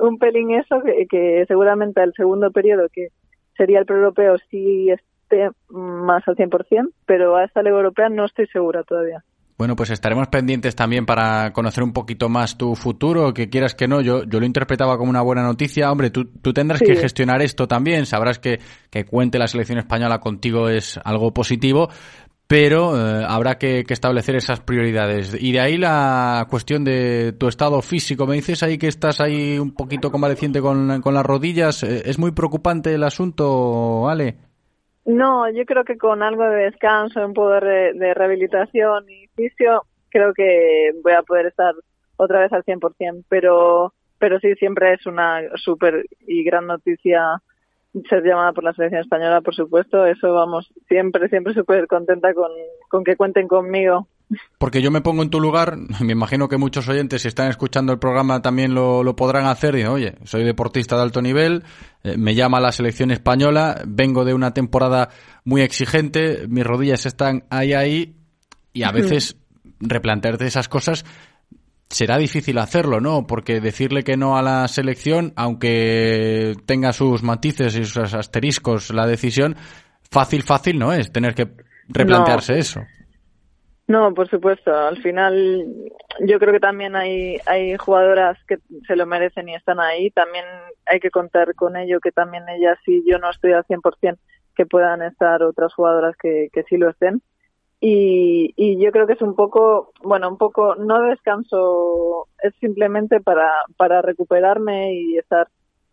un pelín eso, que, que seguramente el segundo periodo, que sería el pre-europeo, sí esté más al 100%, pero a esta Liga Europea no estoy segura todavía. Bueno, pues estaremos pendientes también para conocer un poquito más tu futuro, que quieras que no, yo, yo lo interpretaba como una buena noticia. Hombre, tú, tú tendrás Sí. que gestionar esto también, sabrás que, que cuente la selección española contigo es algo positivo, pero eh, habrá que, que establecer esas prioridades. Y de ahí la cuestión de tu estado físico. Me dices ahí que estás ahí un poquito convaleciente con, con las rodillas. Eh, ¿Es muy preocupante el asunto, Ale? No, yo creo que con algo de descanso, un poco de, re- de rehabilitación y fisio, creo que voy a poder estar otra vez al 100%, pero, pero sí, siempre es una súper y gran noticia ser llamada por la selección española, por supuesto, eso vamos, siempre, siempre súper contenta con, con que cuenten conmigo. Porque yo me pongo en tu lugar, me imagino que muchos oyentes, si están escuchando el programa, también lo, lo podrán hacer. Y, oye, soy deportista de alto nivel, eh, me llama la selección española, vengo de una temporada muy exigente, mis rodillas están ahí, ahí, y a veces replantearte esas cosas será difícil hacerlo, ¿no? Porque decirle que no a la selección, aunque tenga sus matices y sus asteriscos la decisión, fácil, fácil no es tener que replantearse No. eso. No, por supuesto. Al final, yo creo que también hay, hay jugadoras que se lo merecen y están ahí. También hay que contar con ello, que también ellas, si yo no estoy al 100%, que puedan estar otras jugadoras que, que sí lo estén. Y, y yo creo que es un poco, bueno, un poco, no descanso, es simplemente para, para recuperarme y estar,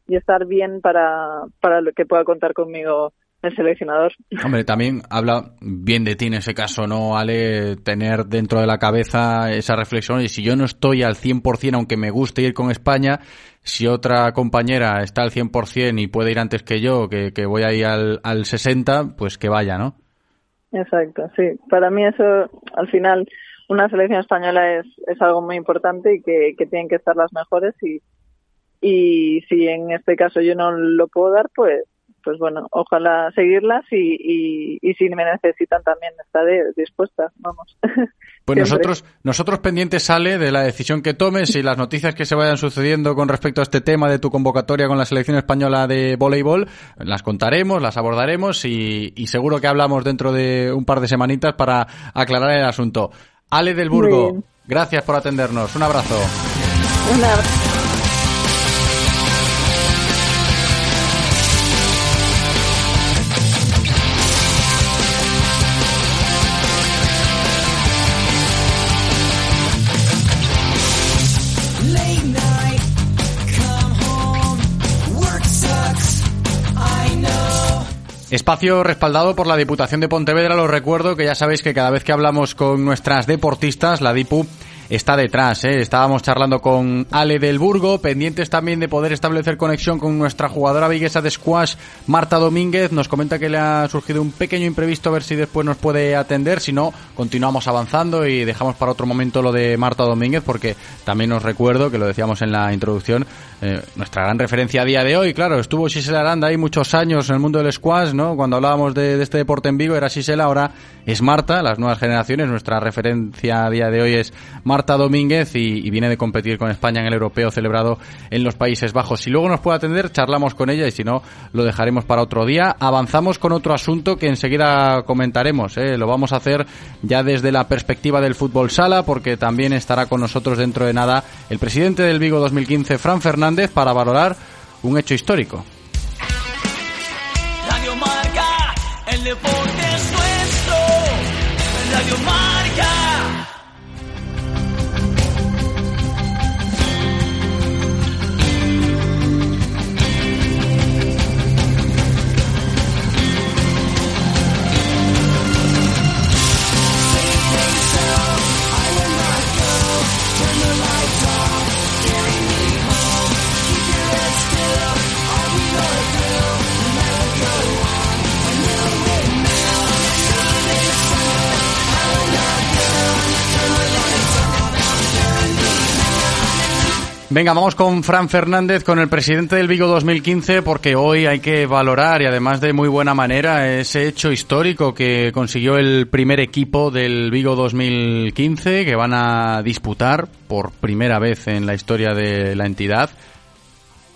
y estar bien para, para que pueda contar conmigo el seleccionador. Hombre, también habla bien de ti en ese caso, ¿no, Ale? Tener dentro de la cabeza esa reflexión. Y si yo no estoy al 100%, aunque me guste ir con España, si otra compañera está al 100% y puede ir antes que yo, que, que voy ahí al, al 60%, pues que vaya, ¿no? Exacto, sí. Para mí eso, al final, una selección española es, es algo muy importante y que, que tienen que estar las mejores y, y si en este caso yo no lo puedo dar, pues pues bueno, ojalá seguirlas y, y, y si me necesitan también estaré dispuesta, vamos. Pues nosotros, nosotros pendientes sale de la decisión que tomes y las noticias que se vayan sucediendo con respecto a este tema de tu convocatoria con la selección española de voleibol, las contaremos, las abordaremos y, y seguro que hablamos dentro de un par de semanitas para aclarar el asunto. Ale del Burgo, gracias por atendernos. Un abrazo. Un abrazo. Espacio respaldado por la Diputación de Pontevedra. Los recuerdo que ya sabéis que cada vez que hablamos con nuestras deportistas, la DIPU está detrás. ¿eh? Estábamos charlando con Ale del Burgo, pendientes también de poder establecer conexión con nuestra jugadora viguesa de squash, Marta Domínguez. Nos comenta que le ha surgido un pequeño imprevisto, a ver si después nos puede atender. Si no, continuamos avanzando y dejamos para otro momento lo de Marta Domínguez, porque también os recuerdo, que lo decíamos en la introducción, eh, nuestra gran referencia a día de hoy. Claro, estuvo Gisela Aranda ahí muchos años en el mundo del squash, ¿no? Cuando hablábamos de, este deporte en Vigo era Gisela, ahora es Marta, las nuevas generaciones. Nuestra referencia a día de hoy es Marta Domínguez y, viene de competir con España en el europeo celebrado en los Países Bajos. Si luego nos puede atender, charlamos con ella y si no, lo dejaremos para otro día. Avanzamos con otro asunto que enseguida comentaremos. ¿eh? Lo vamos a hacer ya desde la perspectiva del fútbol sala, porque también estará con nosotros dentro de nada el presidente del Vigo 2015, Fran Fernández, para valorar un hecho histórico. Marca, el deporte es nuestro. Marca. Venga, vamos con Fran Fernández, con el presidente del Vigo 2015, porque hoy hay que valorar, y además de muy buena manera, ese hecho histórico que consiguió el primer equipo del Vigo 2015, que van a disputar por primera vez en la historia de la entidad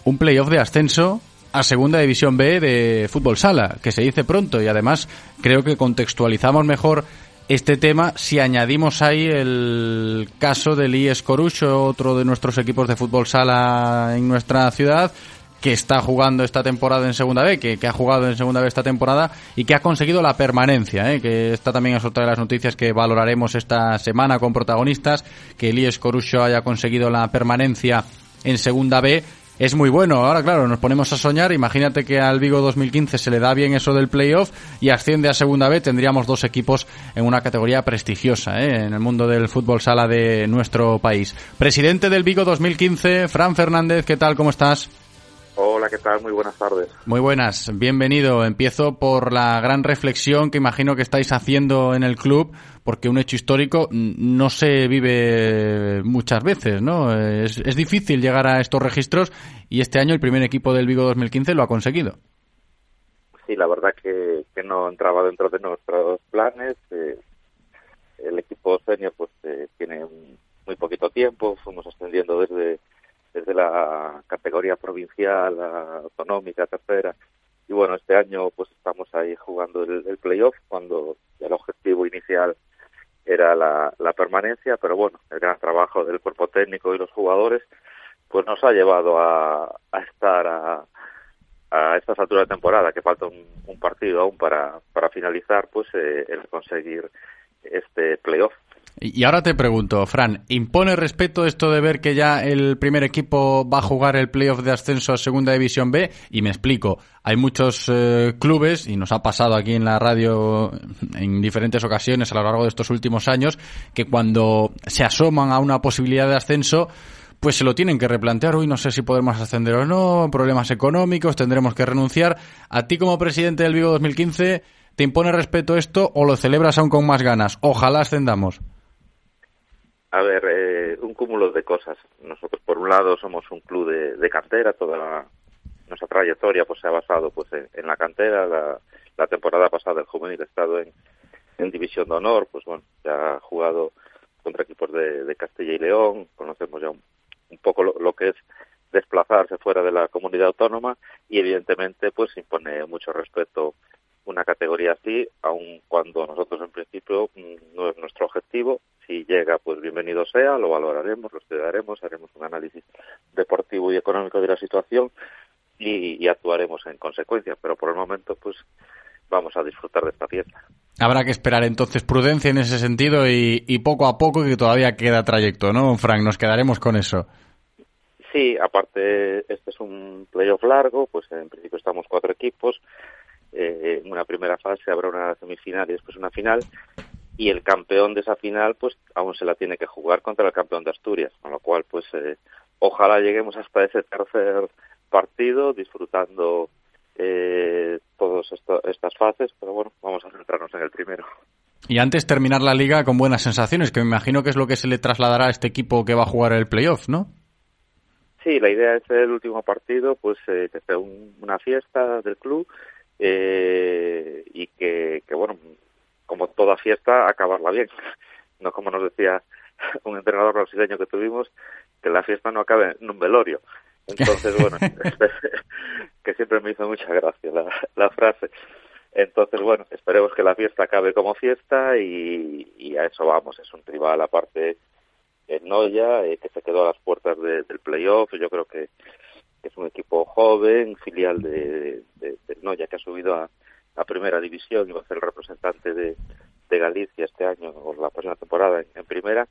un playoff de ascenso a Segunda División B de Fútbol Sala, que se dice pronto, y además creo que contextualizamos mejor este tema si añadimos ahí el caso del IES Corucho, otro de nuestros equipos de fútbol sala en nuestra ciudad, que está jugando esta temporada en Segunda B, que, que, ha jugado en Segunda B esta temporada y que ha conseguido la permanencia, ¿eh? que esta también es otra de las noticias que valoraremos esta semana con protagonistas, que el IES Corucho haya conseguido la permanencia en Segunda B es muy bueno. Ahora, claro, nos ponemos a soñar. Imagínate que al Vigo 2015 se le da bien eso del playoff y asciende a Segunda B. Tendríamos dos equipos en una categoría prestigiosa ¿eh? en el mundo del fútbol sala de nuestro país. Presidente del Vigo 2015, Fran Fernández, ¿qué tal? ¿Cómo estás? Hola, ¿qué tal? Muy buenas tardes. Muy buenas, bienvenido. Empiezo por la gran reflexión que imagino que estáis haciendo en el club, porque un hecho histórico no se vive muchas veces, ¿no? Es, difícil llegar a estos registros y este año el primer equipo del Vigo 2015 lo ha conseguido. Sí, la verdad que, no entraba dentro de nuestros planes. Eh, el equipo senior pues eh, tiene muy poquito tiempo, fuimos ascendiendo desde desde la categoría provincial, la autonómica, tercera. Y bueno, este año pues estamos ahí jugando el, el playoff cuando el objetivo inicial era la, la, permanencia, pero bueno, el gran trabajo del cuerpo técnico y los jugadores pues nos ha llevado a, a estar a, a estas alturas de temporada, que falta un, un partido aún para, para finalizar, pues eh, el conseguir este playoff. Y ahora te pregunto, Fran, ¿impone respeto esto de ver que ya el primer equipo va a jugar el playoff de ascenso a Segunda División B? Y me explico, hay muchos eh, clubes, y nos ha pasado aquí en la radio en diferentes ocasiones a lo largo de estos últimos años, que cuando se asoman a una posibilidad de ascenso, pues se lo tienen que replantear. Hoy no sé si podemos ascender o no, problemas económicos, tendremos que renunciar. A ti como presidente del Vigo 2015, ¿te impone respeto esto o lo celebras aún con más ganas? Ojalá ascendamos. A ver, eh, un cúmulo de cosas. Nosotros, por un lado, somos un club de, de cantera. Toda la, nuestra trayectoria pues se ha basado pues en, la cantera. La, la, temporada pasada el juvenil ha estado en, en División de Honor. Pues bueno, ya ha jugado contra equipos de, Castilla y León. Conocemos ya un, un poco lo, lo, que es desplazarse fuera de la comunidad autónoma y evidentemente pues impone mucho respeto una categoría así, aun cuando nosotros en principio no es nuestro objetivo. Si llega, pues bienvenido sea, lo valoraremos, lo estudiaremos, haremos un análisis deportivo y económico de la situación y, y actuaremos en consecuencia. Pero por el momento, pues vamos a disfrutar de esta fiesta. Habrá que esperar entonces prudencia en ese sentido y, y poco a poco que todavía queda trayecto, ¿no, Frank? Nos quedaremos con eso. Sí, aparte este es un playoff largo, pues en principio estamos cuatro equipos, eh, en una primera fase habrá una semifinal y después una final y el campeón de esa final pues aún se la tiene que jugar contra el campeón de Asturias, con lo cual pues eh, ojalá lleguemos hasta ese tercer partido disfrutando eh, todas estas fases, pero bueno, vamos a centrarnos en el primero. Y antes terminar la liga con buenas sensaciones, que me imagino que es lo que se le trasladará a este equipo que va a jugar el playoff, ¿no? Sí, la idea es el último partido, pues eh, que sea una fiesta del club eh, y que, que, bueno, como toda fiesta, acabarla bien. No como nos decía un entrenador brasileño que tuvimos, que la fiesta no acabe en un velorio. Entonces, bueno, que siempre me hizo mucha gracia la, la frase. Entonces, bueno, esperemos que la fiesta acabe como fiesta y, a eso vamos. Es un rival aparte en Noya, eh, que se quedó a las puertas del playoff. Yo creo que, es un equipo joven, filial de, de, Noya, que ha subido a, a, primera división y va a ser el representante de, Galicia este año o la próxima temporada en, primera.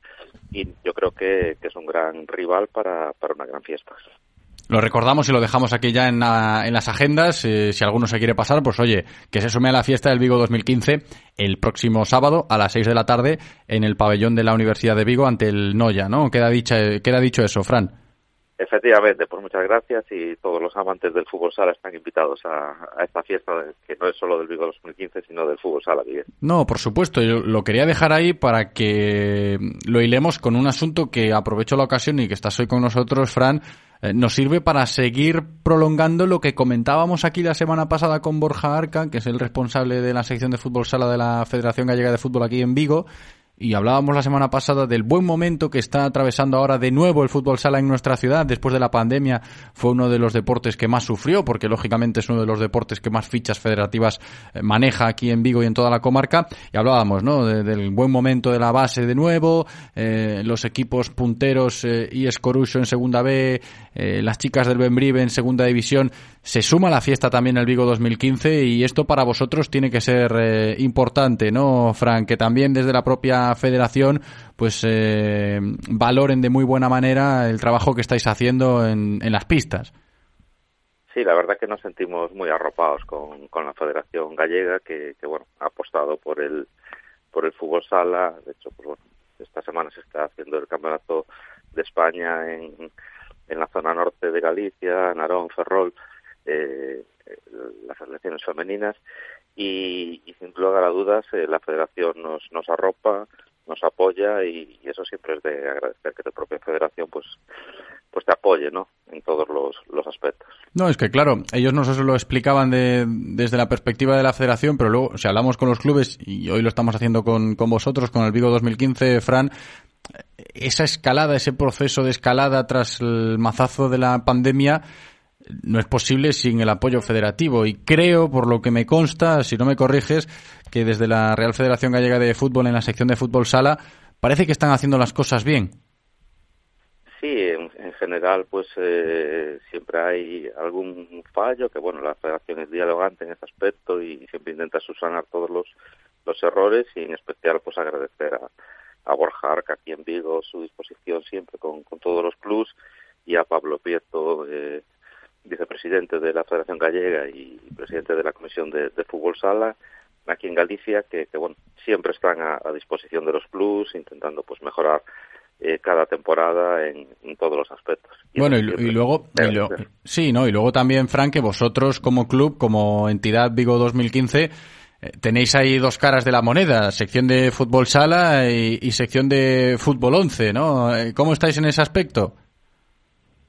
Y yo creo que, que, es un gran rival para, una gran fiesta. Lo recordamos y lo dejamos aquí ya en, las agendas. Eh, si alguno se quiere pasar, pues oye, que se sume a la fiesta del Vigo 2015 el próximo sábado a las 6 de la tarde en el pabellón de la Universidad de Vigo ante el Noya, ¿no? Queda, dicha, queda dicho eso, Fran. Efectivamente, pues muchas gracias y todos los amantes del fútbol sala están invitados a, esta fiesta que no es solo del Vigo 2015, sino del fútbol sala, Miguel. No, por supuesto, yo lo quería dejar ahí para que lo hilemos con un asunto que aprovecho la ocasión y que estás hoy con nosotros, Fran, eh, nos sirve para seguir prolongando lo que comentábamos aquí la semana pasada con Borja Arca, que es el responsable de la sección de fútbol sala de la Federación Gallega de Fútbol aquí en Vigo, y hablábamos la semana pasada del buen momento que está atravesando ahora de nuevo el fútbol sala en nuestra ciudad. Después de la pandemia fue uno de los deportes que más sufrió, porque lógicamente es uno de los deportes que más fichas federativas eh, maneja aquí en Vigo y en toda la comarca. Y hablábamos ¿no? del buen momento de la base de nuevo, eh, los equipos punteros eh, y Escoruso en segunda B, las chicas del Benbrive en segunda división. Se suma la fiesta también el Vigo 2015 y esto para vosotros tiene que ser importante, ¿no, Frank? Que también desde la propia federación pues eh, valoren de muy buena manera el trabajo que estáis haciendo en, las pistas. Sí, la verdad que nos sentimos muy arropados con, con la Federación Gallega que, bueno ha apostado por el por el fútbol sala. De hecho, pues bueno, esta semana se está haciendo el campeonato de España en, en la zona norte de Galicia, Narón, Ferrol, eh, las selecciones femeninas y, sin lugar a dudas eh, la federación nos, nos arropa, nos apoya y, eso siempre es de agradecer que la propia federación pues pues te apoye ¿no? en todos los, los aspectos. No, es que claro, ellos nos lo explicaban de, desde la perspectiva de la federación, pero luego, si hablamos con los clubes, y hoy lo estamos haciendo con, con vosotros, con el Vigo 2015, Fran, esa escalada, ese proceso de escalada tras el mazazo de la pandemia, no es posible sin el apoyo federativo. Y creo, por lo que me consta, si no me corriges, que desde la Real Federación Gallega de Fútbol, en la sección de fútbol sala, parece que están haciendo las cosas bien. Sí, en, general, pues eh, siempre hay algún fallo, que bueno, la federación es dialogante en ese aspecto y siempre intenta subsanar todos los, los errores y en especial, pues agradecer a, a Borja Arca aquí en Vigo su disposición siempre con, con todos los plus y a Pablo Prieto, eh, vicepresidente de la Federación Gallega y presidente de la Comisión de, Fútbol Sala aquí en Galicia, que, bueno, siempre están a, disposición de los plus, intentando pues mejorar eh, cada temporada en, todos los aspectos. bueno, y, luego, sí, ¿no? Y luego también, Frank, que vosotros como club, como entidad Vigo 2015, eh, tenéis ahí dos caras de la moneda, sección de fútbol sala y, y sección de fútbol 11, ¿no? Eh, ¿Cómo estáis en ese aspecto?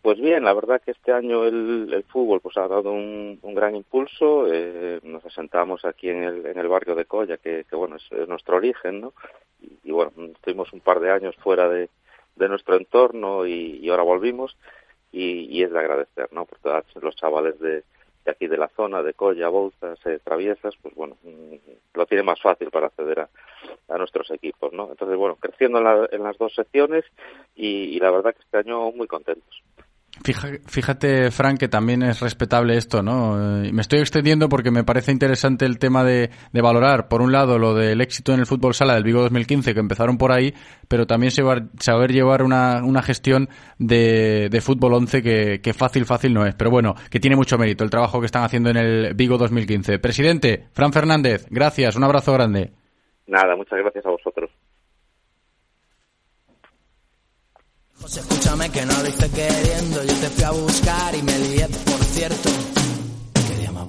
Pues bien, la verdad que este año el, fútbol pues ha dado un, gran impulso. Eh, nos asentamos aquí en el, en el barrio de Colla, que, bueno, es, nuestro origen, ¿no? Y, bueno, estuvimos un par de años fuera de, nuestro entorno y, ahora volvimos y, es de agradecer, ¿no? Por todos los chavales de, aquí de la zona, de Colla, Bouzas, eh, Traviesas, pues bueno, mm, lo tiene más fácil para acceder a, nuestros equipos, ¿no? Entonces, bueno, creciendo en, las dos secciones y la verdad que este año muy contentos. Fíjate, Frank, que también es respetable esto, ¿no? Eh, me estoy extendiendo porque me parece interesante el tema de, valorar, por un lado, lo del éxito en el fútbol sala del Vigo 2015, que empezaron por ahí, pero también saber, llevar una, una gestión de, de, fútbol 11 que, que, fácil, fácil no es. Pero bueno, que tiene mucho mérito el trabajo que están haciendo en el Vigo 2015. Presidente, Fran Fernández, gracias, un abrazo grande. Nada, muchas gracias a vosotros. José, escúchame que no lo hice queriendo. Yo te fui a buscar y me lié, por cierto. Qué día más.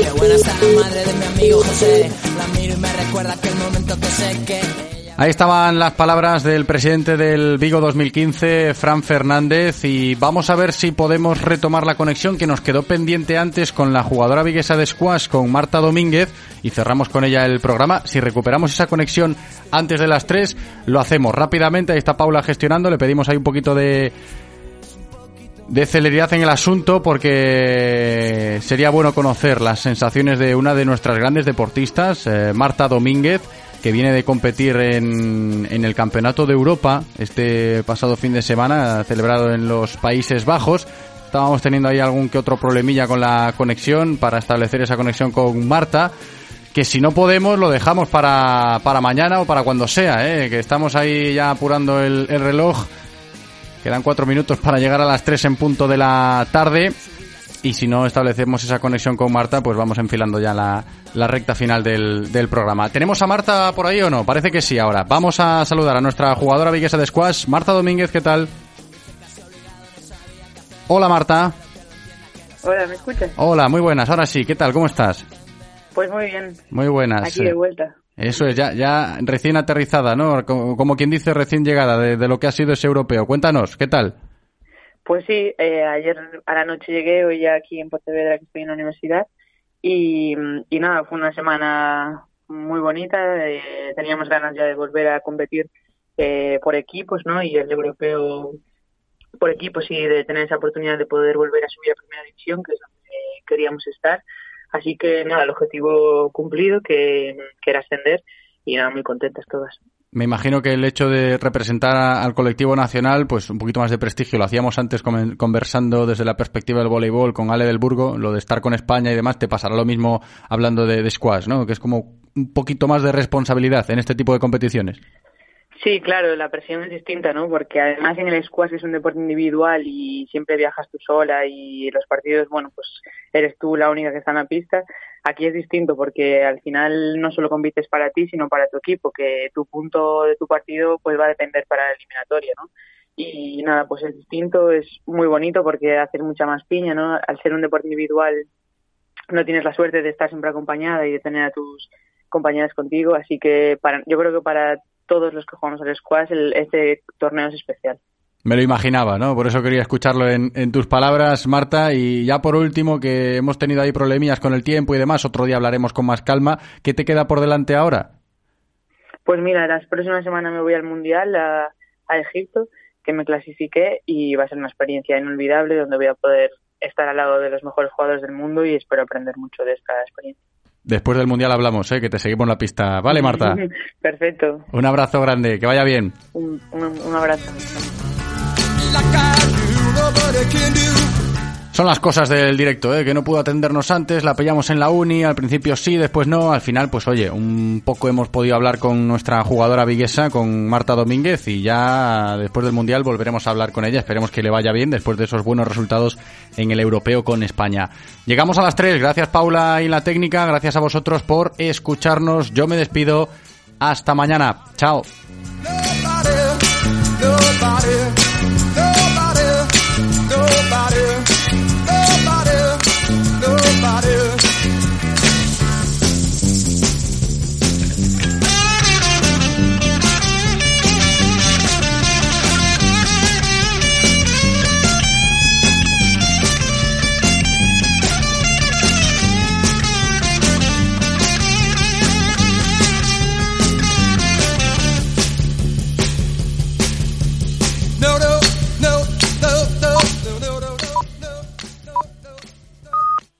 Qué buena está la madre de mi amigo José. La miro y me recuerda aquel momento que sé que. Ahí estaban las palabras del presidente del Vigo 2015, Fran Fernández, y vamos a ver si podemos retomar la conexión que nos quedó pendiente antes con la jugadora viguesa de squash, con Marta Domínguez, y cerramos con ella el programa. Si recuperamos esa conexión antes de las 3, lo hacemos rápidamente. Ahí está Paula gestionando, le pedimos ahí un poquito de, de celeridad en el asunto porque sería bueno conocer las sensaciones de una de nuestras grandes deportistas, eh, Marta Domínguez, que viene de competir en, en el Campeonato de Europa este pasado fin de semana, celebrado en los Países Bajos. Estábamos teniendo ahí algún que otro problemilla con la conexión para establecer esa conexión con Marta. Que si no podemos lo dejamos para, para mañana o para cuando sea, ¿eh? que estamos ahí ya apurando el, el reloj. Quedan cuatro minutos para llegar a las tres en punto de la tarde. Y si no establecemos esa conexión con Marta, pues vamos enfilando ya la, la recta final del, del, programa. ¿Tenemos a Marta por ahí o no? Parece que sí ahora. Vamos a saludar a nuestra jugadora viguesa de squash, Marta Domínguez, ¿qué tal? Hola Marta. Hola, ¿me escuchas? Hola, muy buenas. Ahora sí, ¿qué tal? ¿Cómo estás? Pues muy bien. Muy buenas. Aquí de vuelta. Eso es, ya, ya recién aterrizada, ¿no? Como, como quien dice, recién llegada de, de, lo que ha sido ese europeo. Cuéntanos, ¿qué tal? Pues sí, eh, ayer a la noche llegué, hoy ya aquí en Pontevedra, que estoy en la universidad, y, nada, fue una semana muy bonita, eh, teníamos ganas ya de volver a competir eh, por equipos, ¿no? Y el europeo por equipos y de tener esa oportunidad de poder volver a subir a primera división, que es donde queríamos estar. Así que nada, el objetivo cumplido, que, que era ascender, y nada, muy contentas todas. Me imagino que el hecho de representar al colectivo nacional, pues un poquito más de prestigio. Lo hacíamos antes conversando desde la perspectiva del voleibol con Ale del Burgo, lo de estar con España y demás. Te pasará lo mismo hablando de, de ¿no? Que es como un poquito más de responsabilidad en este tipo de competiciones. Sí, claro, la presión es distinta, ¿no? Porque además en el squash es un deporte individual y siempre viajas tú sola y los partidos, bueno, pues eres tú la única que está en la pista. Aquí es distinto porque al final no solo compites para ti, sino para tu equipo, que tu punto de tu partido pues va a depender para la eliminatoria, ¿no? Y nada, pues es distinto, es muy bonito porque haces mucha más piña, ¿no? Al ser un deporte individual no tienes la suerte de estar siempre acompañada y de tener a tus compañeras contigo, así que para, yo creo que para todos los que jugamos al squash, el, este torneo es especial. Me lo imaginaba, ¿no? Por eso quería escucharlo en, en, tus palabras, Marta. Y ya por último, que hemos tenido ahí problemillas con el tiempo y demás, otro día hablaremos con más calma. ¿Qué te queda por delante ahora? Pues mira, las próximas semanas me voy al Mundial a, a Egipto, que me clasifiqué y va a ser una experiencia inolvidable donde voy a poder estar al lado de los mejores jugadores del mundo y espero aprender mucho de esta experiencia. Después del Mundial hablamos, ¿eh? que te seguimos la pista. Vale, Marta. Perfecto. Un abrazo grande, que vaya bien. Un, un, un abrazo. Son las cosas del directo, ¿eh? que no pudo atendernos antes, la pillamos en la uni, al principio sí, después no, al final pues oye, un poco hemos podido hablar con nuestra jugadora viguesa, con Marta Domínguez, y ya después del Mundial volveremos a hablar con ella, esperemos que le vaya bien después de esos buenos resultados en el europeo con España. Llegamos a las 3, gracias Paula y la técnica, gracias a vosotros por escucharnos, yo me despido, hasta mañana, chao.